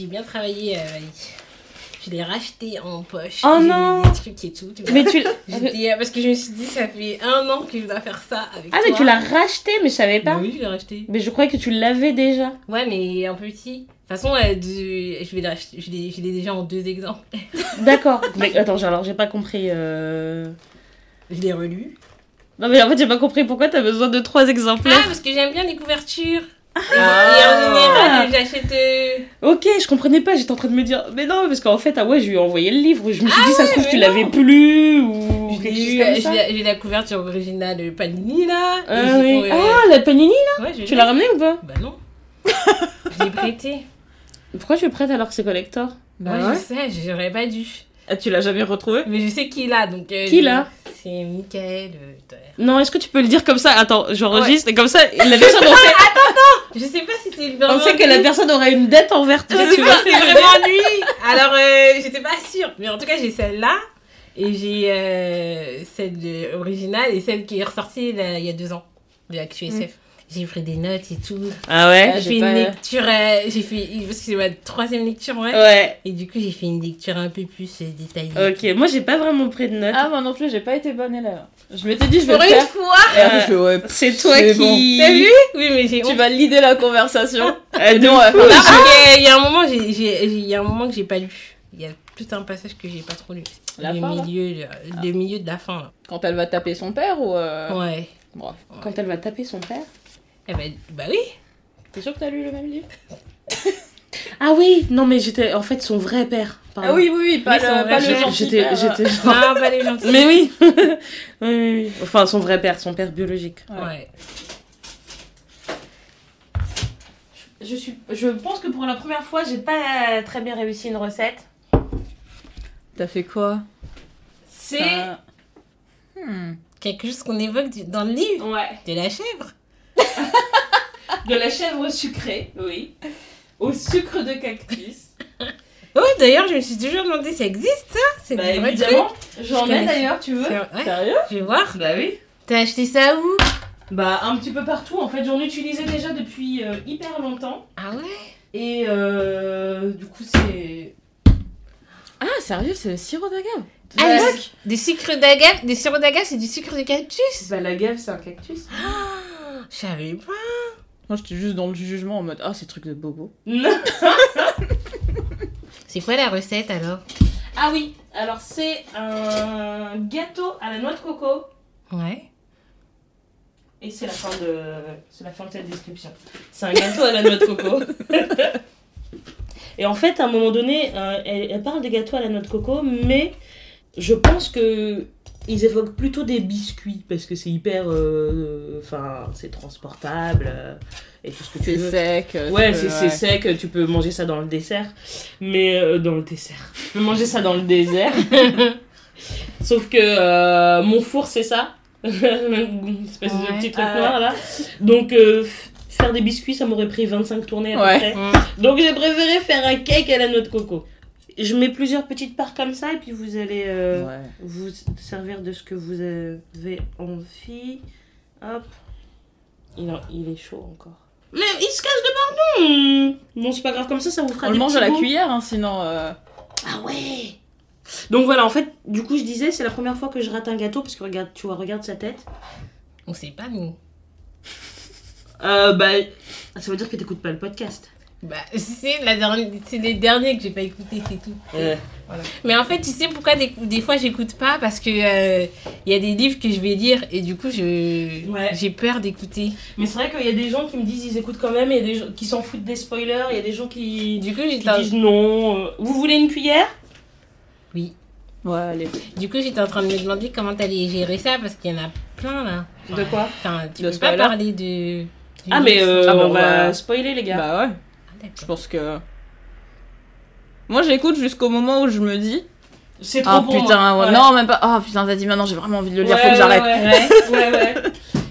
j'ai bien travaillé, euh. Je l'ai racheté en poche. Oh non. Des trucs et tout. tu. Mais tu. Euh, parce que je me suis dit, ça fait un an que je dois faire ça avec Ah, toi. mais tu l'as racheté, mais je savais pas. oui, je l'ai racheté. Mais je croyais que tu l'avais déjà. Ouais, mais un peu petit. De toute façon, euh, du- je vais je l'ai je l'ai déjà en deux exemples. D'accord. mais attends, alors j'ai pas compris. euh... Je l'ai relu. Non, mais en fait, j'ai pas compris pourquoi t'as besoin de trois Ah, exemplaires. parce que j'aime bien les couvertures. Ah. Et en général, j'achète. Ok, je comprenais pas, j'étais en train de me dire, mais non, parce qu'en fait, ah ouais, je lui ai envoyé le livre, je me suis dit, ça se trouve, tu l'avais plus, ou Je quelque l'ai chose comme j'ai ça. la- j'ai la couverture originale de Panini là. Ah Ah, la Panini, ouais, je tu l'as ramené ou pas Bah non. je l'ai prêté. Pourquoi es prête alors que c'est collector Bah ouais, ouais. je sais, j'aurais pas dû. Ah, tu l'as jamais retrouvé Mais je sais qui l'a donc. euh, Qui je- l'a C'est Michael. euh. Non, est-ce que tu peux le dire comme ça? Attends, j'enregistre, et comme ça, la personne, on sait, Je sais pas si c'est on vraiment. sait que la personne aura une dette envers toi, Je sais tu pas vois. si c'est vraiment lui. Alors, euh, j'étais pas sûre. Mais en tout cas, j'ai celle-là. Et j'ai euh, celle de- originale et celle qui est ressortie là, il y a deux ans de la QSF. J'ai pris des notes et tout. Ah ouais? J'ai j'ai fait une pas- lecture. euh, j'ai fait. Parce que c'est ma troisième lecture, ouais. Ouais, Et du coup, j'ai fait une lecture un peu plus euh, détaillée. ok, moi j'ai pas vraiment pris de notes. Ah, moi non plus, j'ai pas été bonne élève. Je m'étais dit, je vais Pour le une faire. fois ouais, C'est toi qui. T'as vu? Oui, mais j'ai tu vas leader la conversation. Ah, de Non, ouais. fou. Non, Il y a un moment, j'ai- j'ai- j'ai- il y a un moment que j'ai pas lu. Il y a tout un passage que j'ai pas trop lu. La le fin, là? milieu, le, le milieu de la fin. Là. Quand elle va taper son père ou. euh, Ouais. Bref. Quand elle va taper son père? Eh ben, bah oui. T'es sûr que t'as lu le même livre? Ah oui, non mais j'étais en fait son vrai père. pardon. Ah oui, oui, oui, pas, le, son pas vrai le père. gentil J'étais, père. j'étais genre. Non, pas les gentils. Mais oui. oui, oui, oui. Enfin, son vrai père, son père biologique. Ouais. Ouais. Je suis, je pense que pour la première fois, j'ai pas très bien réussi une recette. T'as fait quoi? C'est. Hmm. Quelque chose qu'on évoque du- dans le livre. Ouais. De la chèvre. De la chèvre sucrée, oui. Au sucre de cactus. Oh, d'ailleurs, je me suis toujours demandé, ça existe ça? C'est Bah du vrai évidemment, j'en Je ai d'ailleurs, tu veux? ouais. Sérieux? Je vais voir. Bah oui. T'as acheté ça où? Bah un petit peu partout. En fait, j'en utilisais déjà depuis euh, hyper longtemps. Ah ouais? Et euh, du coup, c'est. Ah, sérieux, c'est le sirop d'agave? Ah, Ouais. des, des sucres d'agave, des sirops d'agave, c'est du sucre de cactus? Bah la gave, c'est un cactus. Ah, Je savais pas. Moi, j'étais juste dans le jugement en mode Ah, c'est truc de bobo. C'est quoi la recette alors? Ah oui, alors c'est un gâteau à la noix de coco. Ouais. Et c'est la fin de c'est la fin de cette description. C'est un gâteau à la noix de coco. Et en fait, à un moment donné, euh, elle, elle parle des gâteaux à la noix de coco, mais je pense que ils évoquent plutôt des biscuits parce que c'est hyper, euh, enfin, c'est transportable euh, et tout ce que tu C'est veux. sec. euh, Ouais, c'est peux- c'est sec, tu peux manger ça dans le dessert. Mais euh, dans le dessert. Tu peux manger ça dans le désert. Sauf que mon four, c'est ça. Une espèce de Ouais. petit truc noir là. Donc, faire des biscuits, ça m'aurait pris 25 tournées à Ouais. peu près. Donc, j'ai préféré faire un cake à la noix de coco. Je mets plusieurs petites parts comme ça et puis vous allez euh, Ouais. vous servir de ce que vous avez envie. Hop. Il, en- il est chaud encore. Mais il se casse de pardon Bon, c'est pas grave, comme ça, ça vous fera On des le mange à la cuillère, hein, sinon. euh, Ah ouais Donc voilà, en fait, du coup, je disais, c'est la première fois que je rate un gâteau parce que regarde, tu vois, regarde sa tête. On sait pas, nous. Euh, bah, ça veut dire que t'écoutes pas le podcast. Bah, c'est la dernière, c'est les derniers que j'ai pas écouté, c'est tout. Euh, Mais en fait, tu sais pourquoi des, des fois j'écoute pas? Parce que euh, il y a des livres que je vais lire et du coup, je Ouais. j'ai peur d'écouter. Mais c'est vrai qu'il y a des gens qui me disent ils écoutent quand même, il y a des gens qui s'en foutent des spoilers, il y a des gens qui, Du coup, qui disent non. euh, Vous voulez une cuillère? Oui. Ouais, allez. Du coup, j'étais en train de me demander comment t'allais gérer ça parce qu'il y en a plein là. De quoi? Enfin, tu De peux pas parler de. du Ah, mais euh, Ah, bah, on on va va- spoiler les gars. Bah ouais, je pense que. Moi, j'écoute jusqu'au moment où je me dis c'est trop Ah pour putain, ouais, non, même pas. Ah putain, vas-y, maintenant j'ai vraiment envie de le lire, Ouais, faut que j'arrête. Ouais, ouais, ouais.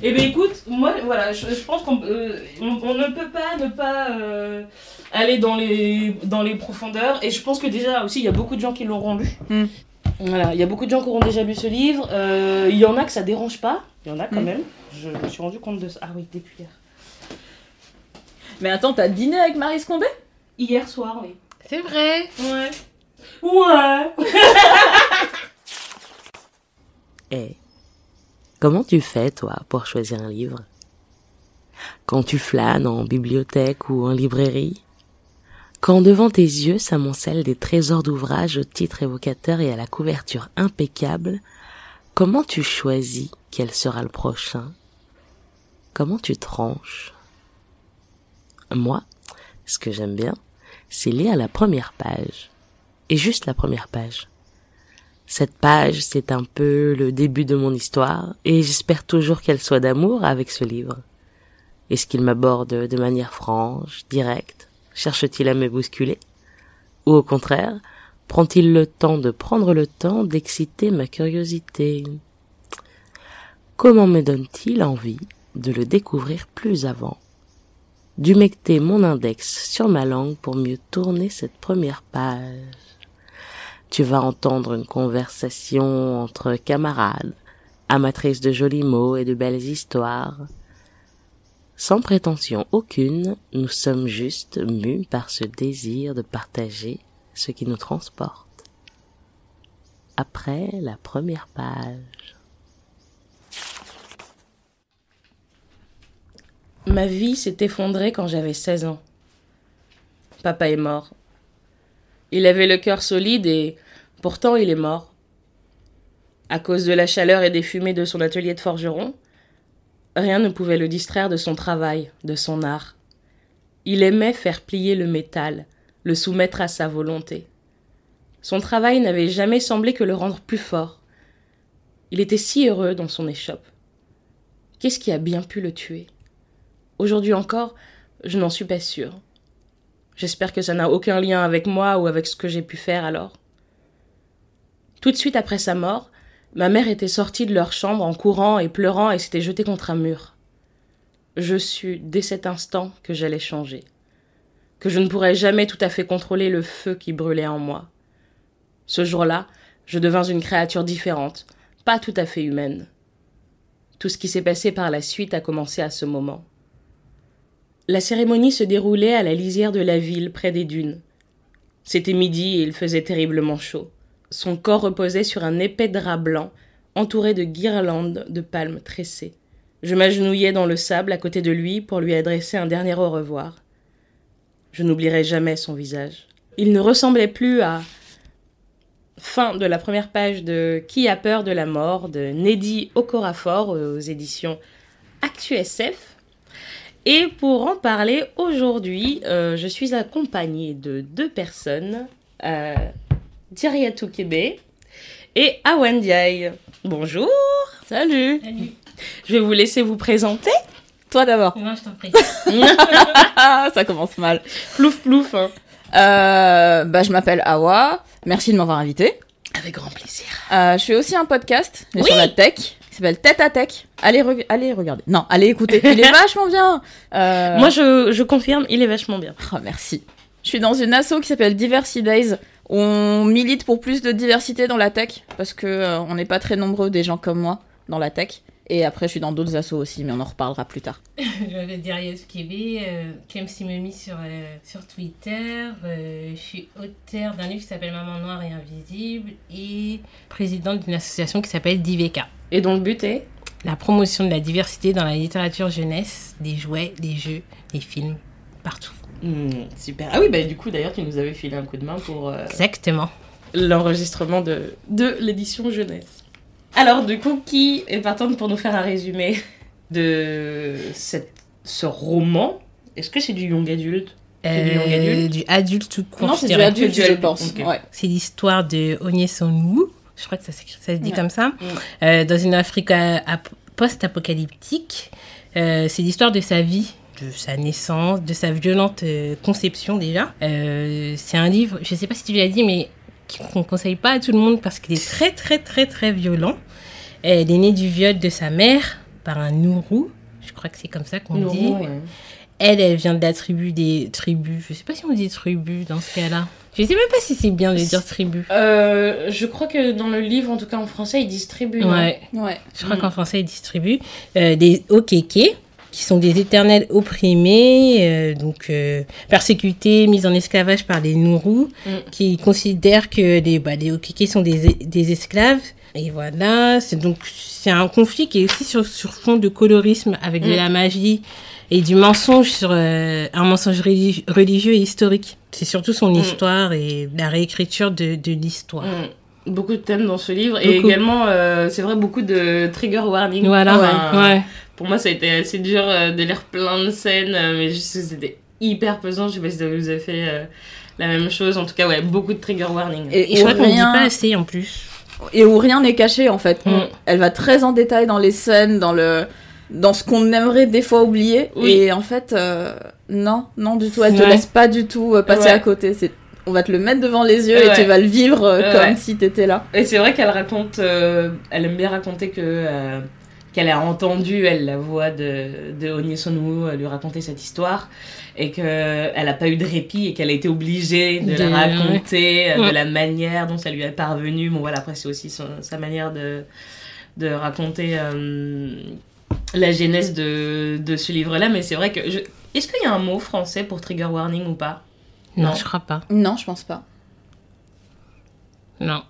Et ben écoute, moi, voilà, je, je pense qu'on euh, on, on ne peut pas ne pas euh, aller dans les, dans les profondeurs. Et je pense que déjà aussi, il y a beaucoup de gens qui l'auront lu. Hmm. Voilà, il y a beaucoup de gens qui auront déjà lu ce livre. Euh, Il y en a que ça dérange pas. Il y en a quand Hmm. même. Je me suis rendu compte de ça. Ah oui, des cuillères. Mais attends, t'as dîné avec Marie Scondé? Hier soir, oui. C'est vrai. Ouais. Ouais. Eh, comment tu fais, toi, pour choisir un livre? Quand tu flânes en bibliothèque ou en librairie? Quand devant tes yeux s'amoncellent des trésors d'ouvrages au titre évocateur et à la couverture impeccable, comment tu choisis quel sera le prochain? Comment tu tranches? Moi, ce que j'aime bien, c'est lire la première page. Et juste la première page. Cette page, c'est un peu le début de mon histoire, et j'espère toujours qu'elle soit d'amour avec ce livre. Est-ce qu'il m'aborde de manière franche, directe? Cherche-t-il à me bousculer? Ou au contraire, prend-il le temps de prendre le temps d'exciter ma curiosité? Comment me donne-t-il envie de le découvrir plus avant? D'humecter mon index sur ma langue pour mieux tourner cette première page tu vas entendre une conversation entre camarades, amatrices de jolis mots et de belles histoires. Sans prétention aucune, nous sommes juste mus par ce désir de partager ce qui nous transporte. Après la première page. Ma vie s'est effondrée quand j'avais 16 ans. Papa est mort. Il avait le cœur solide et pourtant il est mort. À cause de la chaleur et des fumées de son atelier de forgeron, rien ne pouvait le distraire de son travail, de son art. Il aimait faire plier le métal, le soumettre à sa volonté. Son travail n'avait jamais semblé que le rendre plus fort. Il était si heureux dans son échoppe. Qu'est-ce qui a bien pu le tuer? Aujourd'hui encore, je n'en suis pas sûre. J'espère que ça n'a aucun lien avec moi ou avec ce que j'ai pu faire alors. Tout de suite après sa mort, ma mère était sortie de leur chambre en courant et pleurant et s'était jetée contre un mur. Je sus dès cet instant que j'allais changer, que je ne pourrais jamais tout à fait contrôler le feu qui brûlait en moi. Ce jour-là, je devins une créature différente, pas tout à fait humaine. Tout ce qui s'est passé par la suite a commencé à ce moment. La cérémonie se déroulait à la lisière de la ville, près des dunes. C'était midi et il faisait terriblement chaud. Son corps reposait sur un épais drap blanc, entouré de guirlandes de palmes tressées. Je m'agenouillais dans le sable à côté de lui pour lui adresser un dernier au revoir. Je n'oublierai jamais son visage. Il ne ressemblait plus à. Fin de la première page de Qui a peur de la mort de Neddy Okorafor aux éditions ActuSF. Et pour en parler aujourd'hui, euh, je suis accompagnée de deux personnes, euh, Diriatou Kébé et Awan Diaye. Bonjour Salut Salut. Je vais vous laisser vous présenter. Toi d'abord. Non, je t'en prie. Ah, ça commence mal. Plouf plouf. hein. Euh, bah, je m'appelle Awa. Merci de m'avoir invité. Avec grand plaisir. Euh, je fais aussi un podcast mais Oui. sur la tech s'appelle Tête à Tech. Allez, allez regarder. Non, allez écouter. Il est vachement bien. Euh, Moi, je, je confirme, il est vachement bien. oh, merci. Je suis dans une asso qui s'appelle Diversity Days. On milite pour plus de diversité dans la tech parce que euh, on n'est pas très nombreux des gens comme moi dans la tech. Et après, je suis dans d'autres assos aussi, mais on en reparlera plus tard. je m'appelle Darius Kébé, euh, Clem Simomi sur, euh, sur Twitter. Euh, je suis auteur d'un livre qui s'appelle Maman Noire et Invisible et présidente d'une association qui s'appelle DIVECA. Et dont le but est? La promotion de la diversité dans la littérature jeunesse, des jouets, des jeux, des films, partout. Hmm, Super. Ah oui, bah du coup, d'ailleurs, tu nous avais filé un coup de main pour euh, Exactement. l'enregistrement de, de l'édition jeunesse. Alors, du coup, qui est partante pour nous faire un résumé de cette, ce roman Est-ce que c'est du young adulte C'est du young Euh, adulte du adulte tout court. non, c'est du adulte, je pense. Ouais. C'est l'histoire de Onye Sonwoo, je crois que ça, ça se dit Ouais. comme ça, euh, dans une Afrique euh, ap- post-apocalyptique. Euh, c'est l'histoire de sa vie, de sa naissance, de sa violente euh, conception déjà. Euh, c'est un livre, je sais pas si tu l'as dit, mais qu'on conseille pas à tout le monde parce qu'il est très très très très violent. Elle est née du viol de sa mère par un Nourou, je crois que c'est comme ça qu'on dit. ouais. Elle, elle vient de la tribu des tribus. Je sais pas si on dit tribu dans ce cas-là. Je sais même pas si c'est bien de dire tribu. Euh, je crois que dans le livre, en tout cas en français, ils distribuent. non? Ouais, Ouais. je crois qu'en français ils distribuent euh, des Okeke. Qui sont des éternels opprimés, euh, donc euh, persécutés, mis en esclavage par les Nourous, Mm. qui considèrent que les, bah, les sont des, des esclaves. Et voilà, c'est donc c'est un conflit qui est aussi sur, sur fond de colorisme avec de Mm. la magie et du mensonge sur euh, un mensonge religi- religieux et historique. C'est surtout son Mm. histoire et la réécriture de, de l'histoire. Beaucoup de thèmes dans ce livre et également, euh, c'est vrai, beaucoup de trigger warning. Voilà, Enfin, ouais. Pour moi, ça a été assez dur euh, de lire plein de scènes, euh, mais juste que c'était hyper pesant. Je sais pas si ça vous a fait euh, la même chose. En tout cas, ouais, beaucoup de trigger warning. Et Et, je où crois qu'on ne dit rien- pas assez en plus. et où rien n'est caché en fait. Mm. Elle va très en détail dans les scènes, dans le dans ce qu'on aimerait des fois oublier. Oui. Et en fait, euh, non, non du tout. Elle te laisse pas du tout passer Ouais. à côté. C'est on va te le mettre devant les yeux Ouais. et tu vas le vivre euh, Ouais. comme si t'étais là. Et c'est vrai qu'elle raconte, euh, elle aime bien raconter que euh, qu'elle a entendu elle la voix de de euh, lui raconter cette histoire et que elle a pas eu de répit et qu'elle a été obligée de, De- la raconter ouais. de la manière dont ça lui est parvenu. Bon voilà après c'est aussi son- sa manière de de raconter la genèse de de ce livre là. Mais c'est vrai que je... est-ce qu'il y a un mot français pour trigger warning ou pas? Non, je crois pas. Non, je pense pas. Non.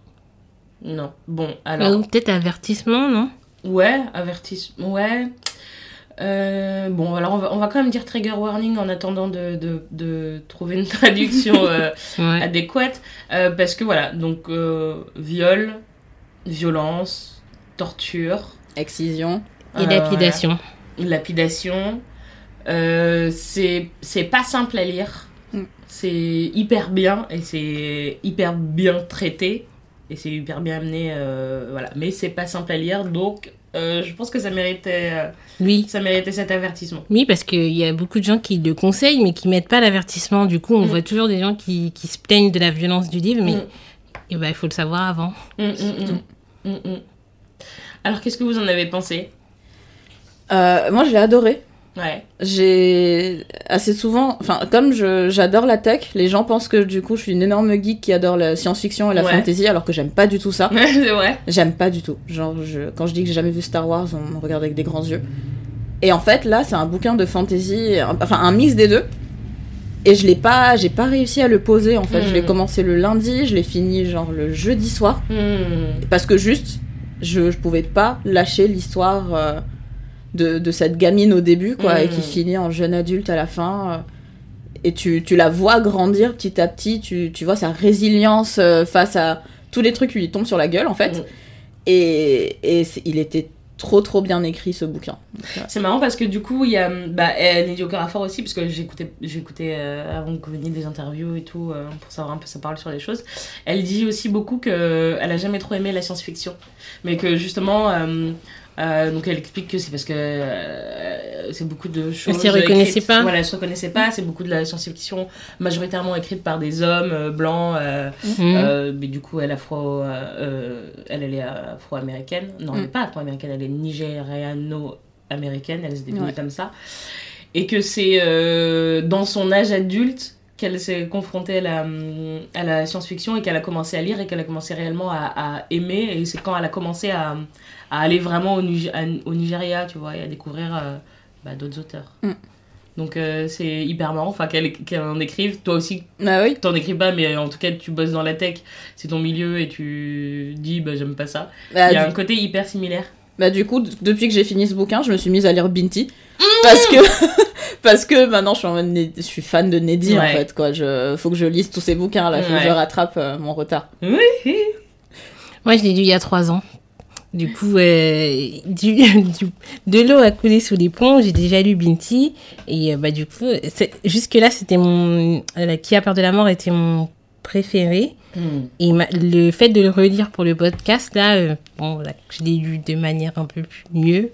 Non. Bon alors. Ou peut-être avertissement, non? Ouais, avertissement. Ouais. Euh, bon, alors on va, on va quand même dire trigger warning en attendant de, de, de trouver une traduction euh, Ouais. adéquate. Euh, parce que voilà, donc euh, viol, violence, torture, Excision. Et euh, lapidation. voilà, lapidation. Euh, c'est c'est pas simple à lire. Mm. C'est hyper bien et c'est hyper bien traité. Et c'est hyper bien amené. euh, voilà. Mais c'est pas simple à lire. Donc, euh, je pense que ça méritait. euh, Oui. ça méritait cet avertissement. Oui, parce qu'il y a beaucoup de gens qui le conseillent, mais qui mettent pas l'avertissement. Du coup, on Mm. voit toujours des gens qui, qui se plaignent de la violence du livre, mais Mm. eh ben, il faut le savoir avant. Mm. Alors, qu'est-ce que vous en avez pensé? Euh, moi, je l'ai adoré. Ouais. J'ai assez souvent, enfin, comme je- j'adore la tech, les gens pensent que du coup, je suis une énorme geek qui adore la science-fiction et la Ouais. fantasy, alors que j'aime pas du tout ça. c'est vrai. J'aime pas du tout. Genre, je, quand je dis que j'ai jamais vu Star Wars, on me regarde avec des grands yeux. Et en fait, là, c'est un bouquin de fantasy, un- enfin un mix des deux. Et je l'ai pas, j'ai pas réussi à le poser. En fait, je l'ai Mm. commencé le lundi, je l'ai fini genre le jeudi soir, Mm. parce que juste, je, je pouvais pas lâcher l'histoire euh, de, de cette gamine au début, quoi, et qui finit en jeune adulte à la fin. euh, et tu, tu la vois grandir petit à petit, tu, tu vois sa résilience euh, face à tous les trucs qui lui tombent sur la gueule, en fait. Mm. Et, et il était trop trop bien écrit ce bouquin. Euh, C'est marrant parce que du coup, il y a bah, aussi, parce que j'écoutais j'écoutais euh, avant que vous veniez des interviews et tout, euh, pour savoir un peu sa parole sur les choses. Elle dit aussi beaucoup qu'elle a jamais trop aimé la science-fiction, mais que justement. euh, euh, donc elle explique que c'est parce que euh, c'est beaucoup de choses. s'y reconnaissait pas. Voilà, elle se reconnaissait pas. C'est beaucoup de la science-fiction majoritairement écrite par des hommes euh, blancs. Mhm. mais du coup, elle, afro, elle, elle est afro-américaine. Non, elle Mm. n'est pas afro-américaine, elle est nigériano-américaine. Elle se définit Ouais. comme ça. Et que c'est dans son âge adulte qu'elle s'est confrontée à la, à la science-fiction et qu'elle a commencé à lire et qu'elle a commencé réellement à, à aimer. Et c'est quand elle a commencé à, à aller vraiment au, Nigeria, tu vois, et à découvrir euh, bah, d'autres auteurs. Mm. Donc euh, c'est hyper marrant enfin, qu'elle en écrive. Toi aussi, Ah oui. t'en écris pas, mais en tout cas, tu bosses dans la tech, c'est ton milieu et tu dis, bah, j'aime pas ça. Bah, Il y a du, un côté hyper similaire. bah, du coup, depuis que j'ai fini ce bouquin, je me suis mise à lire Binti. Parce que, parce que maintenant je suis, en je fan de Neddy en Ouais. fait. Quoi. Je, faut que je lise tous ces bouquins là, faut que je rattrape euh, mon retard. Oui. Moi, je l'ai lu il y a trois ans. Du coup, euh, du, du- de l'eau a coulé sous les ponts. J'ai déjà lu Binti. Et euh, bah, du coup, jusque-là, c'était mon. euh, Qui a peur de la mort était mon préféré. Hmm. Et ma- le fait de le relire pour le podcast, là, bon, voilà, je l'ai lu de manière un peu plus mieux,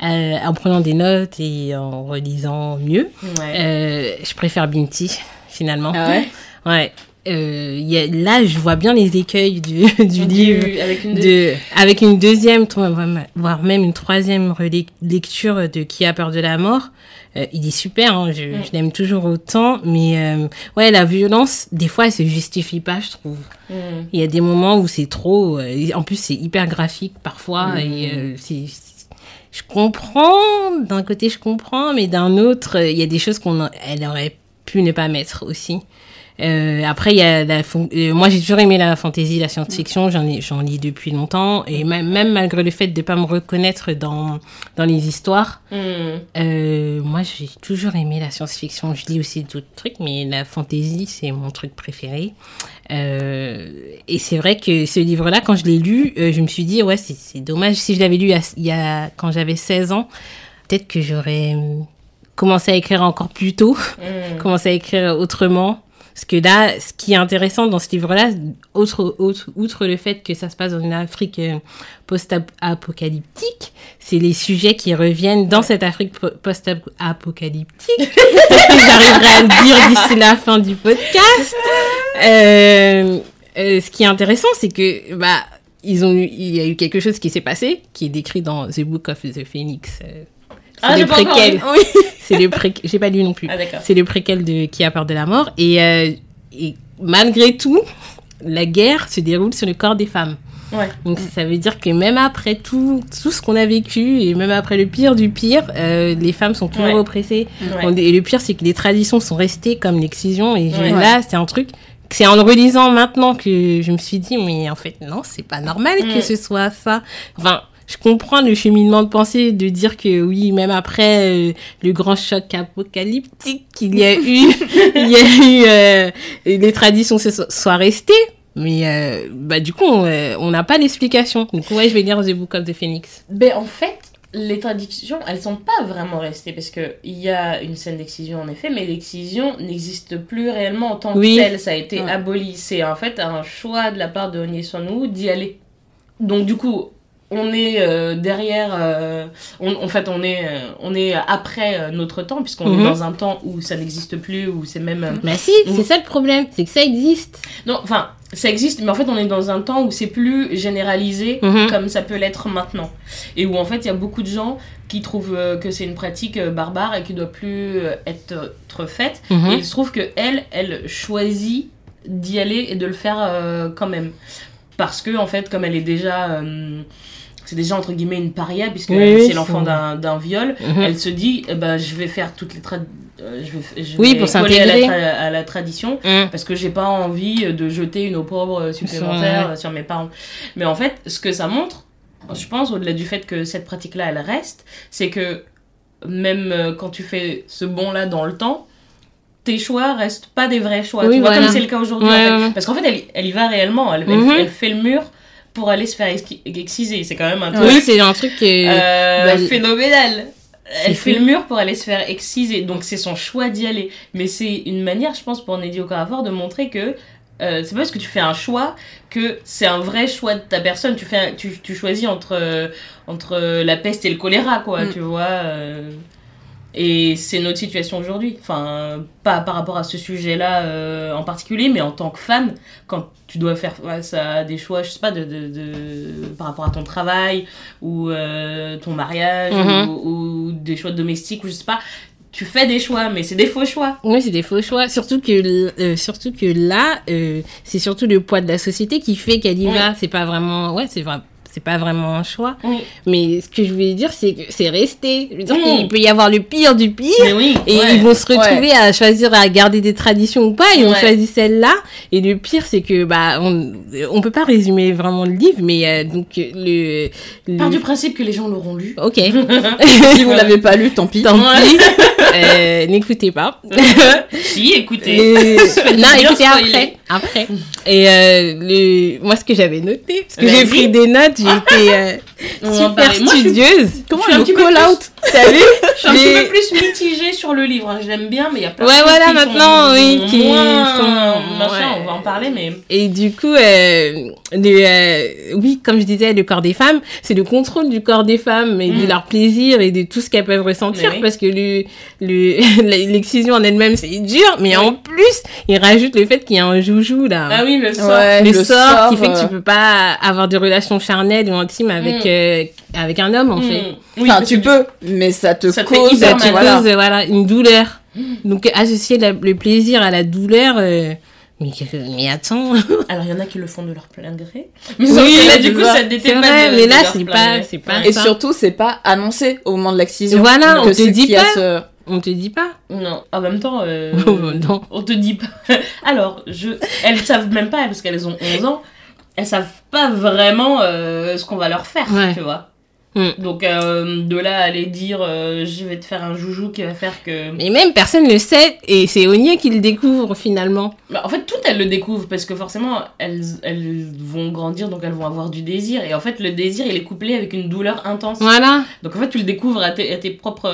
en prenant des notes et en relisant mieux. Ouais. Je préfère Binti, finalement. Ah ouais? Ouais. Euh, il y a- là, je vois bien les écueils du, du livre. avec une De, avec une deuxième, voire même une troisième lecture de Qui a peur de la mort. Euh, il est super, hein, je, Mm. je l'aime toujours autant, mais euh, ouais, la violence, des fois, elle se justifie pas, je trouve. Hmm. Il y a des moments où c'est trop. en plus, c'est hyper graphique parfois. Mm. Et c'est- je comprends, d'un côté je comprends, mais d'un autre, il y a des choses qu'on elle aurait pu ne pas mettre aussi. Euh, après, il y a la euh, moi j'ai toujours aimé la fantasy, la science-fiction, j'en ai j'en lis depuis longtemps et même, même malgré le fait de pas me reconnaître dans dans les histoires, Hmm. euh, moi j'ai toujours aimé la science-fiction. Je lis aussi d'autres trucs, mais la fantasy c'est mon truc préféré. Euh, et c'est vrai que ce livre-là, quand je l'ai lu, euh, je me suis dit ouais c'est dommage si je l'avais lu il y a, quand j'avais 16 ans, peut-être que j'aurais euh, commencé à écrire encore plus tôt Hmm. commencer à écrire autrement. Parce que là, ce qui est intéressant dans ce livre-là, autre, autre, outre le fait que ça se passe dans une Afrique euh, post-apocalyptique, c'est les sujets qui reviennent dans cette Afrique po- post-apocalyptique. J'arriverai à le dire d'ici la fin du podcast. Euh, euh, ce qui est intéressant, c'est que bah ils ont eu, il y a eu quelque chose qui s'est passé, qui est décrit dans The Book of the Phoenix. euh, Ah, le j'ai pas encore préquel. lu. C'est le préquel. J'ai pas lu non plus. Ah, d'accord. C'est le préquel de Qui a peur de la mort. Et, euh, et malgré tout, la guerre se déroule sur le corps des femmes. Ouais. Donc ça veut dire que même après tout, tout ce qu'on a vécu et même après le pire du pire, euh, les femmes sont toujours Ouais. oppressées. Ouais. Et le pire, c'est que les traditions sont restées comme l'excision. Et là, c'est un truc. C'est en le relisant maintenant que je me suis dit, mais en fait, non, c'est pas normal que Mm. ce soit ça. Enfin, je comprends le cheminement de pensée de dire que oui, même après euh, le grand choc apocalyptique qu'il y a eu, il y a eu, euh, les traditions se so- soient restées. Mais euh, bah, du coup, on n'a pas d'explication. Donc, ouais, je vais lire The Book of the Phoenix. Ben, en fait, les traditions, elles sont pas vraiment restées parce que il y a une scène d'excision en effet, mais l'excision n'existe plus réellement en tant Oui. que telle. Ça a été Ouais. aboli. C'est en fait un choix de la part de Onyesonu d'y aller. Donc du coup, on est euh, derrière. euh, on, en fait, on est, euh, on est après notre temps puisqu'on Mhm. est dans un temps où ça n'existe plus, où c'est même. Bah si, c'est ça le problème, c'est que ça existe. Non, enfin, ça existe, mais en fait, on est dans un temps où c'est plus généralisé Mhm. comme ça peut l'être maintenant. Et où en fait, il y a beaucoup de gens qui trouvent que c'est une pratique barbare et qui doit plus être, être faite. Mhm. Et il se trouve que elle, elle choisit d'y aller et de le faire quand même. Parce que, en fait, comme elle est déjà. Euh, c'est déjà entre guillemets une paria, puisque Oui, c'est l'enfant d'un d'un viol. Mhm. Elle se dit, eh ben, je vais faire toutes les euh, je vais, je Oui, vais pour coller à la, s'intégrer. tra- à la tradition Mm. parce que j'ai pas envie de jeter une opprobre supplémentaire sur mes parents. Mais en fait, ce que ça montre, je pense, au-delà du fait que cette pratique-là, elle reste, c'est que même euh, quand tu fais ce bond-là dans le temps, tes choix restent pas des vrais choix. Oui, tu vois, voilà. comme c'est le cas aujourd'hui. en Ouais, fait. ouais. Parce qu'en fait, elle, elle y va réellement. Elle, elle- Mhm. elle fait le mur pour aller se faire exciser. C'est quand même un truc Oui, c'est un truc que... euh, bah, phénoménal. Elle fait fou. le mur pour aller se faire exciser, donc c'est son choix d'y aller. Mais c'est une manière, je pense, pour Neddy Okafor de montrer que euh, c'est pas parce que tu fais un choix que c'est un vrai choix de ta personne. Tu, fais un- tu, tu choisis entre, euh, entre la peste et le choléra, quoi, Mm. tu vois. euh. Et c'est notre situation aujourd'hui. Enfin, pas par rapport à ce sujet-là euh, en particulier, mais en tant que femme, quand tu dois faire face à des choix, je sais pas, de, de, de- par rapport à ton travail ou euh, ton mariage Mhm. ou, ou des choix domestiques ou je sais pas, tu fais des choix, mais c'est des faux choix. Oui, c'est des faux choix. Surtout que, euh, surtout que là, c'est surtout le poids de la société qui fait qu'elle y Oui. va. C'est pas vraiment... Ouais, c'est vrai. C'est pas vraiment un choix. Oui. Mais ce que je voulais dire, c'est que c'est resté. Je veux dire qu'il peut y avoir le pire du pire. Mais oui. Et ouais. ils vont se retrouver à choisir à garder des traditions ou pas. Ils ont Ouais. choisi celle-là. Et le pire, c'est que bah on on peut pas résumer vraiment le livre, mais euh, donc le, le... Part du principe que les gens l'auront lu. ok. si vous l'avez pas lu, tant pis. Tant Ouais. pis. Euh, N'écoutez pas. si, écoutez. Et- non, écoutez après. Après. Et euh, le... moi, ce que j'avais noté, parce que j'ai pris des notes, j'ai été euh, super studieuse. Comment Je peu call out T'as vu Je suis un Mais- petit peu plus mitigée sur le livre. hein. Je l'aime bien, mais il y a plein Ouais, de choses voilà, qui maintenant, sont oui, qui moins sont- machin, ouais. on va en parler, mais Et du coup, euh, le, euh, oui, comme je disais, le corps des femmes, c'est le contrôle du corps des femmes et de Mm. leur plaisir et de tout ce qu'elles peuvent ressentir oui. parce que le, le, l'excision en elle-même, c'est dur, mais Oui. en plus, il rajoute le fait qu'il y a un joujou là. ah oui, le sort. Ouais, le, le sort, qui fait que euh, tu peux pas avoir de relations charnelles ou intimes avec, Mm. euh, avec un homme, en fait. Mm. Oui, Enfin, tu peux, mais ça te Ça te fait cause. hyper Ça mal. te voilà. cause, voilà, une douleur. Donc, associer la- le plaisir à la douleur, euh, Mais, attends. Alors, il y en a qui le font de leur plein gré. Mais Oui, là, du coup, ça. ça n'était pas vrai, de- mais là, c'est pas- c'est. Et ça. surtout, c'est pas annoncé au moment de l'excision. Voilà, Donc, on te dit qu'il y a pas. ce- On te dit pas. Non, en même temps, euh, non. on te dit pas. Alors, je... elles savent même pas, parce qu'elles ont 11 ans, elles savent pas vraiment euh, ce qu'on va leur faire, Ouais. tu vois. Mm. Donc, euh, de là à aller dire euh, je vais te faire un joujou qui va faire que. Mais même personne le sait et c'est Onia qui le découvre finalement. Bah, en fait, toutes elles le découvrent parce que forcément, elles, elles vont grandir donc elles vont avoir du désir. Et en fait, le désir il est couplé avec une douleur intense. Voilà. Donc en fait, tu le découvres à tes, à tes, propres,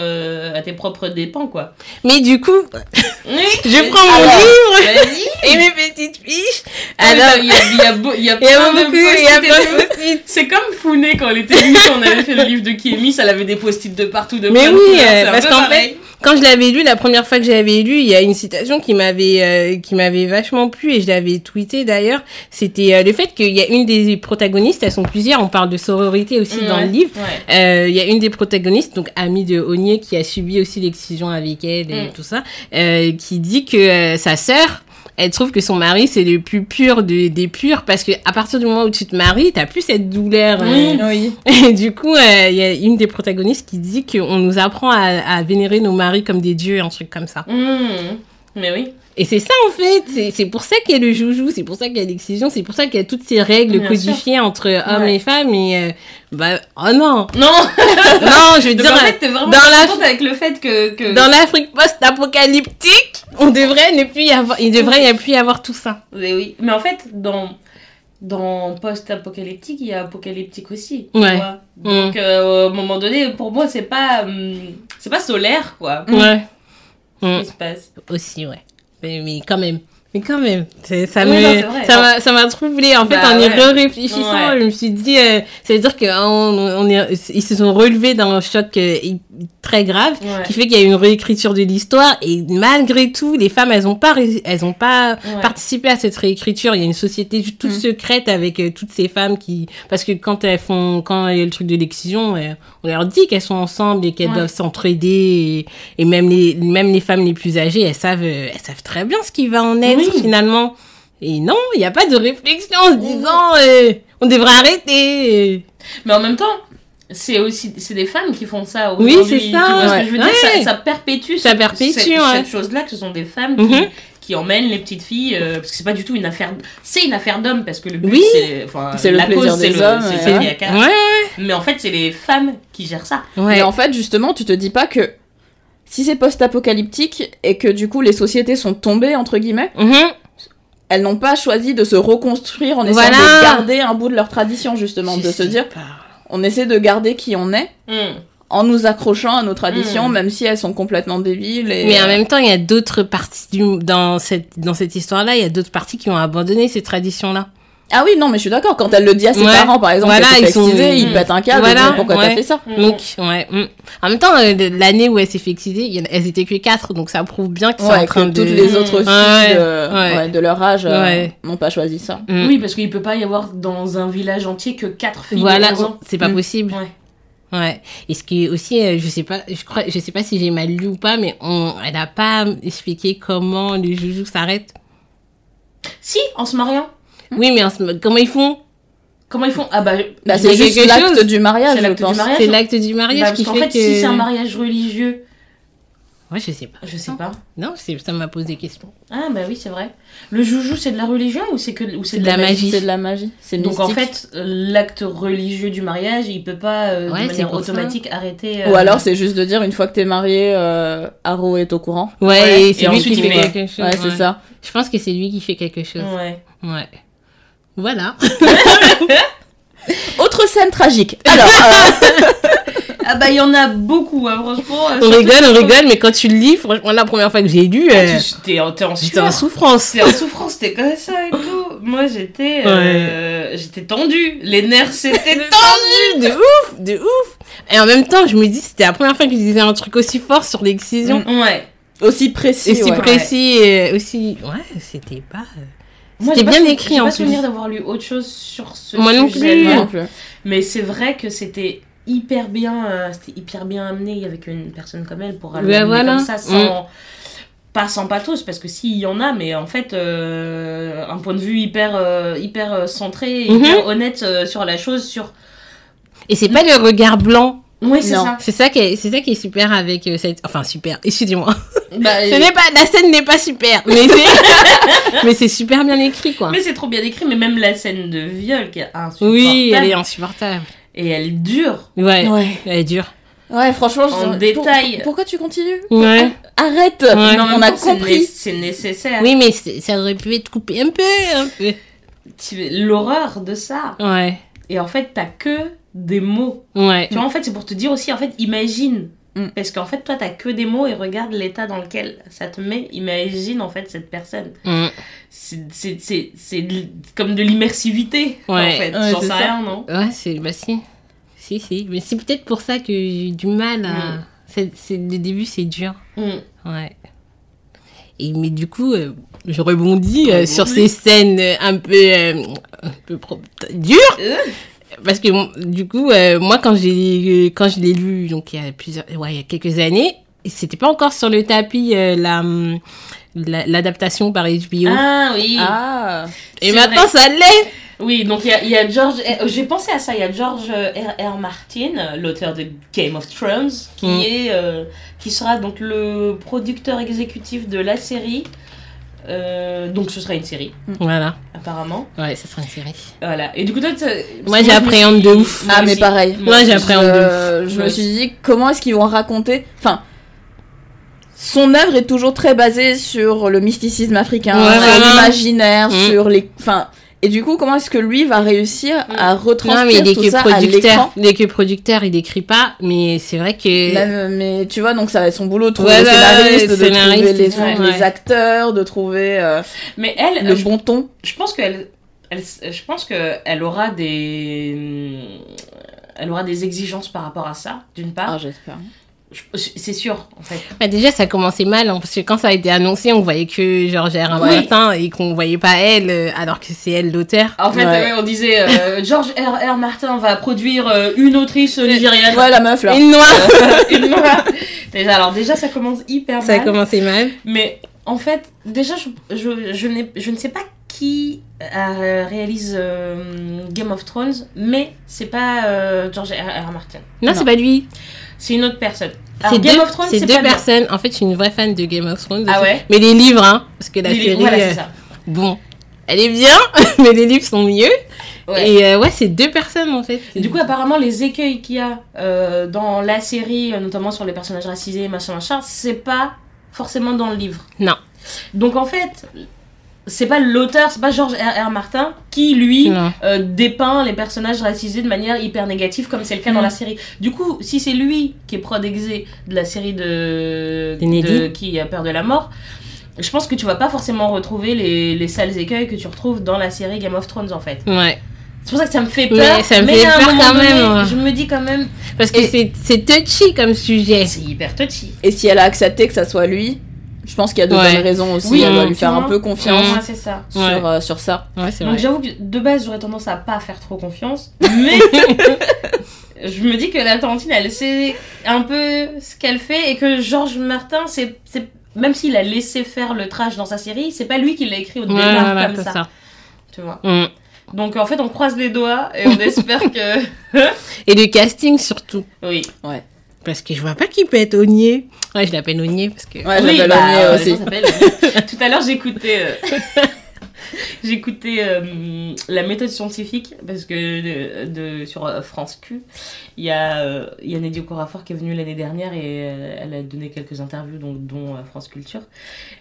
à tes propres dépens, quoi. Mais du coup, Oui, je prends mon Alors, livre et mes petites fiches. Alors, Alors, il y a, y a, y a y a y. C'est comme Founé quand elle était venue, on avait fait le livre de Kiemi, elle avait des post-it de partout, de Mais de oui, euh, parce qu'en pareil. Quand je l'avais lu, la première fois que j'avais lu, il y a une citation qui m'avait euh, qui m'avait vachement plu et je l'avais tweeté d'ailleurs. C'était euh, le fait qu'il y a une des protagonistes, elles sont plusieurs, on parle de sororité aussi dans Ouais, le livre. ouais. Euh, Il y a une des protagonistes, donc amie de Onier, qui a subi aussi l'excision avec elle et Mm. tout ça, qui dit que sa sœur, elle trouve que son mari c'est le plus pur de- des purs parce que à partir du moment où tu te maries, t'as plus cette douleur. euh, Oui. Oui. et du coup, euh, il y a une des protagonistes qui dit qu'on nous apprend à, à vénérer nos maris comme des dieux, un truc comme ça. Mmh. Mais oui. Et c'est ça en fait, c'est- pour ça qu'il y a le joujou, c'est pour ça qu'il y a l'excision, c'est pour ça qu'il y a toutes ces règles Bien codifiées entre hommes Ouais. et femmes. Et euh, bah, oh non, Non, non, je veux dire, en fait, t'es vraiment dans la- avec le fait que. que... dans l'Afrique post-apocalyptique, on devrait ne plus y avoir, il devrait y plus y avoir tout ça. Mais oui. Mais en fait, dans. Dans post-apocalyptique, il y a apocalyptique aussi. tu Ouais. vois. Donc, euh, au moment donné, pour moi, c'est pas. hum, c'est pas solaire, quoi. Ouais. Ce Mm. qui se passe. Aussi, ouais. Mais, quand même. Mais quand même, ça Oui, me, non, ça m'a, ça m'a troublé. En fait, Bah en y réfléchissant, Ouais. je me suis dit, euh, ça veut dire qu'on on est, ils se sont relevés d'un choc euh, très grave, Ouais. qui fait qu'il y a une réécriture de l'histoire. Et malgré tout, les femmes, elles ont pas, elles ont pas participé à cette réécriture. Il y a une société toute Mm. secrète avec euh, toutes ces femmes qui, parce que quand elles font, quand il y a le truc de l'excision, euh, on leur dit qu'elles sont ensemble et qu'elles doivent s'entraider. Et, et même les, même les femmes les plus âgées, elles savent, euh, elles savent très bien ce qui va en être Oui. Finalement. Et non, il n'y a pas de réflexion en se disant, euh, on devrait arrêter. Mais en même temps, c'est aussi c'est des femmes qui font ça Oui, c'est Tu ça, ouais. que je veux dire? Ouais. ça, ça perpétue Ça cette- perpétue, cette, ouais. cette chose-là que ce sont des femmes qui, Mhm. qui emmènent les petites filles euh, parce que c'est pas du tout une affaire c'est une affaire d'hommes parce que le but Oui. c'est enfin le la plaisir cause c'est des le hommes, c'est et le mais en fait c'est les femmes qui gèrent ça ouais. Mais en fait, justement, tu te dis pas que si c'est post-apocalyptique et que du coup les sociétés sont tombées, entre guillemets, Mhm. elles n'ont pas choisi de se reconstruire en essayant Voilà. de garder un bout de leur tradition, justement, Je de se dire pas. on essaie de garder qui on est Hmm. en nous accrochant à nos traditions, Mm. même si elles sont complètement débiles. Et... Mais en même temps, il y a d'autres parties du, dans cette, dans cette histoire-là, il y a d'autres parties qui ont abandonné ces traditions-là. Ah oui, non, mais je suis d'accord. Quand elle le dit à ses Ouais. parents, par exemple, Voilà, ils sont- ils Mm. pètent un câble. Voilà, pourquoi ouais. t'as fait ça Hmm. Donc, ouais. mm. En même temps, euh, l'année où elle s'est a- elles étaient que quatre, donc ça prouve bien qu'ils sont en Ouais, train que de... toutes les autres filles Ouais, de, ouais. ouais, de leur âge euh, Ouais. n'ont pas choisi ça. Mm. oui parce qu'il peut pas y avoir dans un village entier que quatre filles Voilà, de 11 ans c'est pas Mm. possible. ouais Ouais. Et ce qui est aussi, euh, je sais pas, je crois, je sais pas si j'ai mal lu ou pas, mais on, elle a pas expliqué comment les joujoux s'arrêtent. si en se mariant Oui, mais en ce- comment ils font? Comment ils font? Ah bah, Bah, c'est juste l'acte du mariage, C'est je l'acte du pense. mariage. C'est l'acte du bah, mariage parce qui qu'en fait, fait que. si c'est un mariage religieux Ouais, je sais pas. je sais pas Non, ça m'a posé des questions. ah bah oui c'est vrai le joujou c'est de la religion ou c'est que ou c'est de la magie. C'est de la magie. C'est Donc en fait, l'acte religieux du mariage, il peut pas euh, Ouais, de manière ça. automatique arrêter. Ou euh, alors c'est juste de dire une fois que t'es marié, euh, Haro est au courant. Ouais, Ouais, et et c'est lui qui fait quelque chose. Ouais, c'est ça. Je pense que c'est lui qui fait quelque chose. Ouais. Ouais. Voilà. Autre scène tragique. Alors, euh, Ah bah il y en a beaucoup, hein, franchement. euh, On rigole, on rigole, mais quand tu le lis, franchement, la première fois que j'ai lu, Ah, euh, T'es en, souffrance. T'es en souffrance, t'es comme ça et tout. Moi j'étais, euh, j'étais tendue. Les nerfs c'était tendu. de ouf, de ouf. Et en même temps, je me dis, c'était la première fois que je disais un truc aussi fort sur l'excision. Ouais. aussi précis. Et si ouais. précis, et aussi. Ouais, c'était pas. Moi, C'était j'ai pas bien écrit, J'ai en pas plus. souvenir d'avoir lu autre chose sur ce Moi plus. Moi non plus. Mais c'est vrai que c'était hyper bien, euh, c'était hyper bien amené avec une personne comme elle pour voilà. comme ça sans. pas sans pathos, parce que s'il y en a, mais en fait, euh, un point de vue hyper, euh, hyper centré, Mhm. hyper honnête euh, sur la chose, sur... Et c'est pas le regard blanc. Oui, c'est ça. C'est ça qui est, c'est ça qui est super avec euh, cette, enfin super. Excusez-moi. Bah, Ce n'est pas, la scène n'est pas super, mais c'est, mais c'est super bien écrit quoi. Mais c'est trop bien écrit, mais même la scène de viol qui est insupportable. Oui, elle est insupportable. Et elle dure. Ouais, Ouais. elle est dure. Ouais, franchement, En je- détail. pour- pourquoi tu continues Ouais. Arrête Ouais. En On a c'est compris. né- C'est nécessaire. Oui, mais ça aurait pu être coupé un peu, un peu. L'horreur de ça. Ouais, Et en fait, t'as que des mots. ouais. Tu vois, en fait, c'est pour te dire aussi, en fait, imagine. Mm. Parce qu'en fait, toi, t'as que des mots et regarde l'état dans lequel ça te met. Imagine, en fait, cette personne. Mm. C'est- comme de l'immersivité, en Ouais. fait. Ouais, J'en sais ça. rien, non? Ouais, c'est, bah si. Si, si. Mais c'est peut-être pour ça que j'ai du mal à. Mm. C'est, le début, c'est dur. Mm. Ouais. Et, mais du coup, euh, je rebondis euh, sur ces scènes euh, un peu, euh, un peu dures. Euh. Parce que du coup, euh, moi, quand, j'ai, quand je l'ai lu, donc il y a plusieurs, ouais, il y a quelques années, c'était pas encore sur le tapis euh, la, hum, la- l'adaptation par HBO. Ah oui. Ah Et maintenant, vrai. ça l'est. Oui, donc il y a, y a George. eh, J'ai pensé à ça. Il y a George euh, R. R. Martin, euh, l'auteur de Game of Thrones, qui Mm. est, euh, qui sera donc le producteur exécutif de la série. Euh, donc ce sera une série, Voilà. apparemment. Ouais, ça sera une série. Voilà. Et du coup, toi, Moi, j'appréhende de ouf. Ah, mais pareil. Moi j'appréhende de Euh, je me suis dit, comment est-ce qu'ils vont raconter? Enfin, son œuvre est toujours très basée sur le mysticisme africain, Ouais, sur l'imaginaire, Mm. sur les. Enfin, et du coup, comment est-ce que lui va réussir à Non, retranscrire mais il est tout que ça à producteur. l'écran Il est que producteur, il écrit pas. Mais c'est vrai que. Même, mais tu vois, donc ça va être son boulot de trouver Ouais, les scénaristes, de scénariste, trouver les, ouais. les acteurs, de trouver euh, Mais elle, le je, bon ton. je pense qu'elle, elle, je pense que elle aura des, elle aura des exigences par rapport à ça, d'une part. Ah, j'espère. C'est sûr, en fait. Bah, déjà, ça commençait mal, hein, parce que quand ça a été annoncé, on voyait que Georges R. Oui. Martin et qu'on voyait pas elle, euh, alors que c'est elle l'auteur. En fait, Ouais. on disait euh, George R. R. Martin va produire euh, une autrice nigériane. Ouais, la meuf là. Une noire. Une noire. déjà, alors déjà, ça commence hyper ça a mal. commencé mal. Mais en fait, déjà, je, je, je, je ne sais pas qui euh, réalise euh, Game of Thrones, mais c'est pas euh, George R. R. Martin. Non, Non. c'est pas lui. C'est une autre personne. C'est deux, of Thrones, c'est deux personnes. En fait, je suis une vraie fan de Game of Thrones. Ah ouais Mais les livres, hein, parce que la Les- série, Voilà, euh, c'est ça. bon, elle est bien, mais les livres sont mieux. Ouais. Et euh, ouais, c'est deux personnes en fait. Du coup, apparemment, les écueils qu'il y a euh, dans la série, euh, notamment sur les personnages racisés, machin, machin, c'est pas forcément dans le livre. Non. Donc en fait, c'est pas l'auteur, c'est pas George R. R. Martin qui, lui, euh, dépeint les personnages racisés de manière hyper négative, comme c'est le cas dans Mm. la série. Du coup, si c'est lui qui est prod exé de la série de, De. Qui a peur de la mort, je pense que tu vas pas forcément retrouver les, les sales écueils que tu retrouves dans la série Game of Thrones, en fait. Ouais. C'est pour ça que ça me fait Mais peur. ça me fait à un peur quand donné, même, ouais. Je me dis quand même, Parce que c'est touchy comme sujet. c'est hyper touchy. Et si elle a accepté que ça soit lui, je pense qu'il y a de Ouais. bonnes raisons aussi. Oui, elle doit lui faire un peu confiance Ouais, c'est ça. sur, Ouais. euh, sur ça. Ouais, c'est Donc vrai. j'avoue que de base j'aurais tendance à pas faire trop confiance, mais je me dis que la Tarantine elle sait un peu ce qu'elle fait et que Georges Martin c'est c'est même s'il a laissé faire le trash dans sa série, c'est pas lui qui l'a écrit au Ouais, départ voilà, comme c'est ça, ça. tu vois. Mm. Donc en fait on croise les doigts et on espère que Et le casting surtout. oui. Parce que je vois pas qui peut être Ognier. Ouais, je l'appelle Ognier parce que. Ouais, oui, bah, Ognier aussi. Tout à l'heure, j'écoutais euh, j'écoutais euh, la méthode scientifique parce que de, de- sur euh, France Q, il y a euh, il y a Neddy Okorafor qui est venue l'année dernière et euh, elle a donné quelques interviews dont, dont euh, France Culture.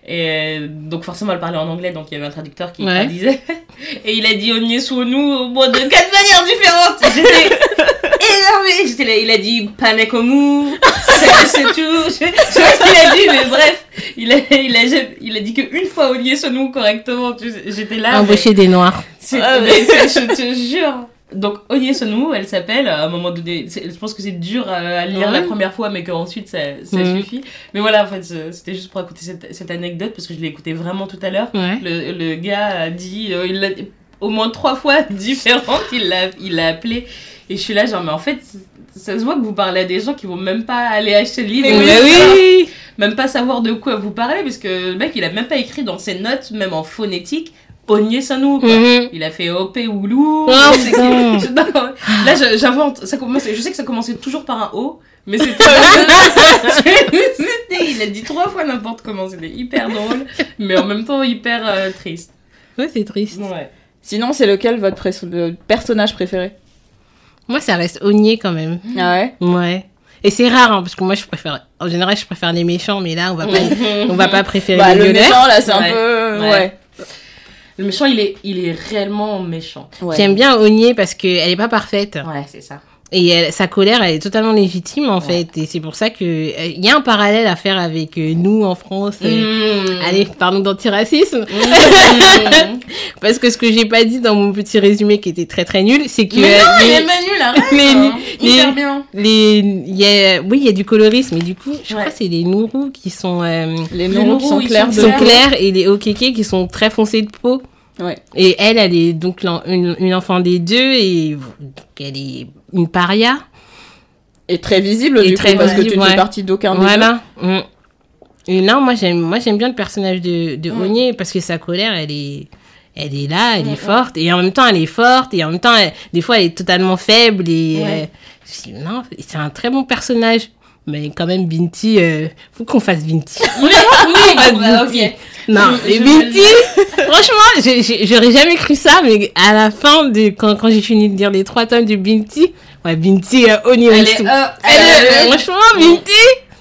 Et donc forcément elle parlait en anglais donc il y avait un traducteur qui Ouais. traduisait et il a dit Ognier sous nous au moins de quatre manières différentes. Énervée. J'étais là, il a dit Panekomu, c'est c'est tout. Je, je sais pas ce qu'il a dit, mais bref, il a, il a, il a dit qu'une fois Olivier Sonou correctement. tu sais, J'étais là. mais Embaucher des noirs. c'est- Ah, mais je te jure. Donc Olivier Sonou, elle s'appelle, à un moment donné, je pense que c'est dur à, à lire Ouais. la première fois, mais qu'ensuite ça, ça Mhm. suffit. Mais voilà, en fait, c'était juste pour écouter cette, cette anecdote, parce que je l'ai écouté vraiment tout à l'heure. Ouais. Le, le gars a dit, euh, il au moins trois fois différentes, il l'a il l'a appelé. Et je suis là, genre, mais en fait, ça se voit que vous parlez à des gens qui vont même pas aller acheter le livre. Mais Oui, oui. même pas savoir de quoi vous parlez, parce que le mec, il a même pas écrit dans ses notes, même en phonétique, Ogné Sanou, quoi. Mhm. Il a fait OP Oulou. Oh, là, j'invente. Ça commençait, je sais que ça commençait toujours par un O, mais c'était. il a dit trois fois n'importe comment. C'était hyper drôle, mais en même temps hyper euh, triste. Ouais, c'est triste. Ouais. Sinon, c'est lequel votre le personnage préféré? Moi, ça reste Ogné quand même. Ah ouais? Ouais. Et c'est rare, hein, parce que moi, je préfère. En général, je préfère les méchants, mais là, on va pas, on va pas préférer Bah, les le méchant, là, c'est Ouais. un peu... Ouais. Ouais. Le méchant, il est, il est réellement méchant. Ouais. J'aime bien Ogné parce qu'elle est pas parfaite. Ouais, c'est ça. Et elle- sa colère, elle est totalement légitime, en fait. Et c'est pour ça que. euh, Il y a un parallèle à faire avec euh, nous en France. euh, Mmh. Allez, parlons d'antiracisme. Mmh. Parce que ce que j'ai pas dit dans mon petit résumé qui était très très nul, c'est que. Mais non, euh, il les- est Manu, arrête les- hein. les- Hyper bien. les, il y a, oui, il y a du colorisme, et du coup, je Ouais. crois que c'est les Nourous qui sont, euh, Les neurones qui sont clairs et les Okeke qui sont très foncés de peau. Ouais. Et elle, elle est donc une, une enfant des deux et donc elle est une paria. Et très visible, Et du très coup, parce que tu visible, ne fais ouais. partie d'aucun. Voilà. Mm. Et là, moi, j'aime, moi, j'aime bien le personnage de, de Mm. Ogné parce que sa colère, elle est, elle est là, elle Mm, est forte et en même temps, elle est forte et en même temps, elle- des fois, elle est totalement faible et Ouais. euh, non, c'est un très bon personnage. Mais quand même, Binti, euh, faut qu'on fasse Binti. Oui, oui, bah, Binti. ok. Non, Je- mais je- Binti, franchement, j'aurais jamais cru ça, mais à la fin, de, quand, quand j'ai fini de lire les trois tomes de Binti, ouais, Binti, euh, Elle est, Oniritsu. euh, Elle est- elle est- franchement, Binti,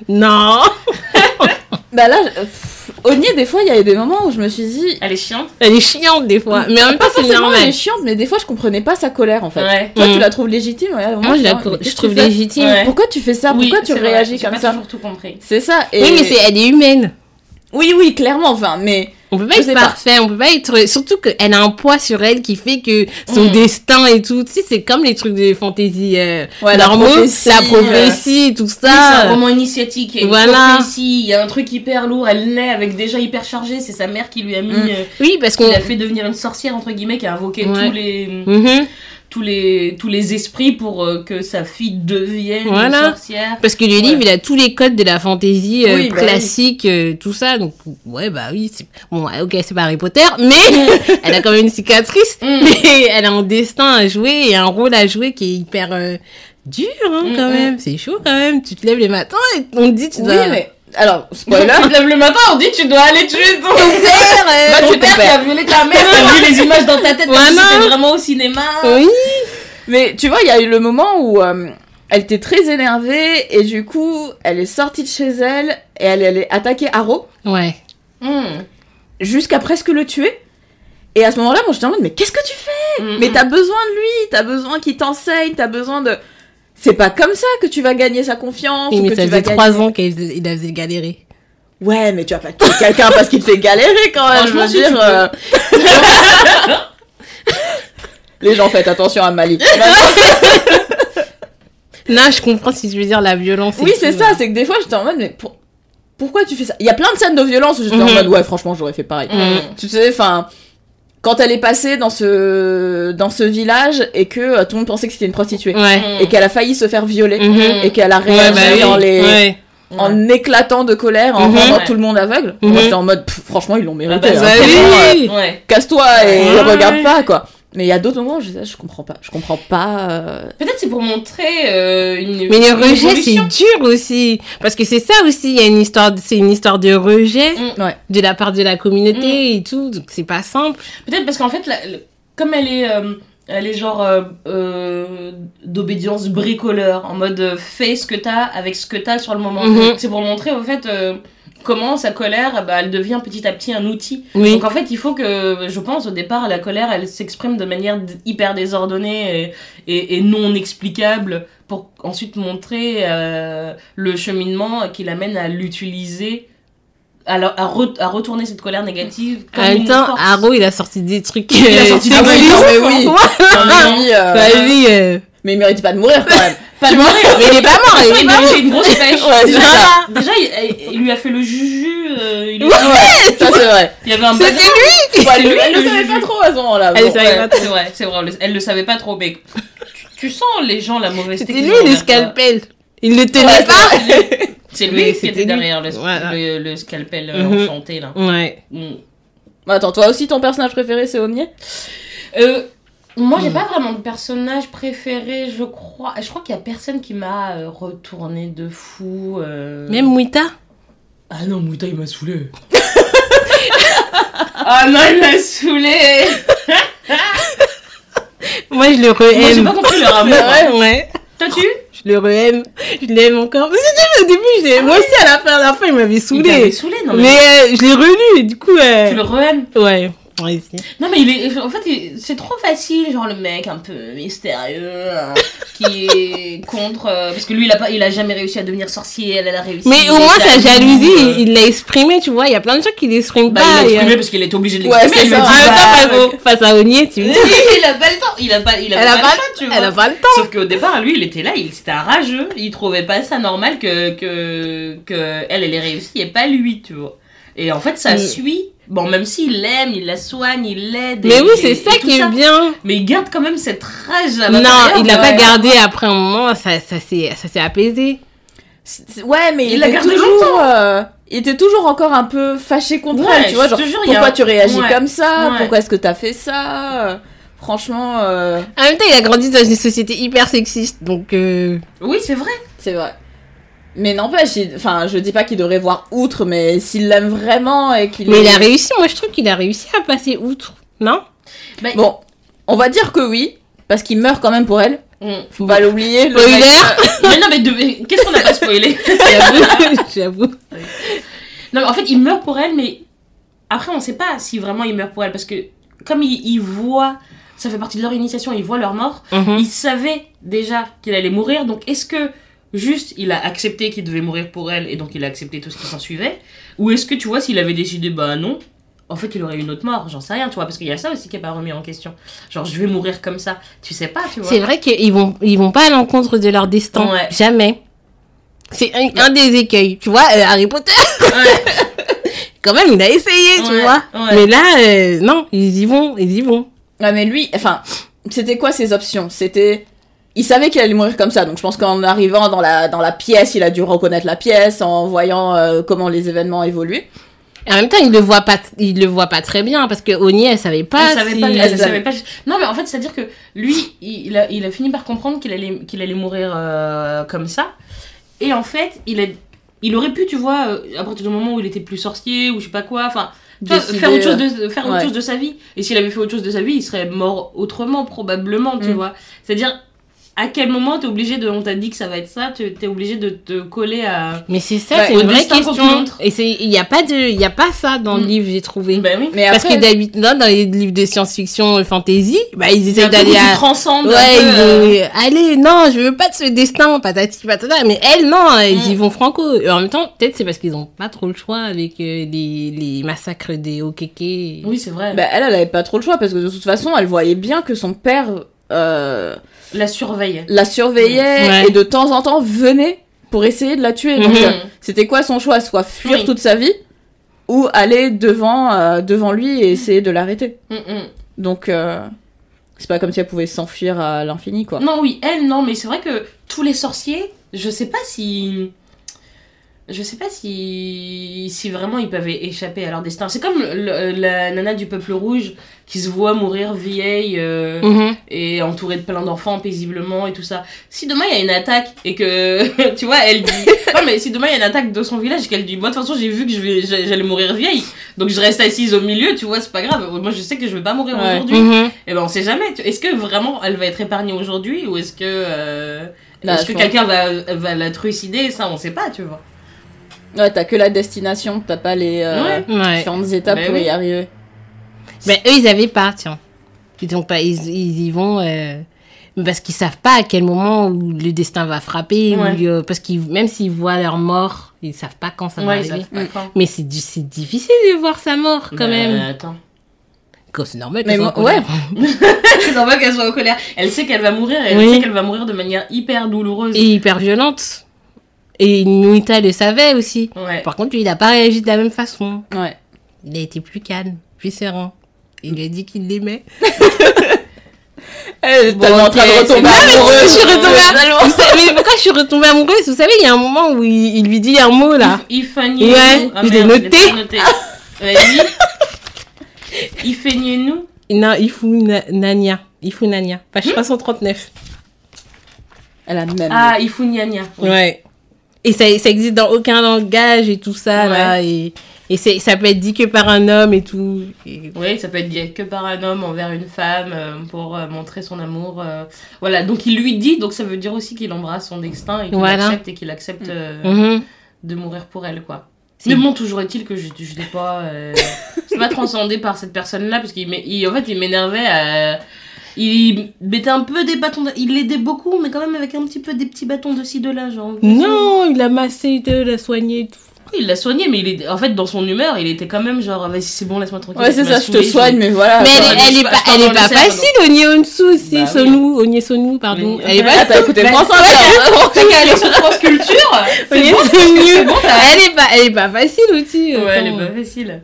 non. Bah là, euh, Ogné, des fois, il y a des moments où je me suis dit... elle est chiante. Elle est chiante des fois, mais en même temps, Pas c'est forcément elle normal. est chiante, mais des fois, je comprenais pas sa colère, en fait. Ouais. Toi, Mm. tu la trouves légitime ouais, Moi, je, la, je trouve légitime. Ouais. Pourquoi tu fais ça? Oui, Pourquoi tu réagis j'ai comme pas ça? toujours tout compris. C'est ça. Et... Oui, mais c'est, elle est humaine. Oui, oui, clairement, enfin, mais... On peut pas être pas. parfait, on peut pas être. Surtout qu'elle a un poids sur elle qui fait que son Mm. destin et tout. Tu sais, c'est comme les trucs de fantasy euh, Ouais, la normaux, prophétie, la prophétie, tout Oui, c'est un ça. roman initiatique, il y a une Voilà. prophétie, il y a un truc hyper lourd, elle naît avec déjà hyper chargé, c'est sa mère qui lui a mis, Mm. euh, oui, parce qui qu'on. l'a fait devenir une sorcière, entre guillemets, qui a invoqué Ouais. tous les... Mhm. Tous les, tous les esprits pour euh, que sa fille devienne Voilà. une sorcière. Parce que le Ouais. livre, il a tous les codes de la fantaisie euh, Oui, bah oui. classique, euh, tout ça. Donc, ouais, bah oui. Bon, ok, c'est pas Harry Potter, mais elle a quand même une cicatrice. Mm. Mais elle a un destin à jouer et un rôle à jouer qui est hyper dur, hein, Mm, quand mm. même. C'est chaud, quand même. Tu te lèves les matins et on te dit, tu Oui, dois... mais... Alors, Tu spoiler... te lèves le matin, on dit tu dois aller tuer ton père, euh, Va ton tuer ton père qui père. a violé ta mère, t'as vu les images dans ta tête comme si Voilà. c'était vraiment au cinéma. Oui. Mais tu vois, il y a eu le moment où euh, elle était très énervée et du coup, elle est sortie de chez elle et elle, est attaquée Arrow Ouais. Mm. jusqu'à presque le tuer. Et à ce moment-là, moi, j'étais en mode, mais qu'est-ce que tu fais? Mm, Mais mm. t'as besoin de lui, t'as besoin qu'il t'enseigne, t'as besoin de... C'est pas comme ça que tu vas gagner sa confiance Oui, ou mais que ça tu faisait trois ans qu'il a faisait galérer. Ouais, mais tu vas pas tuer quelqu'un parce qu'il te fait galérer quand même, je veux dire... euh, Les gens, faites attention à Mali. Non, je comprends si tu veux dire la violence. Oui, c'est ça, ouais. c'est que des fois j'étais en mode, mais pour- pourquoi tu fais ça? Il y a plein de scènes de violence où j'étais en Mhm. mode, ouais, franchement, j'aurais fait pareil. Mm. Tu sais, enfin, quand elle est passée dans ce, dans ce village et que euh, tout le monde pensait que c'était une prostituée Ouais. Mm. et qu'elle a failli se faire violer Mhm. et qu'elle a Ouais, réagi bah oui. en, les, Ouais. en éclatant de colère, en Mhm. rendant Ouais. tout le monde aveugle. Moi j'étais en mode, pff, franchement, ils l'ont mérité. bah, hein, Bah euh. Ouais. Casse-toi et Ouais. regarde pas, quoi. Mais il y a d'autres moments où je, disais, je comprends pas. Je comprends pas. euh, Peut-être c'est pour montrer euh, une. Mais le une rejet, c'est dur aussi. Parce que c'est ça aussi, il y a une histoire, c'est une histoire de rejet Mm. De la part de la communauté et tout. Donc c'est pas simple. Peut-être parce qu'en fait, la- comme elle est, euh, elle est genre euh, euh, d'obédience bricoleur, en mode euh, fais ce que t'as avec ce que t'as sur le moment. Mhm. C'est pour montrer au fait euh, comment sa colère, bah, elle devient petit à petit un outil. Oui. Donc en fait, il faut que, je pense, au départ, la colère, elle s'exprime de manière hyper désordonnée et, et, et non explicable pour ensuite montrer euh, le cheminement qui l'amène à l'utiliser. À, à, re- à retourner cette colère négative comme En même temps. Arrow, il a sorti des trucs. Il a euh, sorti des Ah oui, lui, euh, mais il mérite pas de mourir quand même. Pas de mourir. Mais il est pas mort, il est Il pas a une grosse pêche. Ouais, déjà, déjà, il, il lui a fait le juju. euh, il, lui- Ouais, ça c'est vrai. il y avait un C'était lui Ouais, lui, elle le le savait pas trop à ce moment-là. Elle bon. savait Ouais, pas trop. c'est vrai, c'est vrai. Elle le savait pas trop, mais tu, tu sens les gens la mauvaise C'était lui le scalpel. Il le tenait Ouais, pas. C'est lui qui était derrière le, le, le scalpel euh, Mhm. enchanté là. Ouais. Mm. Attends, toi aussi, ton personnage préféré, c'est Omnier? Euh, moi, j'ai Hmm. pas vraiment de personnage préféré, je crois. Je crois qu'il y a personne qui m'a euh, retourné de fou. euh. Même Mouita. Ah non, Mouta, il m'a saoulé. ah non, il m'a saoulé. Moi, je le Moi, j'ai re-aime. pas compris leur amour. Ouais, ouais. Toi, tu? Je le re-aime. Je l'aime encore. Mais c'était- Au début, je l'ai- moi aussi, à la fin, à la fin, il m'avait Il saoulé. saoulé, non mais. Mais euh, je l'ai relu et du coup. euh, Tu le re-aimes? Ouais. Ouais, si. Non mais il est, en fait il- c'est trop facile genre le mec un peu mystérieux hein, qui est contre euh, parce que lui il a pas il a jamais réussi à devenir sorcier elle elle a réussi Mais au il moins, sa jalousie, euh. il il l'a exprimé, tu vois. Il y a plein de gens qui l'expriment bah, pas. il l'a et, exprimé euh, parce qu'il était obligé de Ouais, l'exprimer c'est il ça. En dit, même temps, face, au- face à Ognier, tu me dis. il a pas le temps il a pas il a pas, le choix, tu vois Elle a pas le temps. Sauf qu'au départ, lui, il était là, il c'était un rageux, il trouvait pas ça normal que, que, que elle, elle ait réussi et pas lui, tu vois. Et en fait, ça Mm. suit. Bon, même s'il l'aime, il la soigne, il l'aide. et- Mais oui, c'est ça qui est bien. Mais il garde quand même cette rage à Non, il l'a pas ouais. gardé après un moment, ça, ça s'est ça s'est apaisé. Ouais, mais Il il, gardé toujours, euh, il était toujours encore un peu fâché contre Ouais, elle, tu vois, genre jure, a pourquoi tu réagis Ouais. comme ça, Ouais. pourquoi est-ce que t'as fait ça, franchement, euh, En même temps, il a grandi dans une société hyper sexiste, donc. euh, Oui, c'est vrai. c'est vrai. Mais n'empêche, il- enfin, je dis pas qu'il devrait voir outre, mais s'il l'aime vraiment et qu'il Mais il a réussi, moi je trouve qu'il a réussi à passer outre, non? Bah, Bon, on va dire que oui, parce qu'il meurt quand même pour elle. Mm. Faut pas l'oublier. le Spoiler. mec- mais non, mais de- qu'est-ce qu'on n'a pas spoilé? J'avoue, j'avoue. Non, mais en fait, il meurt pour elle, mais après, on sait pas si vraiment il meurt pour elle parce que comme il, il voit, ça fait partie de leur initiation, il voit leur mort, Mhm. il savait déjà qu'il allait mourir, donc est-ce que juste il a accepté qu'il devait mourir pour elle et donc il a accepté tout ce qui s'en suivait Ou est-ce que tu vois, s'il avait décidé, bah non, en fait il aurait eu une autre mort, j'en sais rien, tu vois, parce qu'il y a ça aussi qui est pas remis en question. Genre, je vais mourir comme ça, tu sais pas, tu vois. C'est vrai qu'ils vont, ils vont pas à l'encontre de leur destin. Ouais. Jamais. C'est un, un des écueils. Tu vois, euh, Harry Potter, Ouais. quand même, il a essayé, tu Ouais, vois. ouais. Mais là, euh, non, ils y vont, ils y vont. Ouais, mais lui, enfin, c'était quoi ses options? C'était. Il savait qu'il allait mourir comme ça, donc je pense qu'en arrivant dans la, dans la pièce, il a dû reconnaître la pièce en voyant euh, comment les événements évoluent. Et en même temps, il le voit pas, il le voit pas très bien parce que Oni, elle savait pas. elle savait si- pas, elle elle savait pas. Non, mais en fait, c'est-à-dire que lui, il a, il a fini par comprendre qu'il allait, qu'il allait mourir euh, comme ça. Et en fait, il, a, il aurait pu, tu vois, euh, à partir du moment où il était plus sorcier ou je sais pas quoi, enfin, faire, autre chose de, faire autre ouais. chose de sa vie. Et s'il avait fait autre chose de sa vie, il serait mort autrement, probablement, tu Mm. vois. C'est-à-dire, à quel moment t'es obligé de. On t'a dit que ça va être ça, t'es obligé de te coller à. Mais c'est ça, Ouais, c'est au une vraie question. montre. Et c'est, il y a pas de, il y a pas ça dans le Mm. livre, j'ai trouvé. Ben oui. Mais Parce après, que d'habitude, dans les livres de science-fiction fantasy, bah, ils truc d'aller à. transcendes un Ouais, peu, ils euh, vont, allez, non, je veux pas de ce destin, patati patata. Mais elles, non, ils Mm. y vont franco. Et en même temps, peut-être c'est parce qu'ils ont pas trop le choix avec euh, les, les massacres des Okeke. Oui, c'est vrai. bah, elle, elle avait pas trop le choix parce que de toute façon, elle voyait bien que son père euh, La surveille. la surveillait Ouais. et de temps en temps venait pour essayer de la tuer. Donc, Mhm. euh, c'était quoi son choix? Soit fuir Oui. toute sa vie ou aller devant, euh, devant lui et essayer de l'arrêter. Mm, mm. Donc, euh, c'est pas comme si elle pouvait s'enfuir à l'infini, quoi. Non, oui, elle, non, mais c'est vrai que tous les sorciers, je sais pas si. Je sais pas si, si vraiment ils peuvent échapper à leur destin. C'est comme le- la nana du peuple rouge qui se voit mourir vieille euh, Mhm. et entourée de plein d'enfants paisiblement et tout ça. Si demain il y a une attaque et que, tu vois, elle dit. Non, mais si demain il y a une attaque de son village et qu'elle dit Moi de toute façon j'ai vu que je vais- j'a- j'allais mourir vieille, donc je reste assise au milieu, tu vois, c'est pas grave. Moi je sais que je vais pas mourir Ouais. aujourd'hui. Mhm. Et ben on sait jamais. Est-ce que vraiment elle va être épargnée aujourd'hui ou est-ce que euh, Là, est-ce que pense- quelqu'un va, va la trucider? Ça on sait pas, tu vois. Ouais, t'as que la destination, t'as pas les euh, Ouais. Ouais. différentes étapes Bah pour oui. y arriver. Ben, eux, ils avaient pas, tiens. Ils ont pas, ils, ils y vont, euh, parce qu'ils savent pas à quel moment où le destin va frapper, Ouais. euh, parce qu'ils, même s'ils voient leur mort, ils savent pas quand ça va Ouais, arriver. Mais c'est, c'est difficile de voir sa mort, quand Bah, même. Attends. Quand C'est normal Mais qu'elle soit moi- en colère. C'est normal qu'elle soit en colère. Elle sait qu'elle va mourir et elle Oui. sait qu'elle va mourir de manière hyper douloureuse. Et hyper violente. Et Nuita le savait aussi. Ouais. Par contre, lui, il a pas réagi de la même façon. Ouais. Il a été plus calme, plus serein. Il lui a dit qu'il l'aimait. Elle est Bon, tellement en train de retomber c'est- Non, mais amoureuse. je suis retombée Ouais, am- tellement. Vous savez- mais pourquoi je suis retombée amoureuse? Vous savez, il y a un moment où il, il lui dit un mot là. Il feignait Ouais, nous. Ah, je l'ai noté. Il feignait nous. Non, il fout na- Nania. Il fout Nania. Page 339. Elle a même. Ah, il fout gna. Oui. Ouais. Et ça, ça existe dans aucun langage et tout ça là. Et, et ça peut être dit que par un homme et tout. Et- Oui, ça peut être dit que par un homme envers une femme euh, pour euh, montrer son amour. euh, Voilà, donc il lui dit, donc ça veut dire aussi qu'il embrasse son destin et qu'il Voilà. accepte et qu'il accepte Mhm. de mourir pour elle, quoi. Mais bon, toujours est-il que je je n'ai pas, pas transcendée par cette personne-là parce qu'il en fait, il m'énervait. à- Il mettait un peu des bâtons, il l'aidait beaucoup, mais quand même avec un petit peu des petits bâtons de ci de là, genre. Non, il a massé, il l'a soigné tout. Oui, il l'a soigné, mais il est, en fait, dans son humeur, il était quand même genre, vas-y, c'est bon, laisse-moi tranquille. Ouais, c'est ça, je te soigne, mais voilà. Mais elle, je elle est pas, je elle est pas facile, Onyeonsu aussi, Bah oui. Sonu, Onyesonu, pardon. Elle est pas, t'as écouté Bah, France ouais, Inter T'as qu'à aller sur France Culture Elle est pas, elle est pas facile aussi. Ouais, elle est pas facile.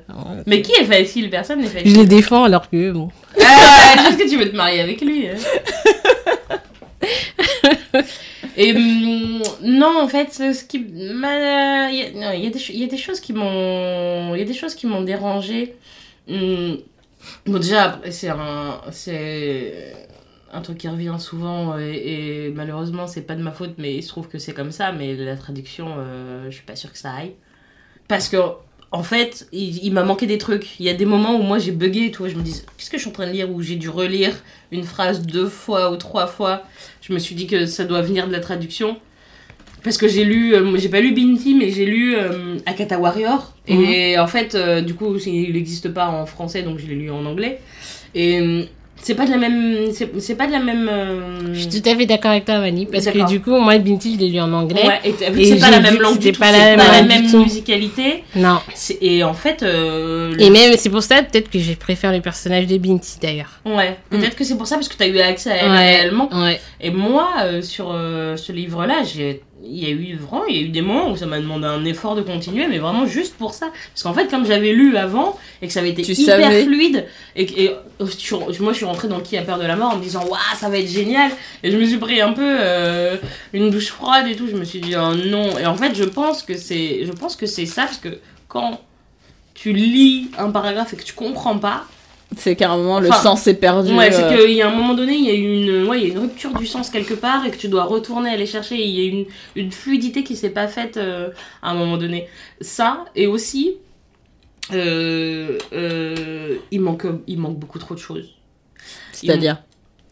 Mais qui est facile? Personne n'est Je facile. les défends alors que bon. Ah, Est-ce que tu veux te marier avec lui hein Et hum, non, en fait, ce qui m'a, il y, y y a des choses qui m'ont, il y a des choses qui m'ont dérangé. Hum, Bon, déjà, c'est un, c'est un truc qui revient souvent et, et malheureusement, c'est pas de ma faute, mais il se trouve que c'est comme ça. Mais la traduction, euh, je suis pas sûre que ça aille. Parce que, en fait, il, il m'a manqué des trucs. Il y a des moments où moi j'ai bugué et tout. et Je me dis, qu'est-ce que je suis en train de lire? Où j'ai dû relire une phrase deux fois ou trois fois. Je me suis dit que ça doit venir de la traduction. Parce que j'ai lu, euh, j'ai pas lu Binti, mais j'ai lu euh, Akata Warrior. Et en fait, euh, du coup, il n'existe pas en français, donc je l'ai lu en anglais. Et euh, c'est pas de la même. C'est c'est pas de la même. euh, Je suis tout à fait d'accord avec toi, Vanny, parce que du coup, moi, Binti, je l'ai lu en anglais. Ouais, et Et c'est pas la même langue du pas la c'est même pas la même musicalité. Non. C'est- Et en fait, euh, le- Et même, c'est pour ça, peut-être que je préfère le personnage de Binti, d'ailleurs. ouais, peut-être que c'est pour ça parce que t'as eu accès à elle Ouais. réellement. Ouais. Et moi, euh, sur euh, ce livre-là, j'ai il y a eu vraiment il y a eu des moments où ça m'a demandé un effort de continuer mais vraiment juste pour ça. Parce qu'en fait comme j'avais lu avant et que ça avait été Tu hyper savais. fluide et, et je suis- moi je suis rentrée dans qui a peur de la mort en me disant waouh ça va être génial. Et je me suis pris un peu euh, une douche froide et tout. Je me suis dit oh non. Et en fait je pense que c'est je pense que c'est ça parce que quand tu lis un paragraphe et que tu comprends pas C'est qu'à un moment, le Enfin, sens est perdu. Ouais, c'est euh, qu'il y a un moment donné, il y a une, ouais, il y a une rupture du sens quelque part et que tu dois retourner aller chercher. Il y a une, une fluidité qui s'est pas faite euh, à un moment donné. Ça, et aussi, euh, euh, il, manque, il manque beaucoup trop de choses. C'est-à-dire.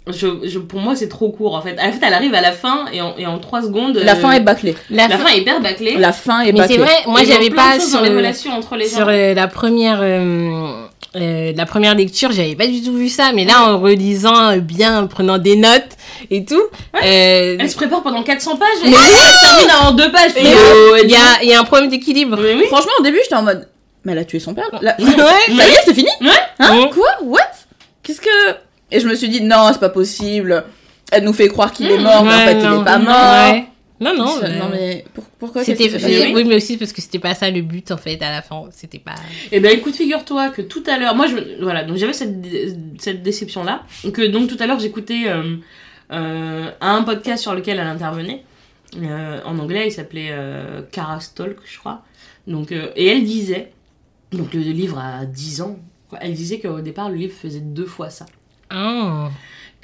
Je, je- pour moi, c'est trop court en fait. En fait, elle arrive à la fin et en, et en 3 secondes. La euh, fin est bâclée. La, la fin- fin est hyper bâclée. La fin est Mais c'est bâclée. vrai, moi, j'avais pas sur, les le- relations entre les sur gens. euh, la première. euh, euh, la première lecture, j'avais pas du tout vu ça, mais là, en relisant euh, bien, en prenant des notes et tout, euh, Elle se prépare pendant 400 pages et Mais elle se termine en 2 pages. il y, euh, a- il y a, il y a un problème d'équilibre. Oui. Franchement, au début, j'étais en mode. Mais elle a tué son père. Ouais. Ça y est, c'est fini Ouais. Hein Ouais. Quoi What Qu'est-ce que. Et je me suis dit, non, c'est pas possible. Elle nous fait croire qu'il est mort, mais en fait, il est pas mort. Non, non. Je- euh, non, mais pour- pourquoi C'était, oui. oui, mais aussi parce que c'était pas ça le but en fait à la fin. C'était pas. Eh ben écoute, figure-toi que tout à l'heure, moi je, voilà, donc j'avais cette, dé- cette déception là, que donc tout à l'heure j'écoutais euh, euh, un podcast sur lequel elle intervenait euh, en anglais, il s'appelait euh, Cara's Talk, je crois. Donc euh, et elle disait, donc le livre a 10 ans, quoi, elle disait qu'au départ le livre faisait deux fois ça, Ah.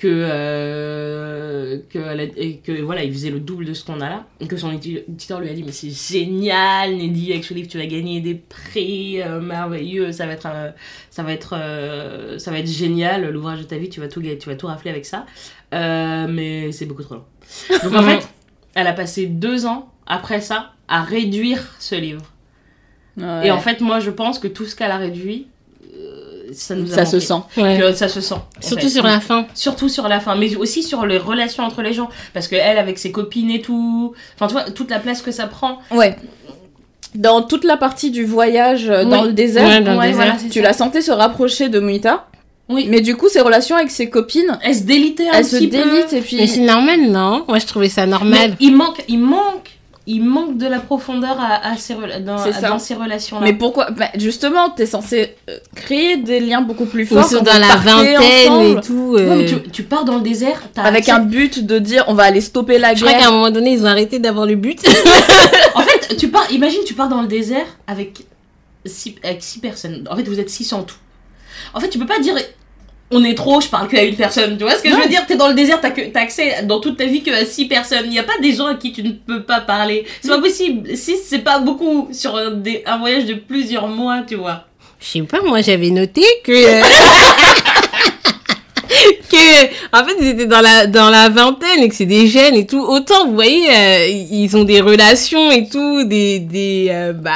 Que euh, que, elle a- et que voilà, il faisait le double de ce qu'on a là, et que son édi- éditeur lui a dit mais c'est génial, Neddy, avec ce livre tu vas gagner des prix euh, merveilleux, ça va être un- ça va être euh, ça va être génial, l'ouvrage de ta vie, tu vas tout tu vas tout rafler avec ça, Euh, mais c'est beaucoup trop long. Donc en fait, elle a passé deux ans après ça à réduire ce livre. Ouais. Et en fait, moi je pense que tout ce qu'elle a réduit, euh, ça nous a ça se sent. Ouais. Que ça se sent. en Surtout fait. sur la fin. Surtout sur la fin, mais aussi sur les relations entre les gens. Parce que elle, avec ses copines et tout. Enfin, tu vois, toute la place que ça prend. Ouais. Dans toute la partie du voyage euh, dans le désert, Ouais, dans le désert. voilà, tu ça. la sentais se rapprocher de Muita. Oui. Mais du coup, ses relations avec ses copines, Elle se délitait un elle se petit peu. délite et puis. Mais c'est normal, non? Moi, je trouvais ça Mais normal. il manque, il manque il manque de la profondeur à, à ces, dans, ces relations-là. Mais pourquoi bah, Justement, t'es censé euh, créer des liens beaucoup plus Ils forts. sont quand dans la vingtaine ensemble, et tout. Ouais, mais euh, tu, tu pars dans le désert, Avec accès- un but de dire on va aller stopper la Je crois qu'à un guerre. moment donné, ils ont arrêté d'avoir le but. En fait, tu pars, imagine, tu pars dans le désert avec six, avec six personnes. En fait, vous êtes six en tout. En fait, tu peux pas dire on est trop, je parle que à une personne. Tu vois ce que je veux dire? T'es dans le désert, t'as que- t'as accès dans toute ta vie que à six personnes. Il n'y a pas des gens à qui tu ne peux pas parler. C'est pas possible. Six, c'est pas beaucoup sur un, des- un voyage de plusieurs mois, tu vois. Je sais pas, moi j'avais noté que. euh, que en fait ils étaient dans la dans la vingtaine et que c'est des jeunes et tout autant vous voyez euh, ils ont des relations et tout des des euh, bah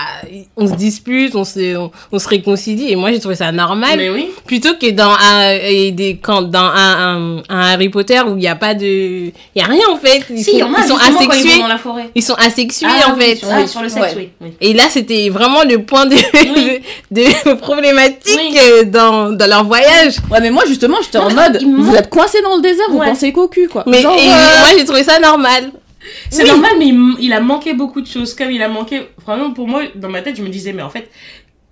on se dispute on se on, on se réconcilie et moi j'ai trouvé ça normal Mais oui. plutôt que dans un et des quand dans un, un, un Harry Potter où il y a pas de il y a rien en fait ils si, sont, il y en a ils sont justement quand ils asexués vont dans la forêt. ils sont asexués Ah en oui, fait sur, ah, sur le sexe, Ouais. oui. et là, c'était vraiment le point de, Oui. de, de problématique euh, dans, dans leur voyage. Ouais, mais moi justement, j'étais en mode vous êtes coincés dans le désert, vous Ouais. pensez qu'au cul quoi. Mais Genre, et euh, moi, j'ai trouvé ça normal. C'est Oui. normal, mais il, il a manqué beaucoup de choses. Comme il a manqué. Vraiment, pour moi, dans ma tête, je me disais, mais en fait,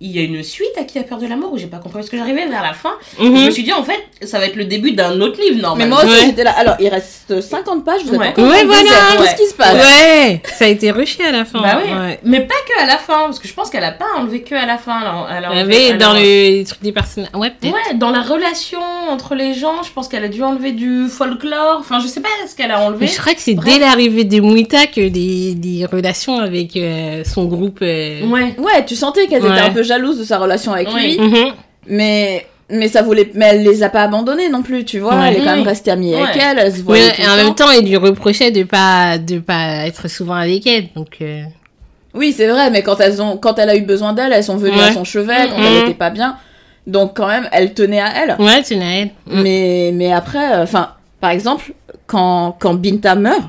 il y a une suite à qui a peur de la mort où j'ai pas compris. Parce que j'arrivais vers la fin. Je me Mhm. suis dit, en fait, ça va être le début d'un autre livre, Mais normalement. moi aussi Ouais. j'étais là. Alors il reste 50 pages, vous êtes Ouais. encore Ouais, voilà. Ouais. Qu'est-ce qui se passe Ouais, ça a été rushé à la fin. Bah oui. Ouais. Mais pas que à la fin, parce que je pense qu'elle a pas enlevé que à la fin. Elle a- elle avait dans le truc des personnages. Ouais, peut-être. Ouais, dans la relation entre les gens, je pense qu'elle a dû enlever du folklore. Enfin, je sais pas ce qu'elle a Mais enlevé. je crois que c'est dès l'arrivée de Mouita que les, les relations avec euh, son groupe. euh, Ouais. Ouais, tu sentais qu'elle Ouais. était un peu jalouse de sa relation avec Oui. lui, mhm. mais mais ça voulait, mais elle les a pas abandonnés non plus, tu vois. Ouais. Elle est quand même restée amie avec elle, elle se voyait Mais tout en même temps. il lui reprochait de pas de pas être souvent avec elle. Donc. euh, Oui, c'est vrai, mais quand elles ont, quand elle a eu besoin d'elle, elles sont venues Ouais. à son chevet quand Mhm. elle était pas bien. Donc quand même, elle tenait à elle. Ouais, tu n'as elle. Mm. Mais mais après, enfin, par exemple, quand quand Binta meurt,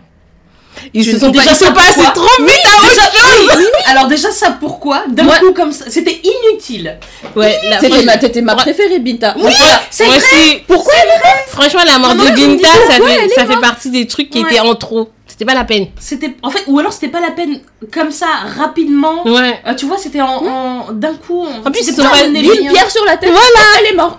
Ils se sont déjà, ça, passés pourquoi trop vite à autre chose. Alors, déjà, ça pourquoi D'un coup, comme ça, c'était inutile. Ouais, c'était ma, t'étais ma préférée, Binta. Oui, c'est vrai. Pourquoi Franchement, la mort de Binta, ça, fait, partie des trucs qui étaient en trop. C'était pas la peine. C'était en fait ou alors c'était pas la peine comme ça rapidement. Ouais. Euh, tu vois, c'était en, en- d'un coup. En plus, c'était ils sont pas- donné Une pierre sur la tête. Voilà, elle est morte.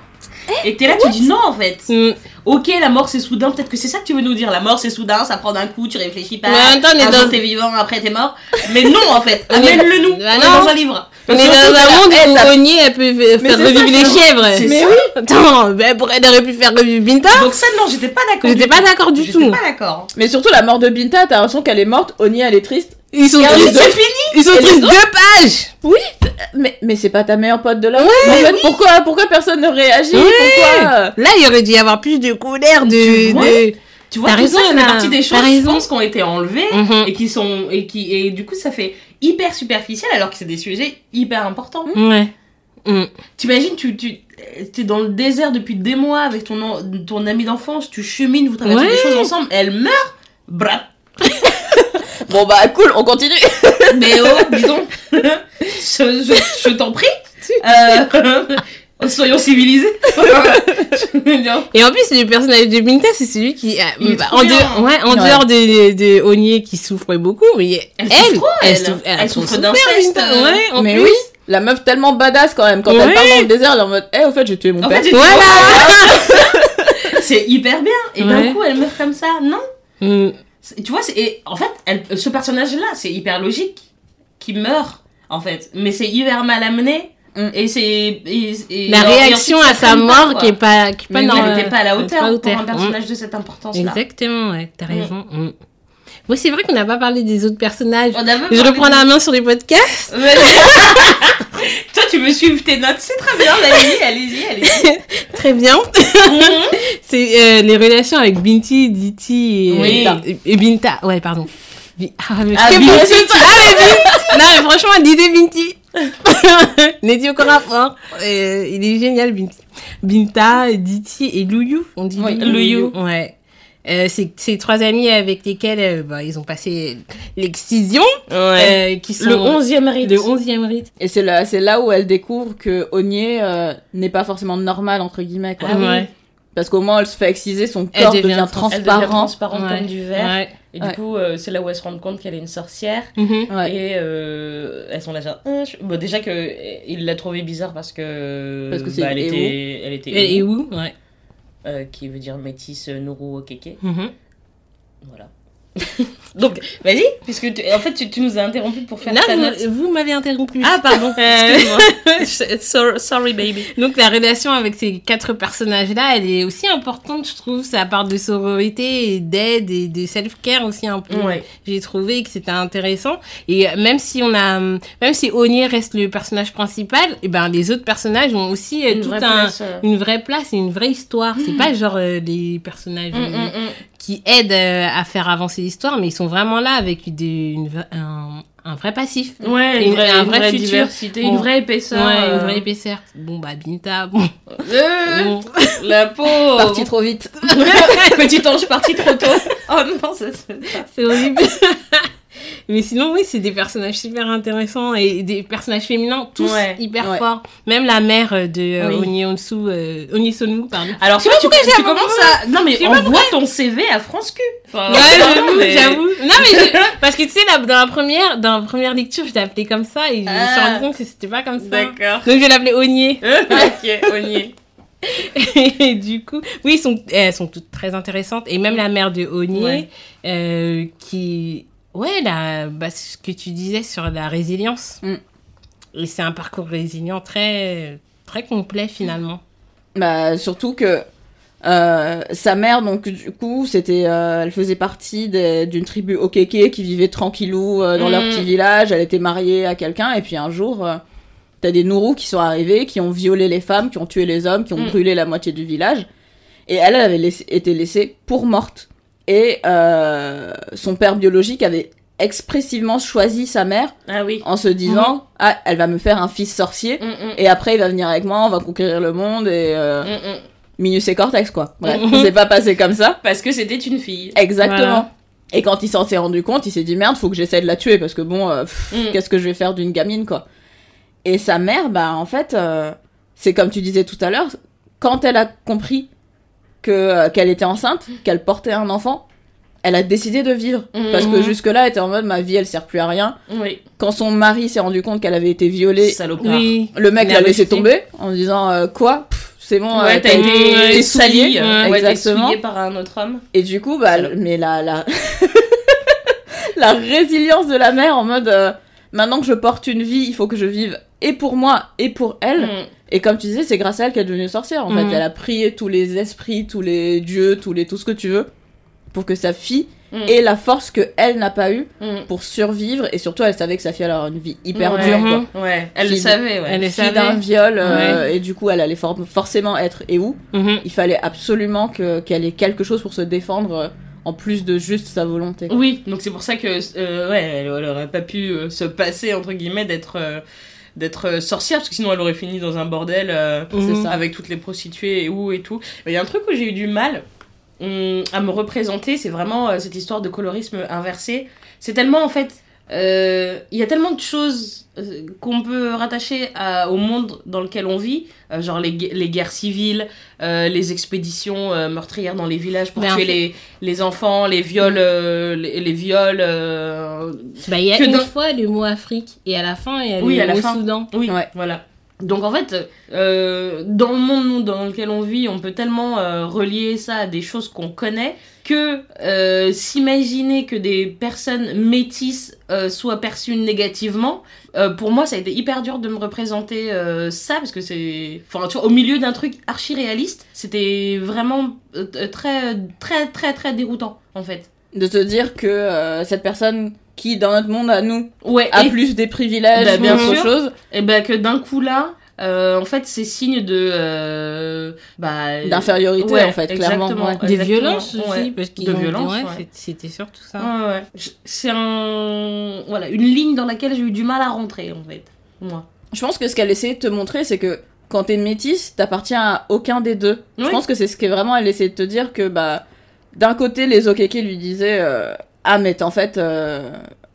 Et t'es là, tu dis non en fait. Mm. Ok, la mort c'est soudain. Peut-être que c'est ça que tu veux nous dire. La mort c'est soudain, ça prend d'un coup, tu réfléchis pas. Mais on est dans- jour t'es vivant, après t'es mort. Mais non en fait. On est- Amène-le nous. Bah on est dans un livre. On est dans un la- monde où la- elle peut faire revivre les chèvres. Mais oui. Attends, ben, pour- elle aurait pu faire revivre Binta. Donc ça non, j'étais pas d'accord. J'étais du pas tout. d'accord du J'étais tout. pas d'accord. Mais surtout la mort de Binta, t'as l'impression qu'elle est morte. Oni, elle est triste. Ils sont tristes. Ils sont tristes deux pages. Oui, mais mais c'est pas ta meilleure pote de la. En fait, pourquoi pourquoi personne ne réagit? Ouais. Pourquoi? Euh, Là, il aurait dû y avoir plus de colère, de. Tu vois? de... Tu vois, T'as tout raison, ça, là. partie des choses, je raison. pense, qui ont été enlevées Mhm. et qui sont et qui et du coup ça fait hyper superficiel alors que c'est des sujets hyper importants. Ouais. Mm. T'imagines, tu, tu es dans le désert depuis des mois avec ton, ton ami d'enfance, tu chemines, vous traversez Ouais. des choses ensemble, elle meurt, brap. Bon bah cool, on continue. Mais oh, dis donc, je, je, je t'en prie, euh, soyons civilisés. Et en plus, le personnage de Binta, c'est celui qui. euh, bah, en dehors, ouais, en Ouais. dehors de, de Onier qui souffre beaucoup, mais Elle elle, souffre elle. souffre, Elle souffre d'inceste, euh. Ouais, en mais plus. oui, la meuf tellement badass quand même. Quand elle part dans le désert, elle est en mode, eh au fait j'ai tué mon En père. fait, Voilà. c'est hyper bien. Et Ouais. d'un coup, elle meurt comme ça, non Mm. Tu vois, et en fait, elle- ce personnage-là, c'est hyper logique qu'il meurt, en fait. Mais c'est hyper mal amené. Mm. Et c'est. La réaction à sa pas, mort qui est pas, qui est pas dans Elle n'était pas à la hauteur pour un personnage de cette importance-là. Exactement, ouais, t'as Mm. raison. Mm. Oui, c'est vrai qu'on n'a pas parlé des autres personnages. On Je reprends la main sur les podcasts. Toi, tu veux suivre tes notes, c'est très bien. Allez-y, allez-y, allez-y. Très bien. c'est euh, les relations avec Binti, Diti et, Oui. et, et Binta. Ouais, pardon. Ah, mais Ah, je- Binti. Ah, mais Non, mais franchement, Diti Binti. N'est-il aucun rapport Il est génial, Binti. Binta, Diti et Louyou. On dit Oui, Louyou. Ouais. Euh, c'est c'est trois amis avec lesquels euh, bah, ils ont passé l'excision. euh, qui sont Le 11e rite. le 11e rite. Et c'est là, c'est là où elle découvre que Onier euh, n'est pas forcément normal entre guillemets. Quoi. Ah ouais. Parce qu'au moins, elle se fait exciser, son Elle corps devient devient, trans- Elle devient transparent. Ouais. comme du verre. Ouais. Et du coup, euh, c'est là où elles se rendent compte qu'elle est une sorcière. Mhm. Ouais. Et euh, elles sont là genre... Bon, déjà que il l'a trouvé bizarre parce que... Parce que c'est bah, elle, était, elle était... Et, et Ewo, où Ouais. Euh, qui veut dire métisse euh, Nourou Okeke. Mhm. Voilà. Donc, vas-y, puisque tu- en fait, tu, tu nous as interrompu pour faire Là, ta note. vous, vous m'avez interrompu. Ah, pardon, excuse-moi. So- Sorry, baby. Donc la relation avec ces quatre personnages-là, elle est aussi importante, je trouve. Ça parle de sororité et d'aide et de self-care aussi un peu. Ouais. J'ai trouvé que c'était intéressant. Et même si on a, même si Onier reste le personnage principal, et ben les autres personnages ont aussi euh, Une tout vraie un, place, euh. une vraie place et une vraie histoire. C'est pas genre euh, les personnages Mm, euh, mm, mm. Qui aident euh, à faire avancer l'histoire, mais ils sont vraiment là avec des, une, un, un vrai passif. Ouais, Une- une vraie, un une vrai vraie futur. diversité, Bon. une vraie épaisseur. Ouais, euh. une vraie épaisseur. Bon, bah, Binta, bon. Euh, bon. La pauvre Parti trop vite. Petit ange parti trop tôt. Oh non, ça se fait pas. C'est horrible. Mais sinon, oui, c'est des personnages super intéressants et des personnages féminins, tous Ouais, hyper ouais. forts. Même la mère de euh, Oui. Onyeonsu, euh, pardon. Alors, tu, j'ai tu moment- commences à... Non, mais pas envoie ton CV à France Q. Enfin, Ouais, j'avoue, mais- j'avoue. Non, mais je- parce que tu sais, là, dans la première, dans la première lecture, je l'ai appelé comme ça et je me suis Ah. rendu compte que c'était pas comme ça. D'accord. Donc, je l'appeler Onye. ok, on y est. Et du coup, oui, sont, elles sont toutes très intéressantes. Et même la mère de Ouais. euh, qui. Ouais, la, bah, ce que tu disais sur la résilience. Mm. Et c'est un parcours résilient très, très complet finalement. Bah, surtout que euh, sa mère, donc du coup, c'était, euh, elle faisait partie d'une tribu Okeke qui vivait tranquillou euh, dans leur Mm. petit village. Elle était mariée à quelqu'un et puis un jour, t'as des Nourous qui sont arrivés, qui ont violé les femmes, qui ont tué les hommes, qui ont Mm. brûlé la moitié du village. Et elle, elle avait été laissée pour morte. Et euh, son père biologique avait expressivement choisi sa mère Ah oui. en se disant ah elle va me faire un fils sorcier Mm, mm, et après il va venir avec moi on va conquérir le monde et euh, mm, mm. Minus et Cortex, quoi. Bref, c'est pas passé comme ça. Parce que c'était une fille. Exactement. Voilà. Et quand il s'en s'est rendu compte, il s'est dit merde, faut que j'essaie de la tuer parce que bon, euh, Mm. qu'est-ce que je vais faire d'une gamine, quoi. Et sa mère, bah en fait, euh, c'est comme tu disais tout à l'heure, quand elle a compris que euh, qu'elle était enceinte, qu'elle portait un enfant, elle a décidé de vivre. Mhm. Parce que jusque-là, elle était en mode ma vie, elle sert plus à rien. Oui. Quand son mari s'est rendu compte qu'elle avait été violée. Oui. le mec l'a laissé tomber en disant euh, quoi? C'est bon, Ouais, euh, t'as été, été t'es salié. souillé. Ouais, t'es Exactement. par un autre homme. Et du coup, bah, Salope. mais la, la... la résilience de la mère en mode euh, maintenant que je porte une vie, il faut que je vive et pour moi et pour elle. Mm. Et comme tu disais, c'est grâce à elle qu'elle est devenue sorcière. En fait, elle a prié tous les esprits, tous les dieux, tous les tout ce que tu veux pour que sa fille Mm. ait la force que elle n'a pas eu Mm. pour survivre. Et surtout, elle savait que sa fille allait avoir une vie hyper Ouais. dure. Mhm. Quoi. Ouais, elle le savait, ouais. Elle le Fille savait. d'un viol, euh, et du coup, elle allait for- forcément être et où Mhm. Il fallait absolument que- qu'elle ait quelque chose pour se défendre euh, en plus de juste sa volonté. Oui, donc c'est pour ça que euh, ouais, elle, elle aurait pas pu euh, se passer entre guillemets d'être euh, d'être euh, sorcière parce que sinon elle aurait fini dans un bordel euh, Mhm. C'est ça. avec toutes les prostituées et où et tout. Mais il y a un truc où j'ai eu du mal hum, à me représenter, c'est vraiment euh, cette histoire de colorisme inversé. C'est tellement en fait euh, il y a tellement de choses euh, qu'on peut rattacher à- au monde dans lequel on vit, euh, genre les, gue- les guerres civiles, euh, les expéditions euh, meurtrières dans les villages pour Mais en tuer fait- les, les enfants, les viols, euh, les, les viols. euh, Bah, il y a Que une dans- fois le mot Afrique et à la fin, il y a Oui, le à la mot fin. Soudan. Oui, Ouais. voilà. Donc en fait, euh, dans le monde nous, dans lequel on vit, on peut tellement euh, relier ça à des choses qu'on connaît que euh, s'imaginer que des personnes métisses euh, soient perçues négativement, euh, pour moi ça a été hyper dur de me représenter ça parce que c'est, enfin tu vois, au milieu d'un truc archi réaliste, c'était vraiment très très très très déroutant en fait. De te dire que cette personne qui, dans notre monde à nous, Ouais. a et- plus des privilèges, Bah, bien autre sûr. chose, Et ben que d'un coup là, en fait, c'est signe de. euh, bah, d'infériorité ouais, en fait, clairement. ouais. Des Exactement, violences aussi, ouais. parce qu'ils ont c'était surtout ça. Ouais, ouais. Je- C'est un. Voilà, une ligne dans laquelle j'ai eu du mal à rentrer, en fait. Moi. Je pense que ce qu'elle essayait de te montrer, c'est que quand t'es métisse, t'appartiens à aucun des deux. Je pense que c'est ce qu'elle vraiment elle essayait de te dire que bah d'un côté les Okeke lui disaient euh, ah mais en fait euh,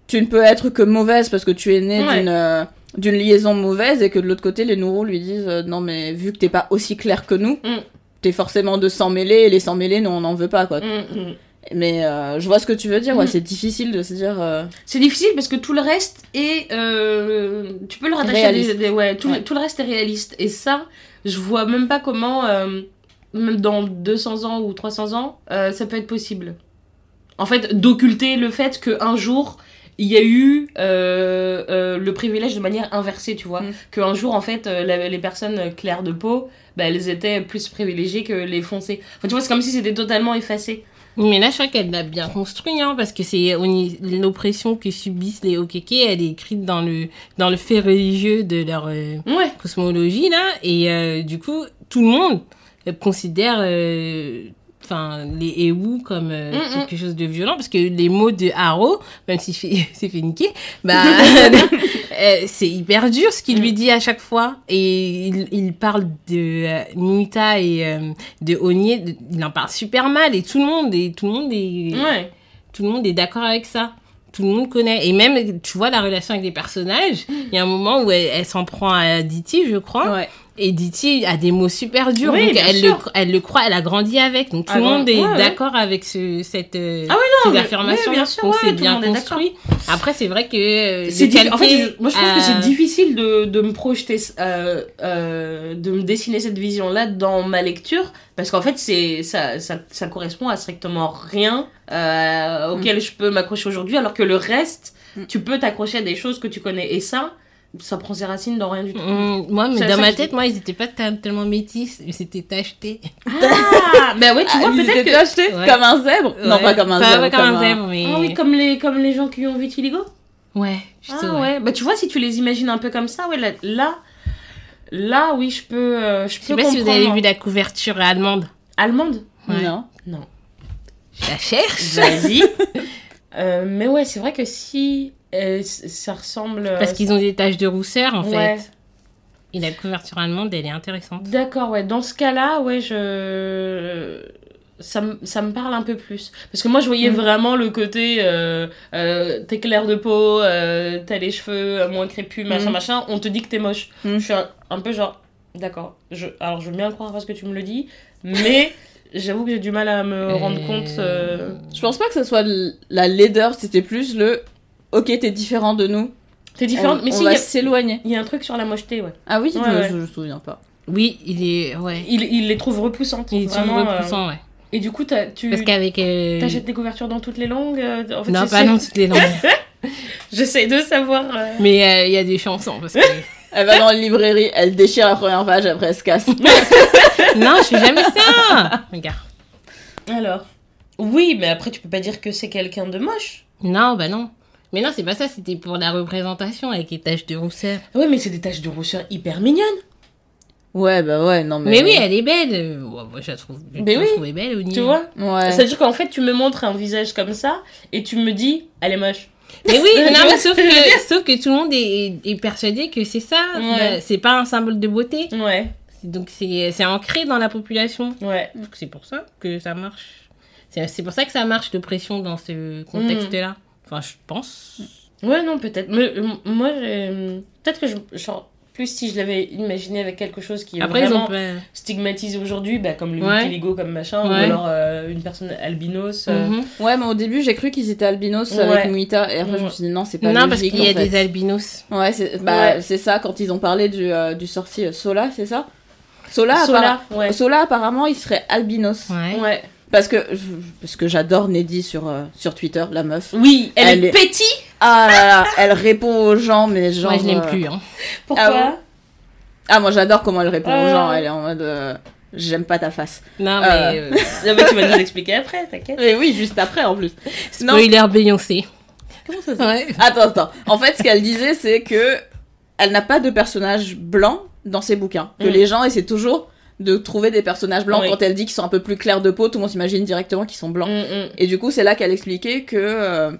tu ne peux être que mauvaise parce que tu es née Ouais. d'une euh, d'une liaison mauvaise et que de l'autre côté les Nourous lui disent euh, non mais vu que t'es pas aussi clair que nous Mm. t'es forcément de s'en mêler, et les s'en mêler, nous, on n'en veut pas, quoi. Mm, mm. Mais euh, je vois ce que tu veux dire, ouais, c'est difficile de se dire... euh, C'est difficile parce que tout le reste est. tu peux le rattacher à des, ouais, tout, le- tout le reste est réaliste. Et ça, je vois même pas comment, même dans 200 ans ou 300 ans, ça peut être possible. En fait, d'occulter le fait qu'un jour, il y a eu euh, euh, le privilège de manière inversée, tu vois. Mm. Qu'un jour, en fait, euh, la- les personnes claires de peau, bah, elles étaient plus privilégiées que les foncées. Enfin, tu vois, c'est comme si c'était totalement effacé. Mais là, je crois qu'elle l'a bien construit, hein, parce que c'est l'oppression que subissent les Okeke, elle est écrite dans le, dans le fait religieux de leur euh, Ouais. cosmologie, là. Et euh, du coup, tout le monde considère euh, enfin les Ewu comme euh, Mm, mm. quelque chose de violent, parce que les mots de Haro, même si c'est fait niquer, bah, euh, c'est hyper dur ce qu'il lui dit à chaque fois. Et il, il parle de euh, Nuita et euh, de Onye, il en parle super mal, et tout le monde, et tout le monde est, Ouais. tout le monde est d'accord avec ça. Tout le monde connaît. Et même, tu vois, la relation avec les personnages, il y a un moment où elle, elle s'en prend à Diti, je crois. Ouais. Et Diti a des mots super durs. Oui, donc elle le, sûr. elle le croit, elle a grandi avec. Donc tout Ah le bon, monde est ouais, ouais. d'accord avec ce, cette, euh, Ah oui, non, ces affirmations. oui, bien sûr, ouais, c'est bien construit. Après, c'est vrai que. euh, C'est diffi- en fait, calquer je- moi je à- que c'est difficile de, de me projeter, euh, euh, de me dessiner cette vision-là dans ma lecture, parce qu'en fait, c'est ça, ça, ça correspond à strictement rien euh, auquel je peux m'accrocher aujourd'hui, alors que le reste, Mm. tu peux t'accrocher à des choses que tu connais. Et ça, ça prend ses racines dans rien du tout. Hum, moi, mais dans ça ma je tête, moi, ils étaient pas tellement métis, ils s'étaient tachetés. Ah, bah ouais, tu vois, Ah, peut-être étaient que. achetés Ouais. comme un zèbre Non, pas comme un Pas- zèbre. pas comme un zèbre, mais. Ah oui, comme les, comme les gens qui ont vitiligo Ouais, juste, Ah ouais. ouais. Bah tu vois, si tu les imagines un peu comme ça, ouais, là, là, là, oui, je peux, euh, je Je peux sais pas si vous avez vu la couverture allemande. Allemande. Non. Non. Je la cherche. Vas-y. Euh, mais ouais, c'est vrai que si ça ressemble. euh, Parce qu'ils ont des taches de rousseur, en Ouais. fait. Et la couverture allemande, elle est intéressante. D'accord, ouais. Dans ce cas-là, ouais, je. Ça, me- ça me parle un peu plus. Parce que moi, je voyais Mm. vraiment le côté. Euh, euh, t'es clair de peau, euh, t'as les cheveux moins crépus, machin, Mm. machin. On te dit que t'es moche. Mm. Je suis un, un peu genre. D'accord. Je, alors, je veux bien croire parce que tu me le dis. Mais j'avoue que j'ai du mal à me rendre compte. Je pense pas que ce soit la laideur, c'était plus le ok, t'es différent de nous. T'es différente. On, mais on si, il va y a- s'éloigner. il y, a un truc sur la mocheté, ouais. Ah oui, Ouais, je, ouais. je me souviens pas. Oui, il est. Ouais. Il, il les trouve repoussantes. Il est toujours vraiment, euh, repoussant, ouais. Et du coup, t'as- tu Parce qu'avec. euh, t'achètes des couvertures dans toutes les langues euh, en fait, Non, pas dans toutes les langues. J'essaie de savoir. euh, Mais euh, il y a des chansons. Parce que... Elle va dans une librairie, elle déchire la première page, après elle se casse. non, je fais jamais ça. Regarde. Alors. Oui, mais après, tu peux pas dire que c'est quelqu'un de moche. Non, bah non. Mais non, c'est pas ça. C'était pour la représentation avec les taches de rousseur. Oui, mais c'est des taches de rousseur hyper mignonnes. ouais, bah ouais, non mais. Mais, oui, elle est belle. Ouais, moi, je la trouve. Je Mais la oui. trouvais belle au Tu vois Ouais. C'est-à-dire qu'en fait, tu me montres un visage comme ça et tu me dis, elle est moche. Mais oui, non, mais sauf que sauf tout le monde est, est persuadé que c'est ça. Ouais. Bah, C'est pas un symbole de beauté. Ouais, Donc c'est c'est ancré dans la population. ouais. Donc c'est pour ça que ça marche. C'est c'est pour ça que ça marche l'oppression dans ce contexte-là. Enfin, je pense. Ouais, non, peut-être. Mais euh, moi, j'ai- peut-être que je. Genre, plus si je l'avais imaginé avec quelque chose qui est Après, vraiment ont stigmatisé aujourd'hui, bah, comme le Ouais. vitiligo, comme machin, ou alors euh, une personne albinos. euh, Mhm. Ouais, mais au début, j'ai cru qu'ils étaient albinos Ouais. avec Muita, et après, je me suis dit non, c'est pas Non, parce logique. qu'il y a fait. des albinos. Ouais, c'est bah, Ouais. c'est ça, quand ils ont parlé du, euh, du sorcier Sola, c'est ça? Sola, appara- Sola, ouais. Sola, apparemment, il serait albinos. Ouais. Parce que, parce que j'adore Neddy sur, euh, sur Twitter, la meuf. Oui, elle, Elle est est- pétie. Ah là là, elle répond aux gens, mais genre. Moi, je l'aime euh, plus. Hein. Pourquoi Ah ouais Ah, moi j'adore comment elle répond aux Ah. gens, elle est en mode. euh, J'aime pas ta face. Non, mais. Euh. euh, Non, mais tu vas nous expliquer après, t'inquiète. Et oui, juste après en plus. Non, spoiler Beyoncé. Comment ça Ouais. attends, attends. En fait, ce qu'elle disait, c'est que elle n'a pas de personnage blanc dans ses bouquins. Que Mm. les gens essaient toujours de trouver des personnages blancs. Oui. Quand elle dit qu'ils sont un peu plus clairs de peau, tout le monde s'imagine directement qu'ils sont blancs. Mm, Et du coup, c'est là qu'elle expliquait que euh,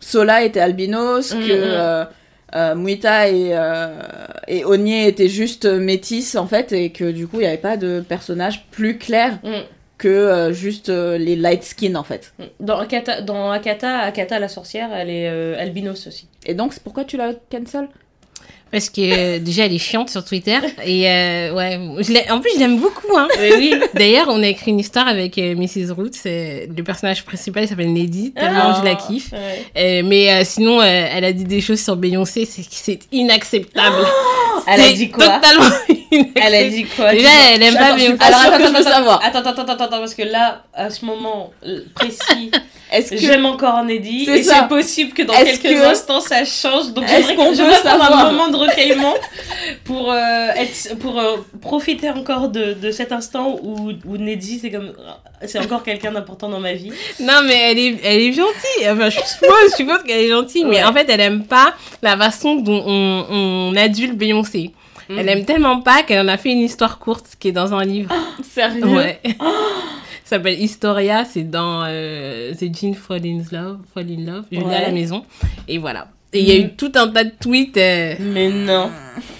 Sola était albinos, Mm, que mm. euh, euh, Muita et, et Onye étaient juste métis en fait, et que du coup, il n'y avait pas de personnage plus clair mm, mm. que euh, juste euh, les light skin en fait. Dans Akata, dans Akata, Akata la sorcière, elle est euh, albinos aussi. Et donc, c'est pourquoi tu la cancel? Parce que euh, déjà, elle est chiante sur Twitter. Et euh, ouais, je en plus, je l'aime beaucoup. Hein. Oui. D'ailleurs, on a écrit une histoire avec euh, Mrs. Roots. euh, le personnage principal s'appelle Neddy, tellement je la kiffe. Ouais. Euh, mais euh, sinon, euh, elle a dit des choses sur Beyoncé, c'est c'est inacceptable. Elle a dit quoi? Totalement. Elle a dit quoi Déjà, elle aime pas pas Alors attends, attends, savoir. attends, attends, attends, attends, parce que là, à ce moment précis, Est-ce que j'aime encore Neddy C'est et ça. c'est possible que dans quelques que- instants ça change. Donc Est-ce qu'on veut prendre un savoir moment de recueillement pour euh, être, pour euh, profiter encore de, de cet instant où, où Neddy c'est comme c'est encore quelqu'un d'important dans ma vie. Non, mais elle est, elle est gentille. Enfin, je suppose, je suppose qu'elle est gentille. Mais en fait, elle aime pas la façon dont on, on adulte Beyoncé. Mm. Elle aime tellement pas qu'elle en a fait une histoire courte qui est dans un livre. sérieux? Ouais. Ça s'appelle Historia, c'est dans euh, The Jean Fall in Love, Fall in Love. Je l'ai Ouais. à la maison. Et voilà. Et il y a eu tout un tas de tweets. euh, Mais non.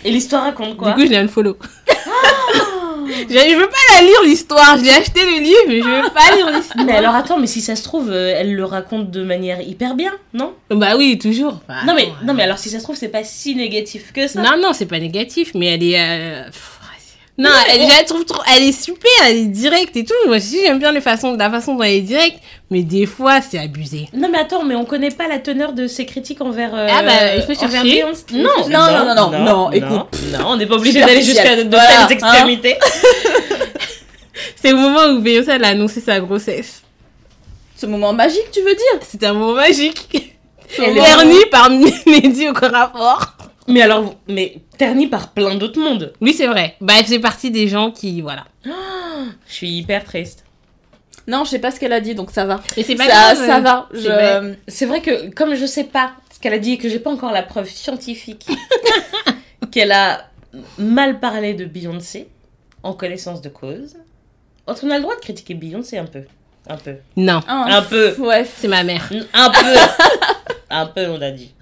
Et l'histoire raconte quoi? Du coup, je l'ai unfollow. je, je veux pas la lire l'histoire. J'ai acheté le livre, mais je veux pas lire l'histoire. Mais alors attends, mais si ça se trouve, euh, elle le raconte de manière hyper bien, non? Bah oui, toujours. Bah, Non mais non mais alors si ça se trouve c'est pas si négatif que ça. Non, non, c'est pas négatif, mais elle est. euh, Non, elle, je la trouve trop. Elle est super, elle est directe et tout. Moi aussi, j'aime bien les façons, la façon dont elle est directe, mais des fois, c'est abusé. Non mais attends, mais on connaît pas la teneur de ses critiques envers. euh, Ah bah, il faut envers. Beyoncé. Non, non, non, non, non, écoute. Non, on n'est pas obligé d'aller jusqu'à de Voilà, telles hein. extrémités. C'est au moment où Beyoncé elle a annoncé sa grossesse. Ce moment magique, tu veux dire? C'était un moment magique. Verni par Mehdi au corps à fort. Mais alors, mais terni par plein d'autres mondes. Oui, c'est vrai. Bah, elle fait partie des gens qui. Voilà. Je suis hyper triste. Non, je sais pas ce qu'elle a dit, donc ça va. Et c'est pas Ça, grave. ça va. C'est Je... vrai. C'est vrai que comme je sais pas ce qu'elle a dit et que j'ai pas encore la preuve scientifique qu'elle a mal parlé de Beyoncé en connaissance de cause, on a le droit de critiquer Beyoncé un peu? Un peu. Non, Ah, Un peu. Ouais. c'est ma mère. Un peu. un peu, on a dit.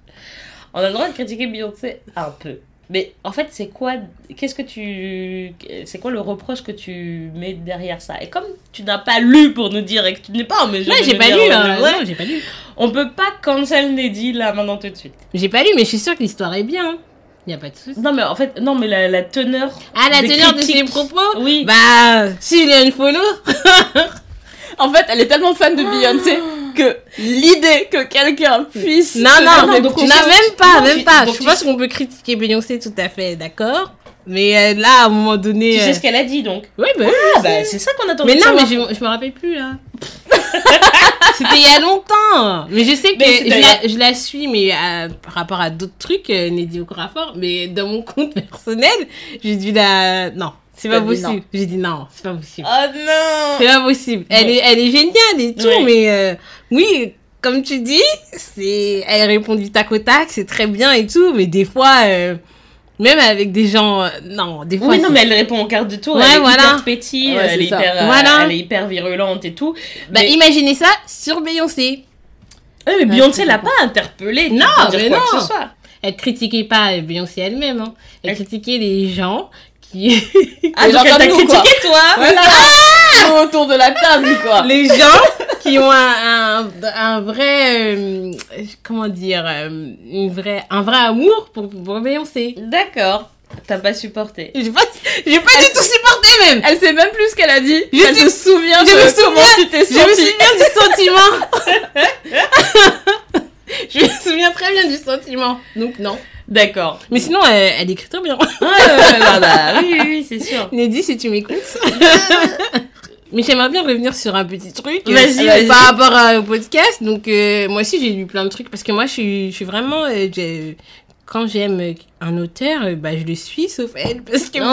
On a le droit de critiquer Beyoncé un peu. Mais en fait, c'est quoi Qu'est-ce que tu C'est quoi le reproche que tu mets derrière ça? Et comme tu n'as pas lu pour nous dire et que tu n'es pas en mesure Ouais, de j'ai pas dire, lu. euh, hein. ouais, Non, j'ai pas lu. on peut pas cancel Neddy là maintenant tout de suite. J'ai pas lu, mais je suis sûre que l'histoire est bien. Il y a pas de souci. Non mais en fait, non mais la, la teneur. Ah, la des teneur de ses propos Oui. Bah, s'il a une follow. En fait, elle est tellement fan de Beyoncé que l'idée que quelqu'un puisse. Non, non, non, des donc tu non, même pas, même tu- pas. donc Je pense qu'on peut critiquer Beyoncé tout à fait, d'accord. Mais euh, là, à un moment donné. Tu euh, sais ce qu'elle a dit donc. Oui, bah, Ah, bah, c'est ça qu'on attend. mais non, mais je, je me rappelle plus là. C'était il y a longtemps. Mais je sais que la, je la suis, mais euh, par rapport à d'autres trucs, euh, Neddy Okorafor. Mais dans mon compte personnel, j'ai dû la. Non, c'est pas possible. J'ai dit non, c'est pas possible. Oh non. C'est pas possible. Elle, est, elle est géniale et tout, Oui. mais euh, oui, comme tu dis, c'est, elle répond du tac au tac, c'est très bien et tout, mais des fois, euh, même avec des gens, euh, non, des fois. Oui, non, mais elle répond au quart de tour. Ouais, elle est voilà. hyper Ouais, elle, est hyper, Voilà. elle est hyper virulente et tout. Bah, mais imaginez ça sur Beyoncé. Ouais, mais Beyoncé l'a pas interpellée. Non, dire mais quoi non. que ce soit. Elle critiquait pas Beyoncé elle-même, hein. Elle Elle- critiquait les gens qui. Ah, donc elle t'a critiqué, toi Voilà. Autour de la table, quoi. les gens qui ont un, un, un vrai. euh, comment dire euh, une vraie, Un vrai amour pour, pour Beyoncé. D'accord. T'as pas supporté. J'ai pas, j'ai pas du tout supporté même! Elle sait même plus ce qu'elle a dit. Je elle sais- se souvient je de me comment souviens- tu t'es Je me souviens du sentiment. je me souviens très bien du sentiment. Donc non. D'accord. Mais sinon, elle, elle écrit très bien. Ah, ouais, ouais, bah, oui, oui, oui, c'est sûr. Neddy, si tu m'écoutes. Mais j'aimerais bien revenir sur un petit truc euh, Vas-y, euh, vas-y. par rapport à- au podcast. Donc euh, moi aussi j'ai lu plein de trucs parce que moi je suis, je suis vraiment euh, j'ai- quand j'aime un auteur, euh, bah je le suis sauf elle parce que bon,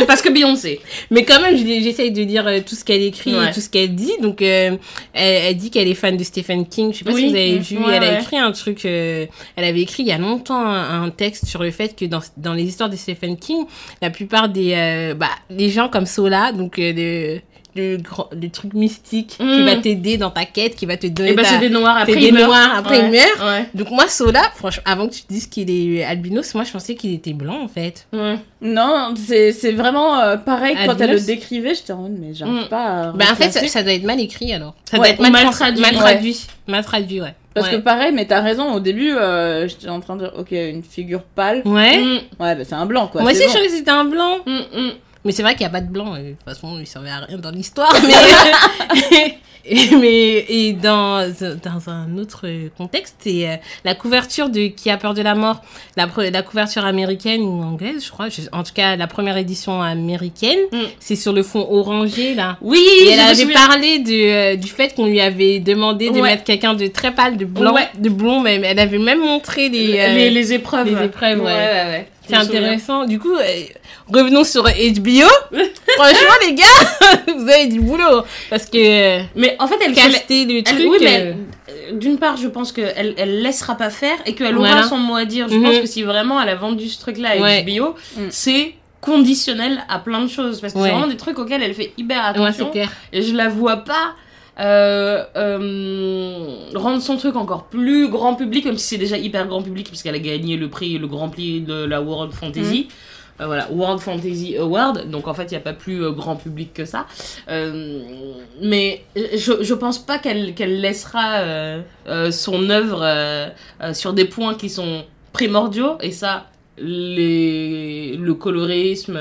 Non, parce que Beyoncé. Mais quand même, j'essaye de lire euh, tout ce qu'elle écrit Ouais. et tout ce qu'elle dit. Donc, euh, elle, elle dit qu'elle est fan de Stephen King. Je sais pas Oui. si vous avez vu. Ouais, elle a écrit un truc. euh, elle avait écrit il y a longtemps un, un texte sur le fait que dans, dans les histoires de Stephen King, la plupart des euh, bah, les gens comme Sola, donc euh, le- le, truc mystique qui Mm. va t'aider dans ta quête, qui va te donner Et bah, ta- c'est des noirs après, des il meurt. noirs, après il Ouais. meurt. Ouais. Donc moi, Sola, franchement, avant que tu dises qu'il est albinos, moi je pensais qu'il était blanc en fait. Ouais. Non, c'est c'est vraiment euh, pareil quand elle le décrivait, j'étais en mode, mais j'arrive Mm. pas à. Bah en fait, ça, doit être mal écrit alors. Ça Ouais, doit être mal, traduit. Mal Ouais. traduit. Mal traduit, ouais. Parce ouais. que pareil, mais t'as raison, au début, euh, j'étais en train de dire, ok, une figure pâle. Ouais. Mm, Ouais, bah c'est un blanc quoi. Moi aussi, je croyais que c'était un blanc. mm, mm. Mais c'est vrai qu'il n'y a pas de blanc. et De toute façon, il servait à rien dans l'histoire. Mais, et, mais et dans, dans un autre contexte, c'est euh, la couverture de Qui a peur de la mort. La, couverture américaine ou anglaise, je crois. je- en tout cas, la première édition américaine. Mm. C'est sur le fond orangé, là. Oui, Et elle avait parlé de, euh, du fait qu'on lui avait demandé de Ouais. mettre quelqu'un de très pâle, de blanc, Ouais. de blond même. Elle avait même montré les, euh, les, les épreuves. les épreuves, ouais. C'est intéressant. Du coup, euh, revenons sur HBO. Franchement, les gars, vous avez du boulot. Parce que Mais en fait, elle, caster le elle- truc. oui, mais euh, elle- d'une part, je pense qu'elle elle laissera pas faire et qu'elle aura Voilà. son mot à dire. Je Mhm. pense que si vraiment elle a vendu ce truc-là à Ouais. HBO, Mm. c'est conditionnel à plein de choses. Parce que Ouais. c'est vraiment des trucs auxquels elle fait hyper ouais, attention. clair. et je la vois pas euh, euh, rendre son truc encore plus grand public, même si c'est déjà hyper grand public, puisqu'elle a gagné le prix, le grand prix de la World Fantasy. Euh, voilà, World Fantasy Award, donc en fait il n'y a pas plus grand public que ça. Mais je, je pense pas qu'elle laissera son œuvre sur des points qui sont primordiaux, et ça, les, le colorisme,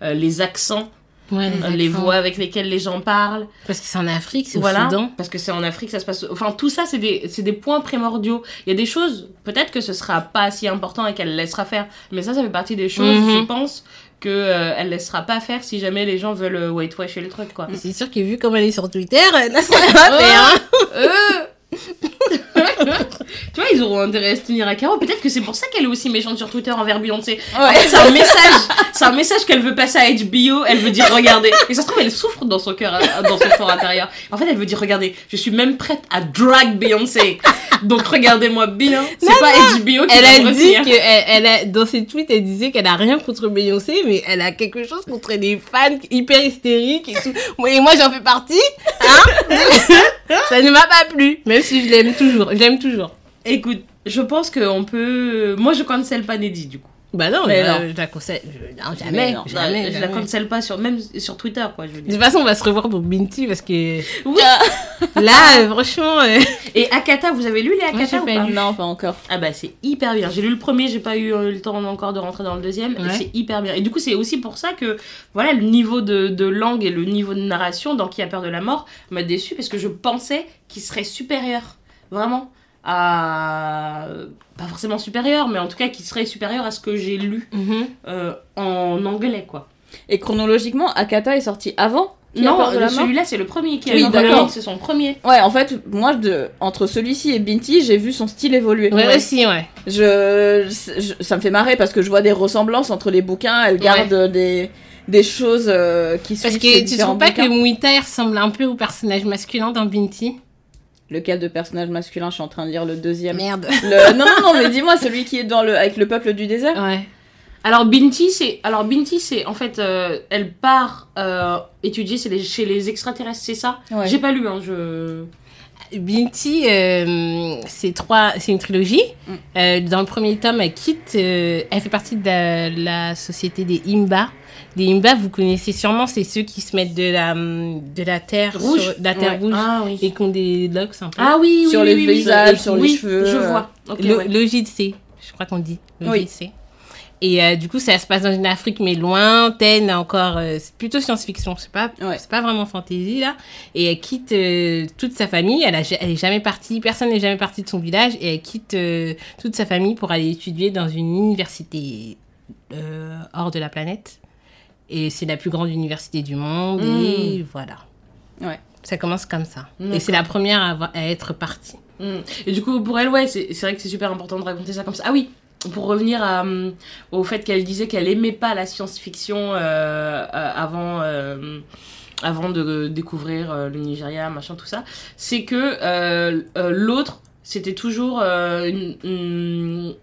les accents, Ouais, euh, les voix avec lesquelles les gens parlent, Parce que c'est en Afrique, c'est voilà, au Soudan. parce que c'est en Afrique, ça se passe. Enfin, tout ça, c'est des, c'est des points primordiaux. Il y a des choses, peut-être que ce sera pas si important et qu'elle laissera faire, mais ça, ça fait partie des choses, Mhm. je pense, que euh, elle laissera pas faire si jamais les gens veulent euh, whitewasher le truc, quoi. C'est sûr que vu comme elle est sur Twitter, elle n'a pas Ouais. faire. tu vois, ils auront intérêt à se tenir à carreau. Peut-être que c'est pour ça qu'elle est aussi méchante sur Twitter envers Beyoncé. En Ouais. fait, c'est un message, c'est un message qu'elle veut passer à HBO. Elle veut dire, regardez. Et ça se trouve, elle souffre dans son cœur, euh, dans son fort intérieur. En fait, elle veut dire, regardez, je suis même prête à drag Beyoncé. Donc regardez-moi bien. C'est pas HBO qui Elle a me dit que elle, elle a, dans ses tweets, elle disait qu'elle a rien contre Beyoncé, mais elle a quelque chose contre les fans hyper hystériques et tout. Et moi, j'en fais partie. Hein Ça ne m'a pas plu, même si je l'aime toujours. Je l'aime toujours. Écoute, je pense qu'on peut. Moi, je cancel pas Neddy du coup. Bah non, Mais non. je la conseille. je- non, Mais jamais. non. jamais, je la jamais. cancel pas sur même sur Twitter quoi. Je veux De toute façon, on va se revoir pour Binti parce que Oui. là, franchement, euh, Et Akata, vous avez lu les Moi, Akata ou pas pas lu. Non, pas encore. Ah bah c'est hyper bien. J'ai lu le premier, j'ai pas eu euh, le temps encore de rentrer dans le deuxième. et Ouais. C'est hyper bien. Et du coup c'est aussi pour ça que voilà le niveau de, de langue et le niveau de narration dans Qui a peur de la mort m'a déçu parce que je pensais qu'il serait supérieur, vraiment à pas forcément supérieur, mais en tout cas qu'il serait supérieur à ce que j'ai lu mhm. euh, en anglais quoi. Et chronologiquement, Akata est sorti avant Qui non, mort celui-là c'est le premier qui a Oui, d'accord. c'est son premier. Ouais, en fait, moi, de, entre celui-ci et Binti, j'ai vu son style évoluer. ouais, Ouais. aussi, ouais. Je, je- ça me fait marrer parce que je vois des ressemblances entre les bouquins. Elle garde des, des choses euh, qui Parce suivent ces que tu trouves pas que. Muita ressemble un peu au personnage masculin dans Binti? Lequel de personnage masculin Je suis en train de lire le deuxième. Merde. Le- Non, non, non, mais dis-moi, celui qui est dans le... avec le peuple du désert Ouais. Alors Binti, c'est alors Binti, c'est en fait, euh, elle part euh, étudier les- chez les extraterrestres, c'est ça? Ouais. J'ai pas lu, hein, je. Binti, euh, c'est trois, c'est une trilogie. Mm. Euh, dans le premier tome, elle quitte, euh, elle fait partie de la, la société des Imba. Les Imba, vous connaissez sûrement, c'est ceux qui se mettent de la, de la terre Rouge sur- de la terre Ouais. rouge Ah oui. et qui ont des locks un peu. Ah oui, oui, Sur oui. visages, sur les cheveux, Je vois. Ok, Lo- ouais. Je crois qu'on dit. Oui. Logidc. Et euh, du coup, ça se passe dans une Afrique, mais lointaine encore. euh, c'est plutôt science-fiction, c'est pas, Ouais. c'est pas vraiment fantasy, là. Et elle quitte euh, toute sa famille. Elle, a, elle est jamais partie, personne n'est jamais parti de son village. Et elle quitte toute sa famille pour aller étudier dans une université hors de la planète. Et c'est la plus grande université du monde. Et voilà. Ouais. Ça commence comme ça. Et c'est la première à, être partie. Mm. Et du coup, pour elle, ouais, c'est vrai que c'est super important de raconter ça comme ça. Ah oui, pour revenir à, hum, au fait qu'elle disait qu'elle aimait pas la science-fiction euh, euh, avant, euh, avant de découvrir euh, le Nigeria, machin, tout ça, c'est que euh, euh, l'autre c'était toujours euh,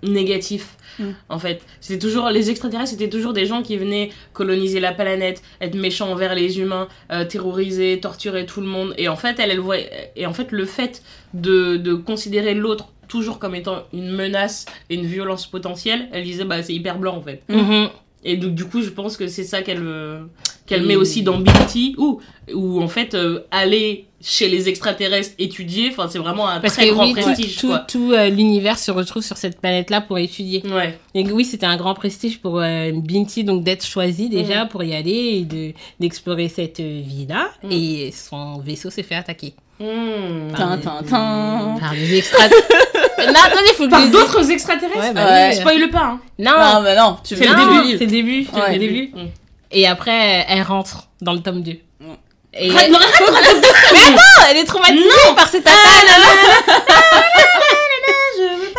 négatif. Mm. En fait, c'était toujours les extraterrestres, c'était toujours des gens qui venaient coloniser la planète, être méchants envers les humains, euh, terroriser, torturer tout le monde. Et en fait, elle, elle voyait, et en fait, le fait de, de considérer l'autre toujours comme étant une menace et une violence potentielle, elle disait bah c'est hyper blanc en fait. Mhm. Et donc du coup, je pense que c'est ça qu'elle euh, qu'elle Et- met aussi dans BT où où en fait euh, aller chez les extraterrestres étudier, enfin c'est vraiment un Parce très que grand oui, prestige tout, quoi. tout, euh, l'univers se retrouve sur cette planète-là pour étudier. Ouais. Et oui, c'était un grand prestige pour euh, Binti donc d'être choisie déjà pour y aller et de d'explorer cette euh, vie-là. Mm. Et son vaisseau s'est fait attaquer Hmm. Tin, tin, tin. par des extraterrestres. non, attendez, faut que Par d'autres extraterrestres Ouais, bah Ouais. Spoil pas hein. Non, Non, mais non, tu c'est veux le début. C'est le début. Ouais. le début. Hmm. Et après, elle rentre dans le tome 2. Non, arrête, Mais attends, elle est traumatisée par cette attaque.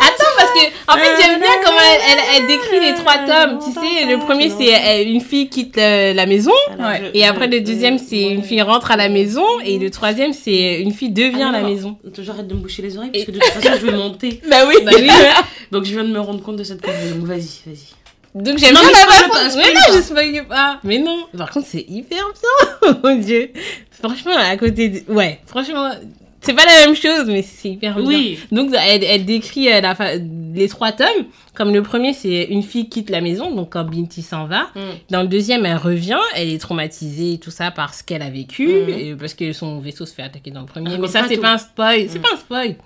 Attends, parce que en fait, j'aime bien comment elle, elle, elle décrit les trois tomes. Tu sais, le premier, c'est euh, une fille quitte euh, la maison. Ouais. Et après, le deuxième, c'est une fille rentre à la maison. Et le troisième, c'est une fille devient Ah, la non, non. maison. J'arrête de me boucher les oreilles parce que de toute façon je vais monter. Bah oui. Bah oui. Donc je viens de me rendre compte de cette connerie. Donc vas-y, vas-y. Donc j'aime Non, bien la façon- Mais non, je spoil pas. Mais non. Par contre, c'est hyper bien. Mon dieu. Franchement, à côté de... Ouais, franchement, c'est pas la même chose, mais c'est hyper bien. Oui. Donc, elle, elle décrit euh, la fa- les trois tomes. Comme le premier, c'est une fille quitte la maison, donc quand Binti s'en va. Hmm. Dans le deuxième, elle revient, elle est traumatisée et tout ça par ce qu'elle a vécu, Mhm. et parce que son vaisseau se fait attaquer dans le premier. Raconte mais ça, c'est pas un spoil. C'est Mhm. pas un spoil.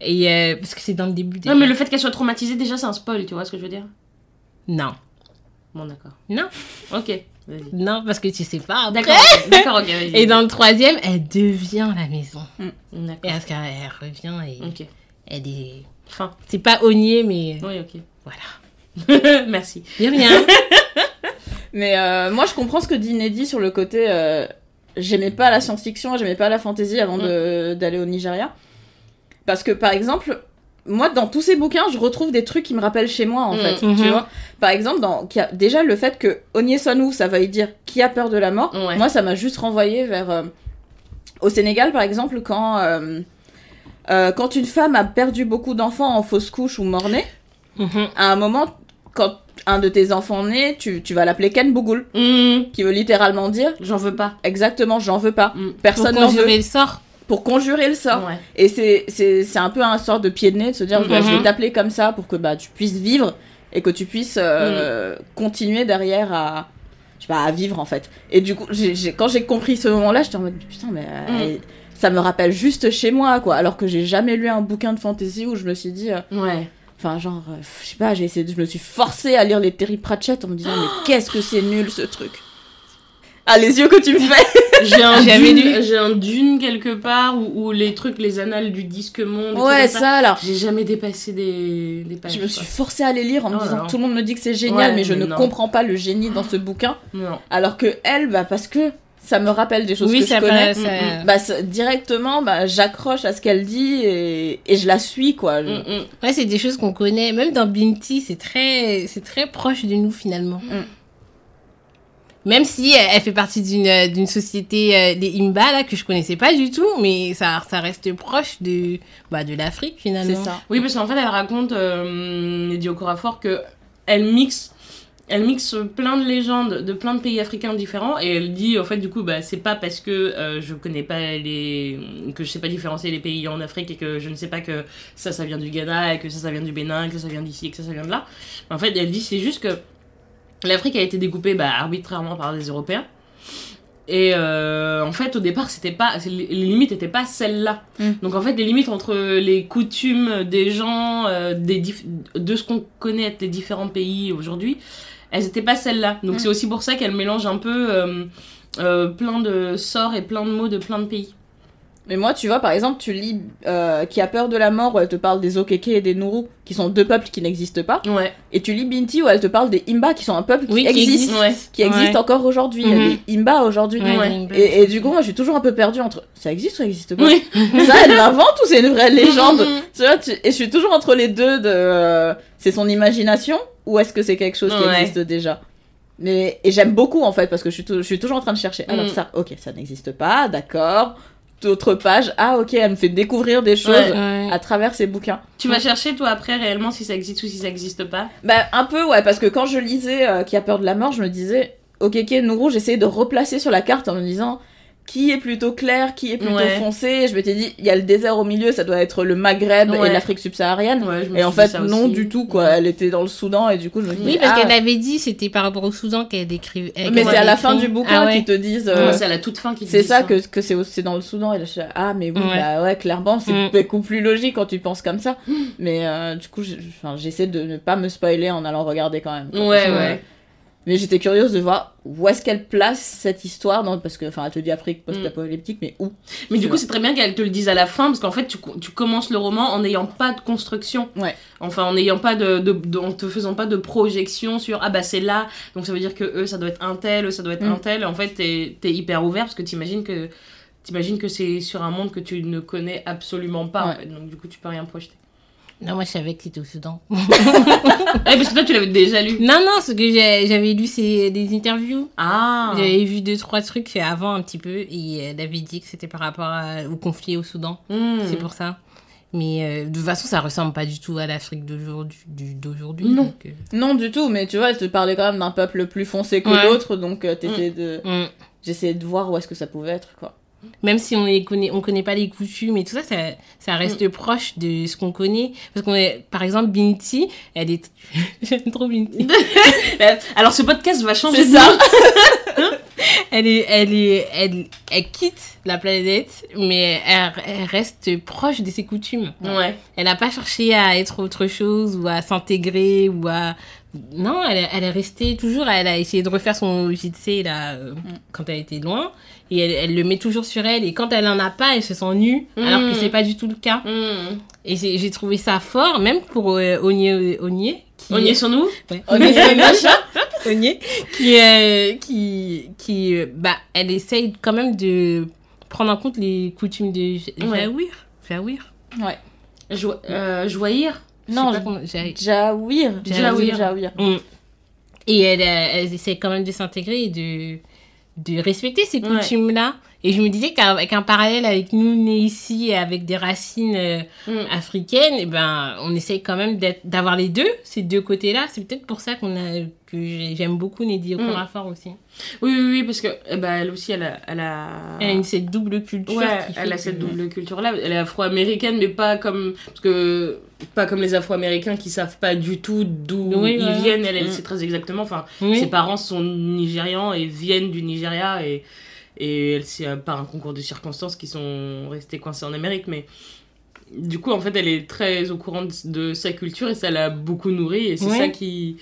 Et euh, parce que c'est dans le début. Non déjà. mais le fait qu'elle soit traumatisée déjà c'est un spoil, tu vois ce que je veux dire? Non. Bon d'accord. Non. Ok. Non, parce que tu sais pas. D'accord. D'accord. Ok. Vas-y. Et dans le troisième, elle devient la maison. Et D'accord. parce qu'elle elle revient et Ok. elle est. Fin. C'est pas Ognier, mais Oui ok. voilà. Merci. De rien. Mais euh, moi, je comprends ce que dit Neddy sur le côté. euh, j'aimais pas la science-fiction, j'aimais pas la fantasy avant de- d'aller au Nigeria. Parce que, par exemple, moi, dans tous ces bouquins, je retrouve des trucs qui me rappellent chez moi, en Mm. fait. Mhm. Tu vois Par exemple, dans, a- déjà, le fait que Onyesonu, ça veuille dire qui a peur de la mort, Ouais. moi, ça m'a juste renvoyé vers. euh, au Sénégal, par exemple, quand. euh, euh, quand une femme a perdu beaucoup d'enfants en fausse couche ou mort-né, Mhm. à un moment, quand un de tes enfants naît, tu, tu vas l'appeler Ken Bougoul, Hmm. qui veut littéralement dire J'en veux pas. exactement j'en veux pas. Hmm. Personne n'en veut. le sort? Pour conjurer le sort. Ouais. Et c'est- c'est c'est un peu un sort de pied de nez de se dire Mhm. bah, je vais t'appeler comme ça pour que bah, tu puisses vivre et que tu puisses euh, continuer derrière à, je sais pas, à vivre en fait. Et du coup, quand j'ai compris ce moment-là, j'étais en mode putain, mais ça me rappelle juste chez moi quoi. Alors que j'ai jamais lu un bouquin de fantasy où je me suis dit. euh, Ouais. Enfin, genre, euh, je sais pas, j'ai essayé de- je me suis forcée à lire les Terry Pratchett en me disant, mais qu'est-ce que c'est nul ce truc. Ah, les yeux que tu me fais J'ai un dune, lu. j'ai un dune quelque part où, où les trucs, les annales du disque monde. Ouais, ça, là. J'ai jamais dépassé des, des pages. Je me suis forcée à les lire en me Oh disant, là. tout le monde me dit que c'est génial, Ouais, mais je mais ne non. comprends pas le génie dans ce bouquin. Non. Alors que elle, bah, parce que ça me rappelle des choses Oui, que ça je connais. paraît. ça- Mm, Bah, ça- directement, bah, j'accroche à ce qu'elle dit et, et je la suis, quoi. Je- Mm, mm. Ouais, c'est des choses qu'on connaît. Même dans Binti, c'est très, c'est très proche de nous finalement. Mm. Même si elle, fait partie d'une, euh, d'une société euh, des Imba là que je connaissais pas du tout, mais ça, ça reste proche de, bah, de l'Afrique C'est finalement. ça. Oui, parce qu'en fait, elle raconte, euh, Lady Okorafor, que elle mixe, elle mixe plein de légendes de plein de pays africains différents et elle dit, en fait, du coup, bah, c'est pas parce que euh, je connais pas les. que je sais pas différencier les pays en Afrique et que je ne sais pas que ça, ça vient du Ghana et que ça, ça vient du Bénin, que ça vient d'ici et que ça, ça vient de là. En fait, elle dit, c'est juste que l'Afrique a été découpée bah, arbitrairement par des Européens. Et euh, en fait, au départ, c'était pas, les limites n'étaient pas celles-là. Mm. Donc en fait, les limites entre les coutumes des gens, euh, des de ce qu'on connaît les différents pays aujourd'hui, elles n'étaient pas celles-là. Donc Mm. c'est aussi pour ça qu'elle mélange un peu euh, euh, plein de sorts et plein de mots de plein de pays. Mais moi, tu vois, par exemple, tu lis euh, Qui a peur de la mort, où elle te parle des Okeke et des Nourou, qui sont deux peuples qui n'existent pas. Ouais. Et tu lis Binti, où elle te parle des Imba, qui sont un peuple qui Oui, qui existe, qui existe Ouais. encore aujourd'hui. Il y a Mhm. des Imba aujourd'hui. Et, et du coup, moi, je suis toujours un peu perdue entre ça existe ou ça existe pas? Oui. Ça, elle l'invente ou c'est une vraie légende? Mhm. tu vois, tu- Et je suis toujours entre les deux de. c'est son imagination ou est-ce que c'est quelque chose qui existe déjà? Mais, Et j'aime beaucoup en fait parce que je suis, je suis toujours en train de chercher. Alors Mhm. ça, ok, ça n'existe pas, d'accord. Autre page. Ah ok, elle me fait découvrir des choses Ouais. Ouais. à travers ses bouquins. Tu vas chercher toi après réellement si ça existe ou si ça existe pas. Bah un peu ouais, parce que quand je lisais euh, Qui a peur de la mort, je me disais, ok, ok, Nourou, j'essayais de replacer sur la carte en me disant qui est plutôt clair, qui est plutôt Ouais. foncé. Je m'étais dit, il y a le désert au milieu, ça doit être le Maghreb Ouais. et l'Afrique subsaharienne. Ouais, je me Et en suis dit fait, non aussi. du tout, quoi. Elle était dans le Soudan et du coup, je me dis. Oui, parce ah. qu'elle avait dit, c'était par rapport au Soudan qu'elle décrivait. Mais c'est à la fin du bouquin Ah ouais. qu'ils te disent. Euh, c'est à la toute fin qui te c'est dit ça que, que c'est dans le Soudan. Et là, je suis là, ah, mais oui, Ouais. bah ouais, clairement, c'est Mm. beaucoup plus logique quand tu penses comme ça. Mais euh, du coup, j'essaie de ne pas me spoiler en allant regarder quand même. quoi. Ouais, ouais. Mais j'étais curieuse de voir où est-ce qu'elle place cette histoire. Dans... Parce que, enfin, elle te dit Afrique post-apocalyptique, mais où? Mais du coup, c'est très bien qu'elle te le dise à la fin, parce qu'en fait, tu, co- tu commences le roman en n'ayant pas de construction. Ouais. Enfin, en n'ayant pas de, de, de- en te faisant pas de projection sur ah bah c'est là, donc ça veut dire que eux ça doit être un tel, eux ça doit être Mm. un tel. En fait, t'es es hyper ouvert parce que t'imagines que t'imagines que c'est sur un monde que tu ne connais absolument pas. en fait. donc du coup, tu peux rien projeter. Non, moi, je savais que c'était au Soudan. Eh, parce que toi, tu l'avais déjà lu. non, non, ce que j'avais lu, c'est des interviews. Ah. J'avais vu deux, trois trucs avant un petit peu. Et elle avait dit que c'était par rapport à- au conflit au Soudan. Hmm. C'est pour ça. Mais euh, de toute façon, ça ressemble pas du tout à l'Afrique d'aujourd'hui. Non. donc, euh, Non, du tout. Mais tu vois, elle te parlait quand même d'un peuple plus foncé que Ouais. l'autre. Donc, euh, t'essayais de... mm. j'essayais de voir où est-ce que ça pouvait être, quoi. Même si on les connaît, on connaît pas les coutumes et tout ça, ça, ça reste Mm. proche de ce qu'on connaît. Parce qu'on est, par exemple, Binti, elle est, j'aime trop Binti. Euh, Alors, ce podcast va changer ça. Elle est, elle est, elle, elle quitte la planète, mais elle, elle reste proche de ses coutumes. Ouais. Elle n'a pas cherché à être autre chose ou à s'intégrer ou à. Non, elle, elle est restée toujours. Elle a essayé de refaire son JTC là euh, quand elle était loin et elle, elle le met toujours sur elle. Et quand elle en a pas, elle se sent nue, alors que Mm. c'est pas du tout le cas. Hmm. Et j'ai trouvé ça fort, même pour euh, Ogné, Ogné, qui On y est sur nous Ouais. Est sur machin. Ogné, qui, euh, qui, qui, euh, bah, elle essaye quand même de prendre en compte les coutumes de. Jaouir. Jaouir. Ouais. Jo euh, Joyir Non, Je sais pas comment- Jaouir. Jawir. Jawir. Mm. Et elle, euh, elle essaie quand même de s'intégrer et de, de respecter ces Ouais. coutumes-là. Et je me disais qu'avec un parallèle avec nous nés ici et avec des racines euh, Hmm. africaines, eh ben, on essaye quand même d'avoir les deux, ces deux côtés-là. C'est peut-être pour ça qu'on a, que j'ai- j'aime beaucoup Neddy Okorafor aussi. Oui, oui, oui, parce que eh ben, elle aussi, elle a. Elle a... Elle a une, cette double culture. Ouais, elle a que- cette double culture-là. Elle est afro-américaine, mais pas comme. Parce que. Pas comme les afro-américains qui savent pas du tout d'où Oui, ils viennent. Elle, elle Mm. sait très exactement. Enfin, Oui. ses parents sont nigérians et viennent du Nigeria. Et, et elle, c'est euh, par un concours de circonstances qui sont restés coincés en Amérique. Mais du coup, en fait, elle est très au courant de, de sa culture et ça l'a beaucoup nourrie. Et c'est Ouais. ça qui.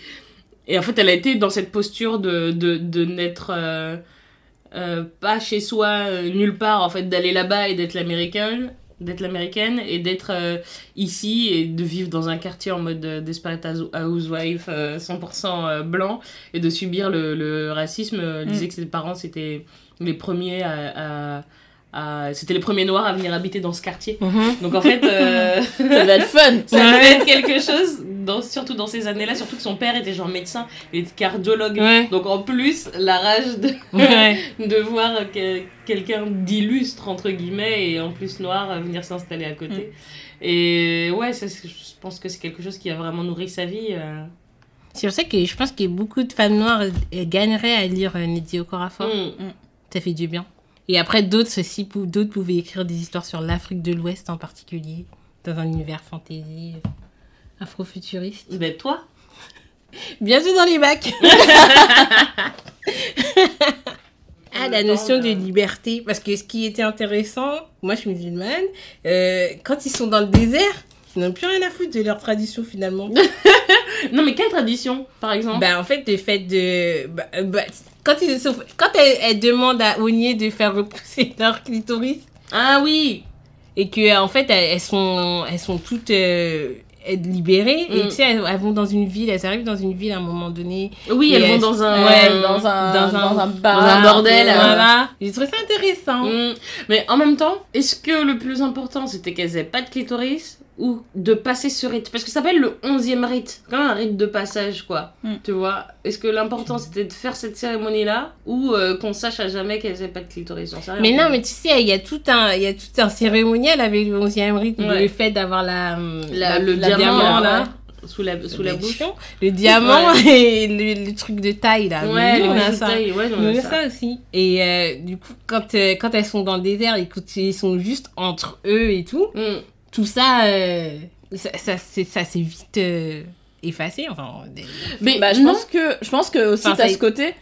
Et en fait, elle a été dans cette posture de, de, de n'être euh, euh, pas chez soi, euh, nulle part, en fait, d'aller là-bas et d'être l'américaine d'être l'américaine et d'être euh, ici et de vivre dans un quartier en mode euh, Desperate House- Housewife euh, 100% euh, blanc et de subir le, le racisme. Elle disait que ses parents c'était les premiers à, à- à- c'était les premiers noirs à venir habiter dans ce quartier. Mhm. Donc en fait, euh, Ça va être fun. ça Ouais. devait être quelque chose, dans, surtout dans ces années-là, surtout que son père était genre médecin, il était cardiologue. Ouais. Donc en plus, la rage de, Ouais. de voir que- quelqu'un d'illustre, entre guillemets, et en plus noir, euh, venir s'installer à côté. Et ouais, ça, je pense que c'est quelque chose qui a vraiment nourri sa vie. euh. C'est pour ça que je pense que beaucoup de femmes noires euh, gagneraient à lire euh, Neddy Okorafor. Mm. Ça fait du bien. Et après, d'autres ceci, d'autres pouvaient écrire des histoires sur l'Afrique de l'Ouest en particulier, dans un univers fantasy euh, afrofuturiste. Ben toi? Bientôt dans les bacs Ah, la notion de liberté. Parce que ce qui était intéressant, moi je suis musulmane, euh, quand ils sont dans le désert, ils n'ont plus rien à foutre de leur tradition finalement. Non mais quelle tradition, par exemple? Bah, en fait, le fait de. bah, euh, bah, quand ils, sauf- quand elle, elle demande à Ogné de faire repousser leur clitoris, Ah oui. Et que en fait elles, elles sont elles sont toutes euh, libérées. Et Mm. tu sais elles, elles vont dans une ville elles arrivent dans une ville à un moment donné. Oui, elles vont dans un... Ouais, dans un, dans un, bar. dans un bordel, euh, voilà. J'ai trouvé ça intéressant. Mm. Mais en même temps, est-ce que le plus important c'était qu'elles aient pas de clitoris? Ou de passer ce rite Parce que ça s'appelle le onzième rite, quand même un rite de passage, quoi. Mm. Tu vois Est-ce que l'important c'était de faire cette cérémonie-là ou euh, qu'on sache à jamais qu'elles n'avaient pas de clitoris. Mais non, mais tu sais, il y a tout un, il y a tout un cérémonial avec le 11e rythme, Ouais. le fait d'avoir la, La- le diamant, là, sous la, sous la Le bouche. le diamant et le, le truc de taille là. Ouais, Nous, on a ça. tailles, ouais, On on a a ça. ça aussi. Et euh, du coup, quand, euh, quand elles sont dans le désert, écoute, ils sont juste entre eux et tout. Mm. Tout ça, euh, ça, ça, c'est- ça s'est vite euh, effacé. Enfin, des- Mais Bah, je non, pense que je pense que aussi Enfin, t'as ce côté.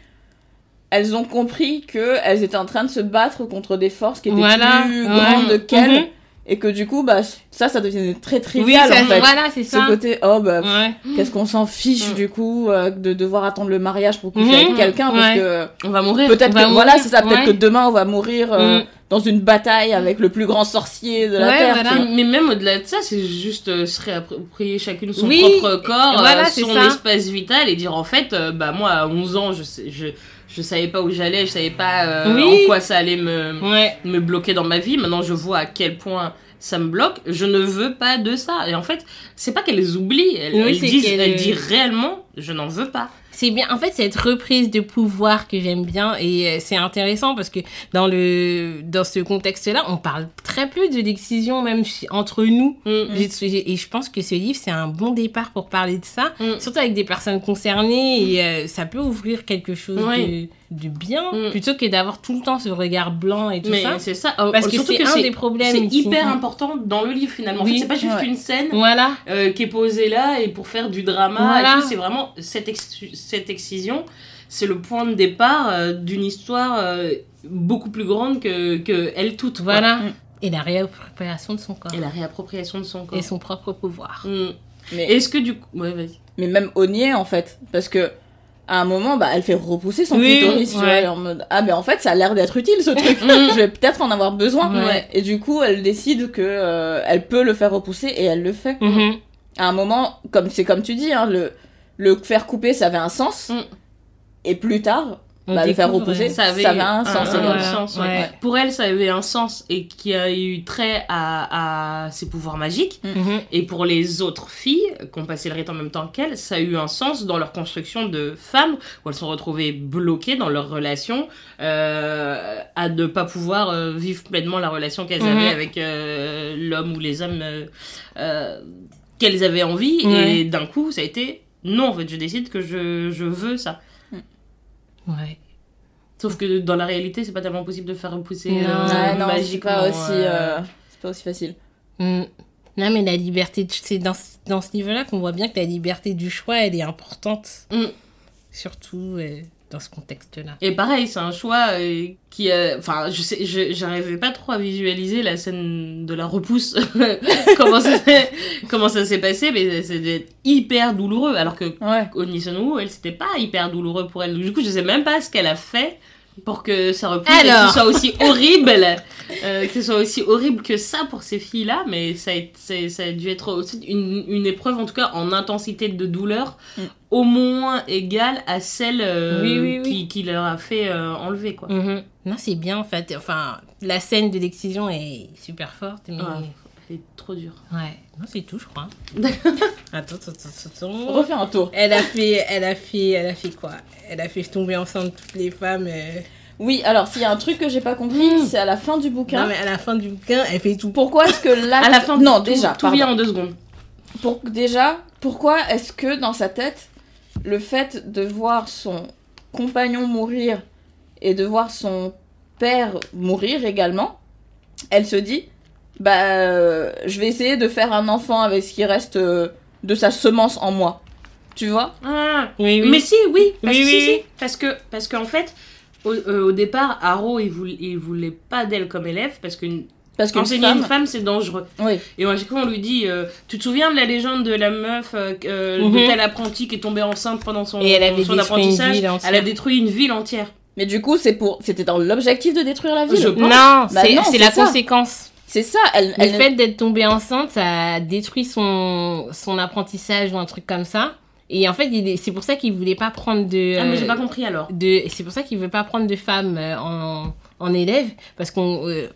Elles ont compris que elles étaient en train de se battre contre des forces qui étaient Voilà, plus ouais. grandes qu'elles Mhm. Et que du coup bah ça ça devenait très Oui, trivial ça- en fait. voilà, c'est Ce ça. côté oh bah Ouais. qu'est-ce qu'on s'en fiche Mm. du coup euh, de devoir attendre le mariage pour coucher Mhm. avec quelqu'un parce que on va mourir. peut-être que voilà c'est ça peut-être ouais. que demain on va mourir euh, Mm. dans une bataille avec le plus grand sorcier de la terre. voilà. Mais même au-delà de ça, c'est juste euh, se réapproprier chacune son Oui, propre corps, voilà, euh, son ça. espace vital et dire en fait, euh, bah moi à 11 ans, je, sais, je, je savais pas où j'allais, je savais pas euh, Oui. en quoi ça allait me, Ouais. me bloquer dans ma vie. Maintenant, je vois à quel point ça me bloque. Je ne veux pas de ça. Et en fait, c'est pas qu'elles oublient, elles, Oui, elles c'est disent, qu'elles- elles disent réellement, je n'en veux pas. C'est bien, en fait, cette reprise de pouvoir que j'aime bien et euh, c'est intéressant parce que dans le dans ce contexte-là, on parle très peu de l'excision même entre nous. Mm. J'ai- Et je pense que ce livre, c'est un bon départ pour parler de ça, Mm. surtout avec des personnes concernées et euh, ça peut ouvrir quelque chose Oui. de, de bien Mm. plutôt que d'avoir tout le temps ce regard blanc et tout Mais ça. c'est ça. Euh, Parce que surtout c'est un des problèmes. C'est hyper important dans le livre finalement. En Oui. fait, c'est pas juste Ouais. une scène. Voilà. euh, qui est posée là et pour faire du drama Voilà. c'est vraiment cette, ex- cette excision c'est le point de départ euh, d'une histoire euh, beaucoup plus grande que, que elle toute quoi. Voilà. Mm. Et la réappropriation de son corps. et la réappropriation de son corps Et son propre pouvoir. Mm. Mais, est-ce que du coup ouais vas-y mais même au nier en fait parce que à un moment bah elle fait repousser son Oui, clitoris tu ouais. vois, en mode ah mais en fait ça a l'air d'être utile ce truc Mm. je vais peut-être en avoir besoin Ouais. et du coup elle décide que euh, elle peut le faire repousser et elle le fait Mhm. à un moment comme c'est comme tu dis hein, le le faire couper ça avait un sens Mm. et plus tard bah, le faire découvre, repousser euh, ça avait, un sens un autre sens, ouais. Ouais. pour elle ça avait un sens et qui a eu trait à, à ses pouvoirs magiques Mhm. Et pour les autres filles qui ont passé le rite en même temps qu'elles, ça a eu un sens dans leur construction de femmes, où elles sont retrouvées bloquées dans leur relation, euh, à ne pas pouvoir euh, vivre pleinement la relation qu'elles Mhm. avaient avec euh, l'homme ou les hommes euh, euh, qu'elles avaient envie. Et d'un coup, ça a été non, en fait, je décide que je, je veux ça. Ouais. Sauf que dans la réalité, c'est pas tellement possible de faire repousser Non. euh, Ouais, non c'est pas aussi euh, euh, c'est pas aussi facile Mm. Non, mais la liberté, de- c'est dans, ce- dans ce niveau-là qu'on voit bien que la liberté du choix, elle est importante. Mm. Surtout euh, dans ce contexte-là. Et pareil, c'est un choix euh, qui. Enfin, je sais, je- j'arrivais pas trop à visualiser la scène de la repousse, comment ça, s'est- comment ça s'est passé, mais être hyper douloureux, alors que ouais Onisono, elle, c'était pas hyper douloureux pour elle. Donc, du coup, je sais même pas ce qu'elle a fait pour que ça repousse et que ce soit aussi horrible, euh, que ce soit aussi horrible que ça pour ces filles-là, mais ça a, été- ça a dû être aussi une, une épreuve, en tout cas en intensité de douleur, Mm. au moins égale à celle euh, Oui, oui, oui. Qui, qui leur a fait euh, enlever, quoi. Mhm. Non, c'est bien en fait. Enfin, la scène de l'excision est super forte, mais. Ouais. C'est trop dur. Ouais. Non, c'est tout, je crois. attends, attends, attends, on refait un tour Elle a fait, elle a fait, elle a fait quoi? Elle a fait tomber enceinte toutes les femmes. euh. oui alors s'il y a un truc que j'ai pas compris Mm. c'est à la fin du bouquin Non, mais à la fin du bouquin, elle fait tout. pourquoi est-ce que là À la fin, non tout, déjà tout pardon. vient en deux secondes. Pour, déjà, pourquoi est-ce que dans sa tête, le fait de voir son compagnon mourir et de voir son père mourir également, elle se dit, bah, euh, je vais essayer de faire un enfant avec ce qui reste euh, de sa semence en moi. Tu vois? Ah, Oui, oui. Mais si, oui, parce Oui, que, oui, si, si, parce que parce qu'en fait, au, euh, au départ, Haro, il voulait, il voulait pas d'elle comme élève parce qu'une Parce qu'une enseigner femme... une femme c'est dangereux. Oui, Et à chaque fois on lui dit, euh, tu te souviens de la légende de la meuf euh, de tel apprenti qui est tombée enceinte pendant son, Et elle avait son apprentissage, elle a détruit une ville entière. mais du coup, c'est pour... c'était dans l'objectif de détruire la ville. Je pense. Non, Bah c'est la ça. conséquence. C'est ça, elle... Le elle fait d'être tombée enceinte, ça a détruit son, son apprentissage ou un truc comme ça. Et en fait, c'est pour ça qu'il voulait pas prendre de. Ah mais j'ai pas compris alors. de c'est pour ça qu'il veut pas prendre de femmes euh, en, en élève parce qu'on euh,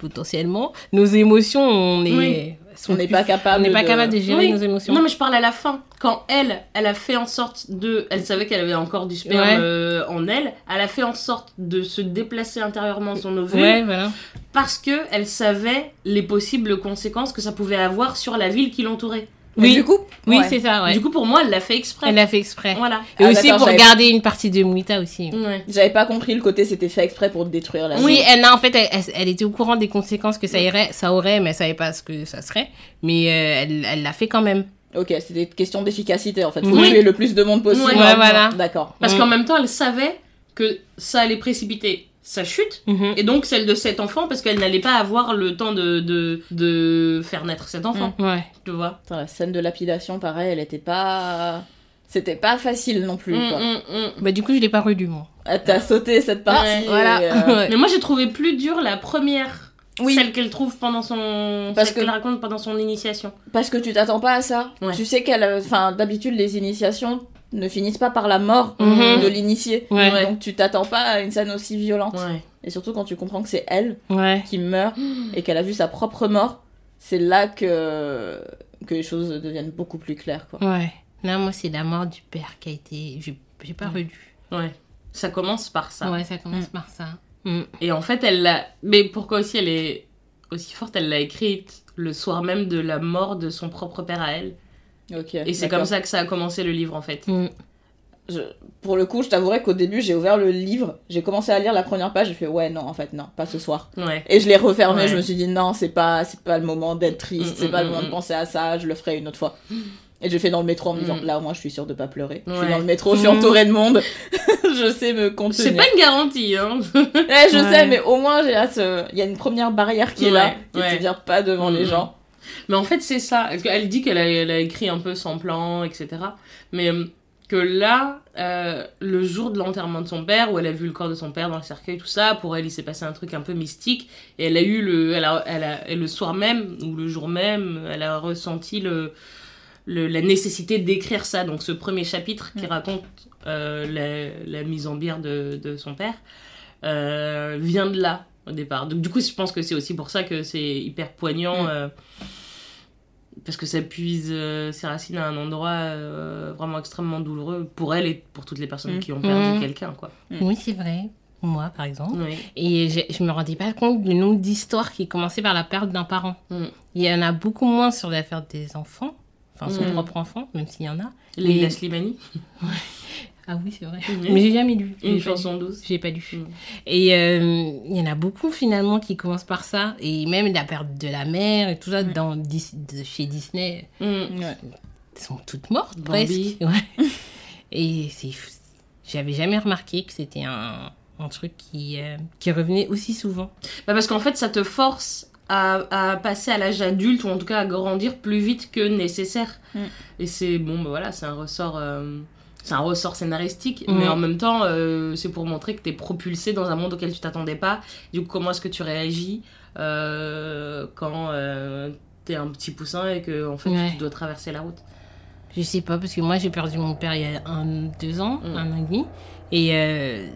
potentiellement nos émotions on est Oui. On n'est pas capable on n'est pas de- capable de gérer Oui. nos émotions. Non, mais je parle à la fin. Quand elle, elle a fait en sorte de. Elle savait qu'elle avait encore du sperme Ouais. euh, en elle. Elle a fait en sorte de se déplacer intérieurement son ovule ouais, voilà. parce que elle savait les possibles conséquences que ça pouvait avoir sur la ville qui l'entourait. Oui. du coup, Oui, ouais. c'est ça, ouais. Du coup, pour moi, elle l'a fait exprès. Elle l'a fait exprès. Voilà. Et Ah, aussi pour garder une partie de Mouita aussi. Ouais. J'avais pas compris le côté c'était fait exprès pour détruire la Oui, elle, a- en fait, elle, elle- elle était au courant des conséquences que ça, irait, ça aurait, mais elle savait pas ce que ça serait. Mais euh, elle elle l'a fait quand même. Ok, c'était une question d'efficacité en fait. Faut Oui. tuer le plus de monde possible. Ouais, ouais, voilà. D'accord. Parce Mm. qu'en même temps, elle savait que ça allait précipiter sa chute. Mhm. Et donc celle de cet enfant, parce qu'elle n'allait pas avoir le temps de, de, de faire naître cet enfant. Ouais. Tu vois Attends, la scène de lapidation, pareil, elle était pas. C'était pas facile non plus. Mm, Quoi. mm, mm. Bah, du coup, je l'ai pas relu, moi. Ah, T'as sauté cette partie. Ouais, et, voilà. euh, Ouais. Mais moi, j'ai trouvé plus dur la première. Oui. Celle qu'elle trouve pendant son. Parce qu'elle raconte pendant son initiation. Parce que tu t'attends pas à ça. Ouais. Tu sais qu'elle. Enfin, d'habitude, les initiations ne finissent pas par la mort Mhm. de l'initié. Ouais. Donc tu t'attends pas à une scène aussi violente. Ouais. Et surtout quand tu comprends que c'est elle Ouais. qui meurt et qu'elle a vu sa propre mort, c'est là que que les choses deviennent beaucoup plus claires. Quoi. Ouais. Là, moi, c'est la mort du père qui a été. J'ai pas relu. Ouais. Ça commence par ça. Ouais, ça commence par ça. Mm. Et en fait, elle l'a. Mais pourquoi aussi elle est aussi forte Elle l'a écrite le soir même de la mort de son propre père à elle? Et c'est comme ça que ça a commencé le livre en fait. Mm. Je- pour le coup, je t'avouerais qu'au début, j'ai ouvert le livre, j'ai commencé à lire la première page, j'ai fait ouais non en fait non, pas ce soir. Ouais. Et je l'ai refermé, Ouais. je me suis dit non, c'est pas c'est pas le moment d'être triste, Mm, c'est mm, pas le mm, moment de penser à ça, je le ferai une autre fois. Et j'ai fait dans le métro en me disant Mm. là au moins je suis sûre de pas pleurer. Je suis dans le métro, je suis entourée de monde, je sais me contenir. C'est pas une garantie, hein. Ouais, je Ouais. sais, mais au moins j'ai là ce... il y a une première barrière qui est là, qui ouais. te vient pas devant Mm, les gens. Mais en fait, c'est ça. Qu'elle dit qu'elle a, elle a écrit un peu sans plan, etc. Mais euh, que là, euh, le jour de l'enterrement de son père, où elle a vu le corps de son père dans le cercueil, tout ça, pour elle, il s'est passé un truc un peu mystique. Et elle a eu le. Elle a, elle a- le soir même, ou le jour même, elle a ressenti le, le- la nécessité d'écrire ça. Donc, ce premier chapitre qui raconte euh, la, la mise en bière de, de son père euh, vient de là au départ. Donc du coup, je pense que c'est aussi pour ça que c'est hyper poignant. Mm. euh, parce que ça puise euh, ses racines à un endroit euh, vraiment extrêmement douloureux pour elle et pour toutes les personnes Mm. qui ont perdu Mm. quelqu'un, quoi. Oui, c'est vrai. Moi, par exemple. Oui. Et je, je me rendais pas compte du nombre d'histoires qui commençaient par la perte d'un parent. Il y en a beaucoup moins sur la perte des enfants. Enfin, son propre enfant, même s'il y en a. Mais- Slimani, Ah oui, c'est vrai. Mais j'ai jamais lu. une chanson douce. J'ai pas lu. Mm. Et euh, il y en a beaucoup finalement qui commencent par ça. Et même la perte de la mère et tout ça dans, Dis- de- chez Disney, Mm. Ouais. elles sont toutes mortes Bambi. presque. Ouais. Et c'est, j'avais jamais remarqué que c'était un, un truc qui, euh, qui revenait aussi souvent. Bah parce qu'en fait, ça te force à, à passer à l'âge adulte, ou en tout cas à grandir plus vite que nécessaire. Mm. Et c'est bon, bah voilà, c'est un ressort. euh, c'est un ressort scénaristique, Mm. mais en même temps, euh, c'est pour montrer que t'es propulsé dans un monde auquel tu t'attendais pas. Du coup, comment est-ce que tu réagis euh, quand euh, t'es un petit poussin et que en fait Ouais. tu dois traverser la route? Je sais pas, parce que moi j'ai perdu mon père il y a un, deux ans, Mm. un an et demi. Et euh,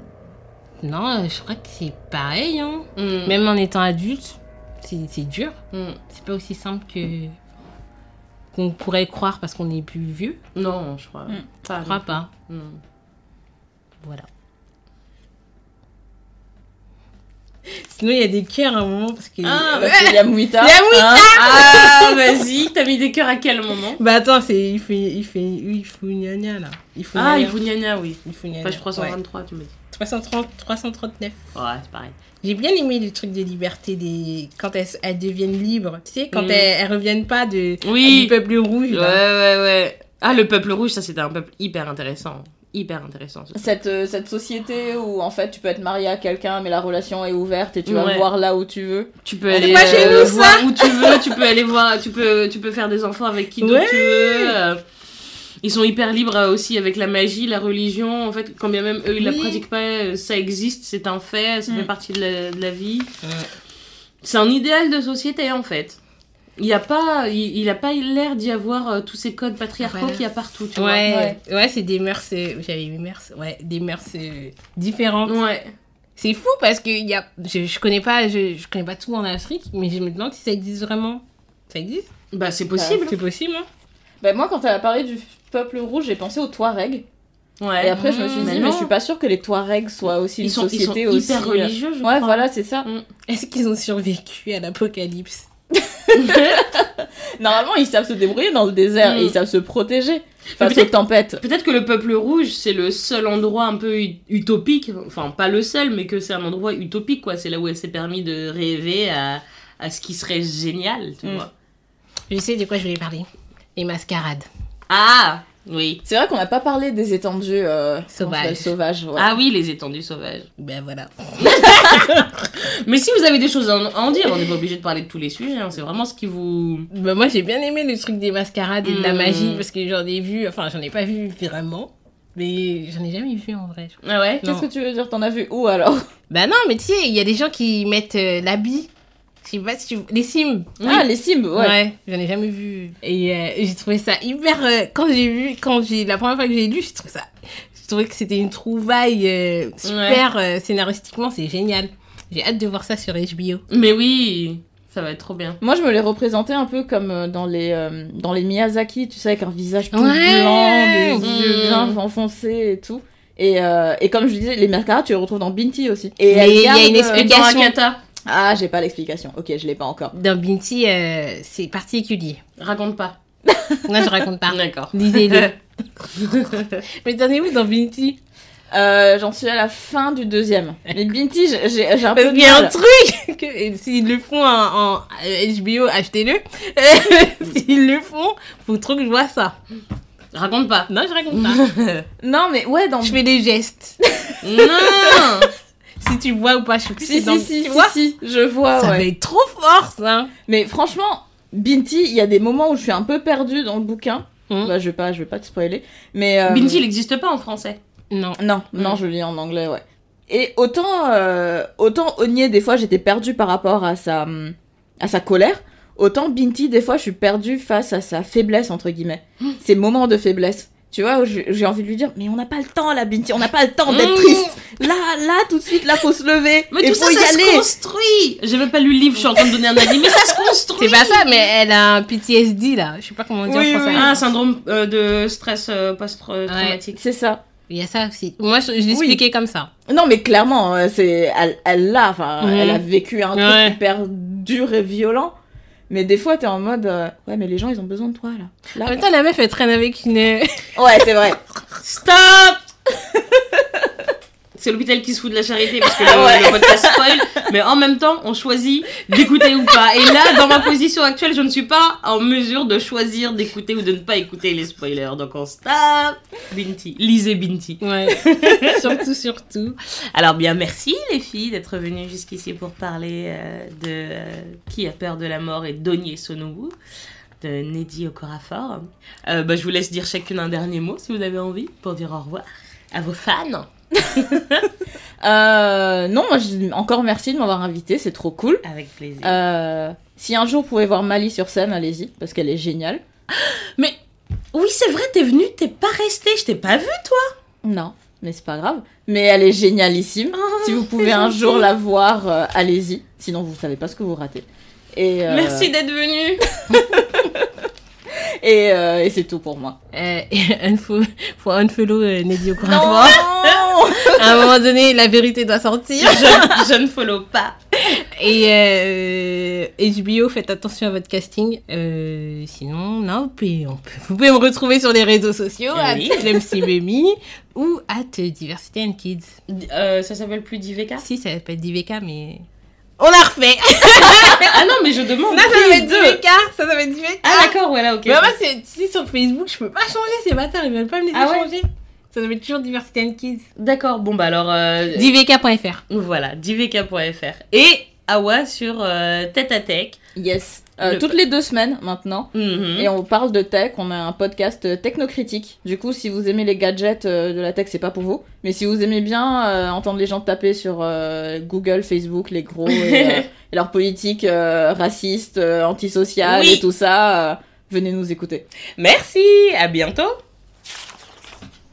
non, je crois que c'est pareil. Hein. Mm. Même en étant adulte, c'est, dur. C'est pas aussi simple que qu'on pourrait croire parce qu'on est plus vieux. Non, je crois Mm. pas. Je crois pas. Mm. Voilà. Sinon, il y a des cœurs à un moment parce que. Ah, qu'il y a Mouita. Il y a Mouita hein. Ah, vas-y, t'as mis des cœurs à quel moment Bah attends, c'est il fait il fait il faut gna gna, là. Il faut Ah, gna il faut gna gna, oui. il faut gna gna. Page Ouais. 323, tu me dis. 330 339. Ouais, c'est pareil. J'ai bien aimé le truc de liberté des quand elles, elles deviennent libres. Tu sais quand Mm. elles, elles reviennent pas de Oui. du peuple rouge Ouais, là. ouais, ouais. Ah, le peuple rouge, ça c'était un peuple hyper intéressant. Hyper intéressant. Cette, euh, cette société où en fait tu peux être marié à quelqu'un mais la relation est ouverte et tu vas Ouais. voir là où tu veux. Tu peux aller euh, voir où tu veux, tu peux aller voir, tu peux, tu peux faire des enfants avec qui Ouais. tu veux. Ils sont hyper libres euh, aussi avec la magie, la religion. En fait, quand bien même eux, ils la Oui. pratiquent pas, euh, ça existe, c'est un fait, ça Mm. fait partie de la, de la vie. C'est un idéal de société en fait. Il y a pas, il, il a pas l'air d'y avoir euh, tous ces codes patriarcaux Voilà. qu'il y a partout, tu Ouais, ouais, c'est des mœurs j'avais mœurs ouais, des mœurs euh, différentes. Ouais. C'est fou parce que il y a je, je connais pas je, je connais pas tout en Afrique mais je me demande si ça existe vraiment. Ça existe? Bah, c'est possible. C'est possible, hein Bah, moi, quand elle a parlé du peuple rouge, j'ai pensé aux Touaregs. Ouais. Et après, je me suis Mmh, dit, mais je suis pas sûre que les Touaregs soient aussi une sont, ils sont société hyper euh, religieux, je Ouais, crois. voilà, c'est ça. Est-ce qu'ils ont survécu à l'apocalypse? Normalement, ils savent se débrouiller dans le désert Mm. et ils savent se protéger face aux peut-être- tempêtes. Peut-être que le peuple rouge, c'est le seul endroit un peu ut- utopique, enfin pas le seul, mais que c'est un endroit utopique, quoi. C'est là où elle s'est permis de rêver à, à ce qui serait génial, tu Mm. vois. Je sais de quoi je voulais parler. Les mascarades. Ah Oui. C'est vrai qu'on n'a pas parlé des étendues euh, Sauvages. sauvages. ouais. Ah oui, les étendues sauvages. Ben voilà. Mais si vous avez des choses à en, dire, on n'est pas obligé de parler de tous les sujets, hein. c'est vraiment ce qui vous... Ben moi j'ai bien aimé le truc des mascarades et de la Mm. magie parce que j'en ai vu, enfin j'en ai pas vu vraiment, mais j'en ai jamais vu en vrai. Ah ouais? Qu'est-ce que tu veux dire? T'en as vu où alors? Bah non, mais tu sais, il y a des gens qui mettent euh, l'habit. Je sais pas si tu... Les Sims. Oui. Ah, les Sims, ouais. Ouais, j'en ai jamais vu. Et euh, j'ai trouvé ça hyper. euh, quand j'ai vu, quand j'ai la première fois que j'ai lu, j'ai trouvé ça. Je trouvais que c'était une trouvaille euh, super euh, scénaristiquement, c'est génial. J'ai hâte de voir ça sur HBO. Mais oui, ça va être trop bien. Moi, je me les représentais un peu comme dans les, euh, dans les Miyazaki, tu sais, avec un visage tout Ouais. blanc, des Mmh. yeux bien enfoncés et tout. Et, euh, et comme je disais, les mascarades, tu les retrouves dans Binti aussi. Et il y a une explication. Dans Akata, Ah, j'ai pas l'explication. Ok, je l'ai pas encore. Dans Binti, euh, c'est particulier. raconte pas. Moi, je raconte pas. D'accord. Lisez-le. Mais t'en es où dans Binti Euh, J'en suis à la fin du deuxième. Mais Binti, j'ai un peu qu'il y a un truc que et S'ils le font en, en euh, HBO, achetez-le. S'ils le font, faut trop que je vois ça. Raconte pas. Non, je raconte pas. Non, mais ouais, dans Je fais des gestes. non si tu vois ou pas, je sais plus Si, dans- si, si, tu vois si, je vois, Ça ouais. va être trop fort, ça. Mais franchement, Binti, il y a des moments où je suis un peu perdue dans le bouquin. Hmm. Bah, je vais pas, je vais pas te spoiler. Mais euh, Binti, il n'existe pas en français. Non. non, non, Hmm. je lis en anglais, ouais. Et autant, euh, autant Onye, des fois, j'étais perdue par rapport à sa, à sa colère. Autant Binti, des fois, je suis perdue face à sa faiblesse entre guillemets. Hmm. Ses moments de faiblesse. Tu vois, j'ai j'ai envie de lui dire, mais on n'a pas le temps là, Binti, on n'a pas le temps d'être Mmh. triste. Là, là, tout de suite, là, faut se lever. Mais et tout faut ça, y ça se construit Je vais pas lu le livre, je suis en train de donner un avis, mais ça se construit C'est pas ça, mais elle a un PTSD, là. Je sais pas comment dire Oui, en français. oui. Ah, syndrome euh, de stress euh, post-traumatique. C'est ça. Il y a ça aussi. Moi, je, je l'expliquais comme ça. Non, mais clairement, euh, c'est elle, elle l'a, enfin, elle a vécu un truc Ouais. hyper dur et violent. Mais des fois, t'es en mode, euh, ouais, mais les gens, ils ont besoin de toi là. En là. même temps, la meuf, elle traîne avec une... Ouais, c'est vrai. Stop C'est l'hôpital qui se fout de la charité parce que le, Ouais. le podcast spoil, mais en même temps, on choisit d'écouter ou pas. Et là, dans ma position actuelle, je ne suis pas en mesure de choisir d'écouter ou de ne pas écouter les spoilers. Donc on stop Binti. Lisez Binti. Ouais. surtout, surtout. Alors bien, merci les filles d'être venues jusqu'ici pour parler euh, de euh, Qui a peur de la mort et d'Ogné Sonobu de Neddy Okorafor. Euh, bah, je vous laisse dire chacune un dernier mot si vous avez envie pour dire au revoir à vos fans. Euh, non, moi, je- encore merci de m'avoir invité, c'est trop cool. Avec plaisir. Euh, si un jour vous pouvez voir Mali sur scène, allez-y, parce qu'elle est géniale. Oui, c'est vrai, t'es venue, t'es pas restée, je t'ai pas vue. Non, mais c'est pas grave. Mais elle est génialissime. si vous pouvez un jour la voir, euh, allez-y. Sinon, vous savez pas ce que vous ratez. Et, Merci d'être venue. Et, euh, et c'est tout pour moi. Euh, unfo- faut unfollow euh, Neddy au Non À un moment donné, la vérité doit sortir. je, je ne follow pas. Et euh, HBO, faites attention à votre casting. Euh, sinon, non, vous pouvez, on peut- vous pouvez me retrouver sur les réseaux sociaux, à Oui. Ou at Diversity and Kids. Euh, ça s'appelle plus d'IVK Si, ça s'appelle DVK, mais... On l'a refait Ah non, mais je demande. Non, ça Please s'appelle do. DVK Ça Ah d'accord, voilà, ok. Mais moi, c'est si sur Facebook, je peux pas changer ces bâtards, ils veulent pas me laisser Ah ouais changer. Ça s'appelle toujours Diversity and Kids. D'accord, bon bah alors... euh, DVK.fr. Voilà, divk.fr. Et Awa sur euh, Tête à Tech. Yes. Euh, Le- Toutes les deux semaines maintenant. Mhm. Et on parle de tech, on a un podcast euh, technocritique. Du coup, si vous aimez les gadgets euh, de la tech, c'est pas pour vous. Mais si vous aimez bien euh, entendre les gens taper sur Google, Facebook, les gros, et, et leur politique raciste, antisociale Oui. et tout ça, venez nous écouter. Merci, à bientôt.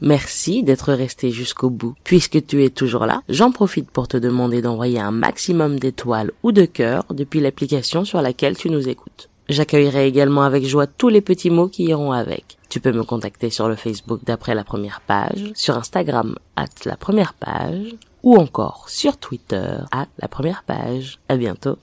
Merci d'être resté jusqu'au bout. Puisque tu es toujours là, j'en profite pour te demander d'envoyer un maximum d'étoiles ou de cœurs depuis l'application sur laquelle tu nous écoutes. J'accueillerai également avec joie tous les petits mots qui iront avec. Tu peux me contacter sur le Facebook d'après la première page, sur Instagram at la première page, ou encore sur Twitter à la première page. À bientôt.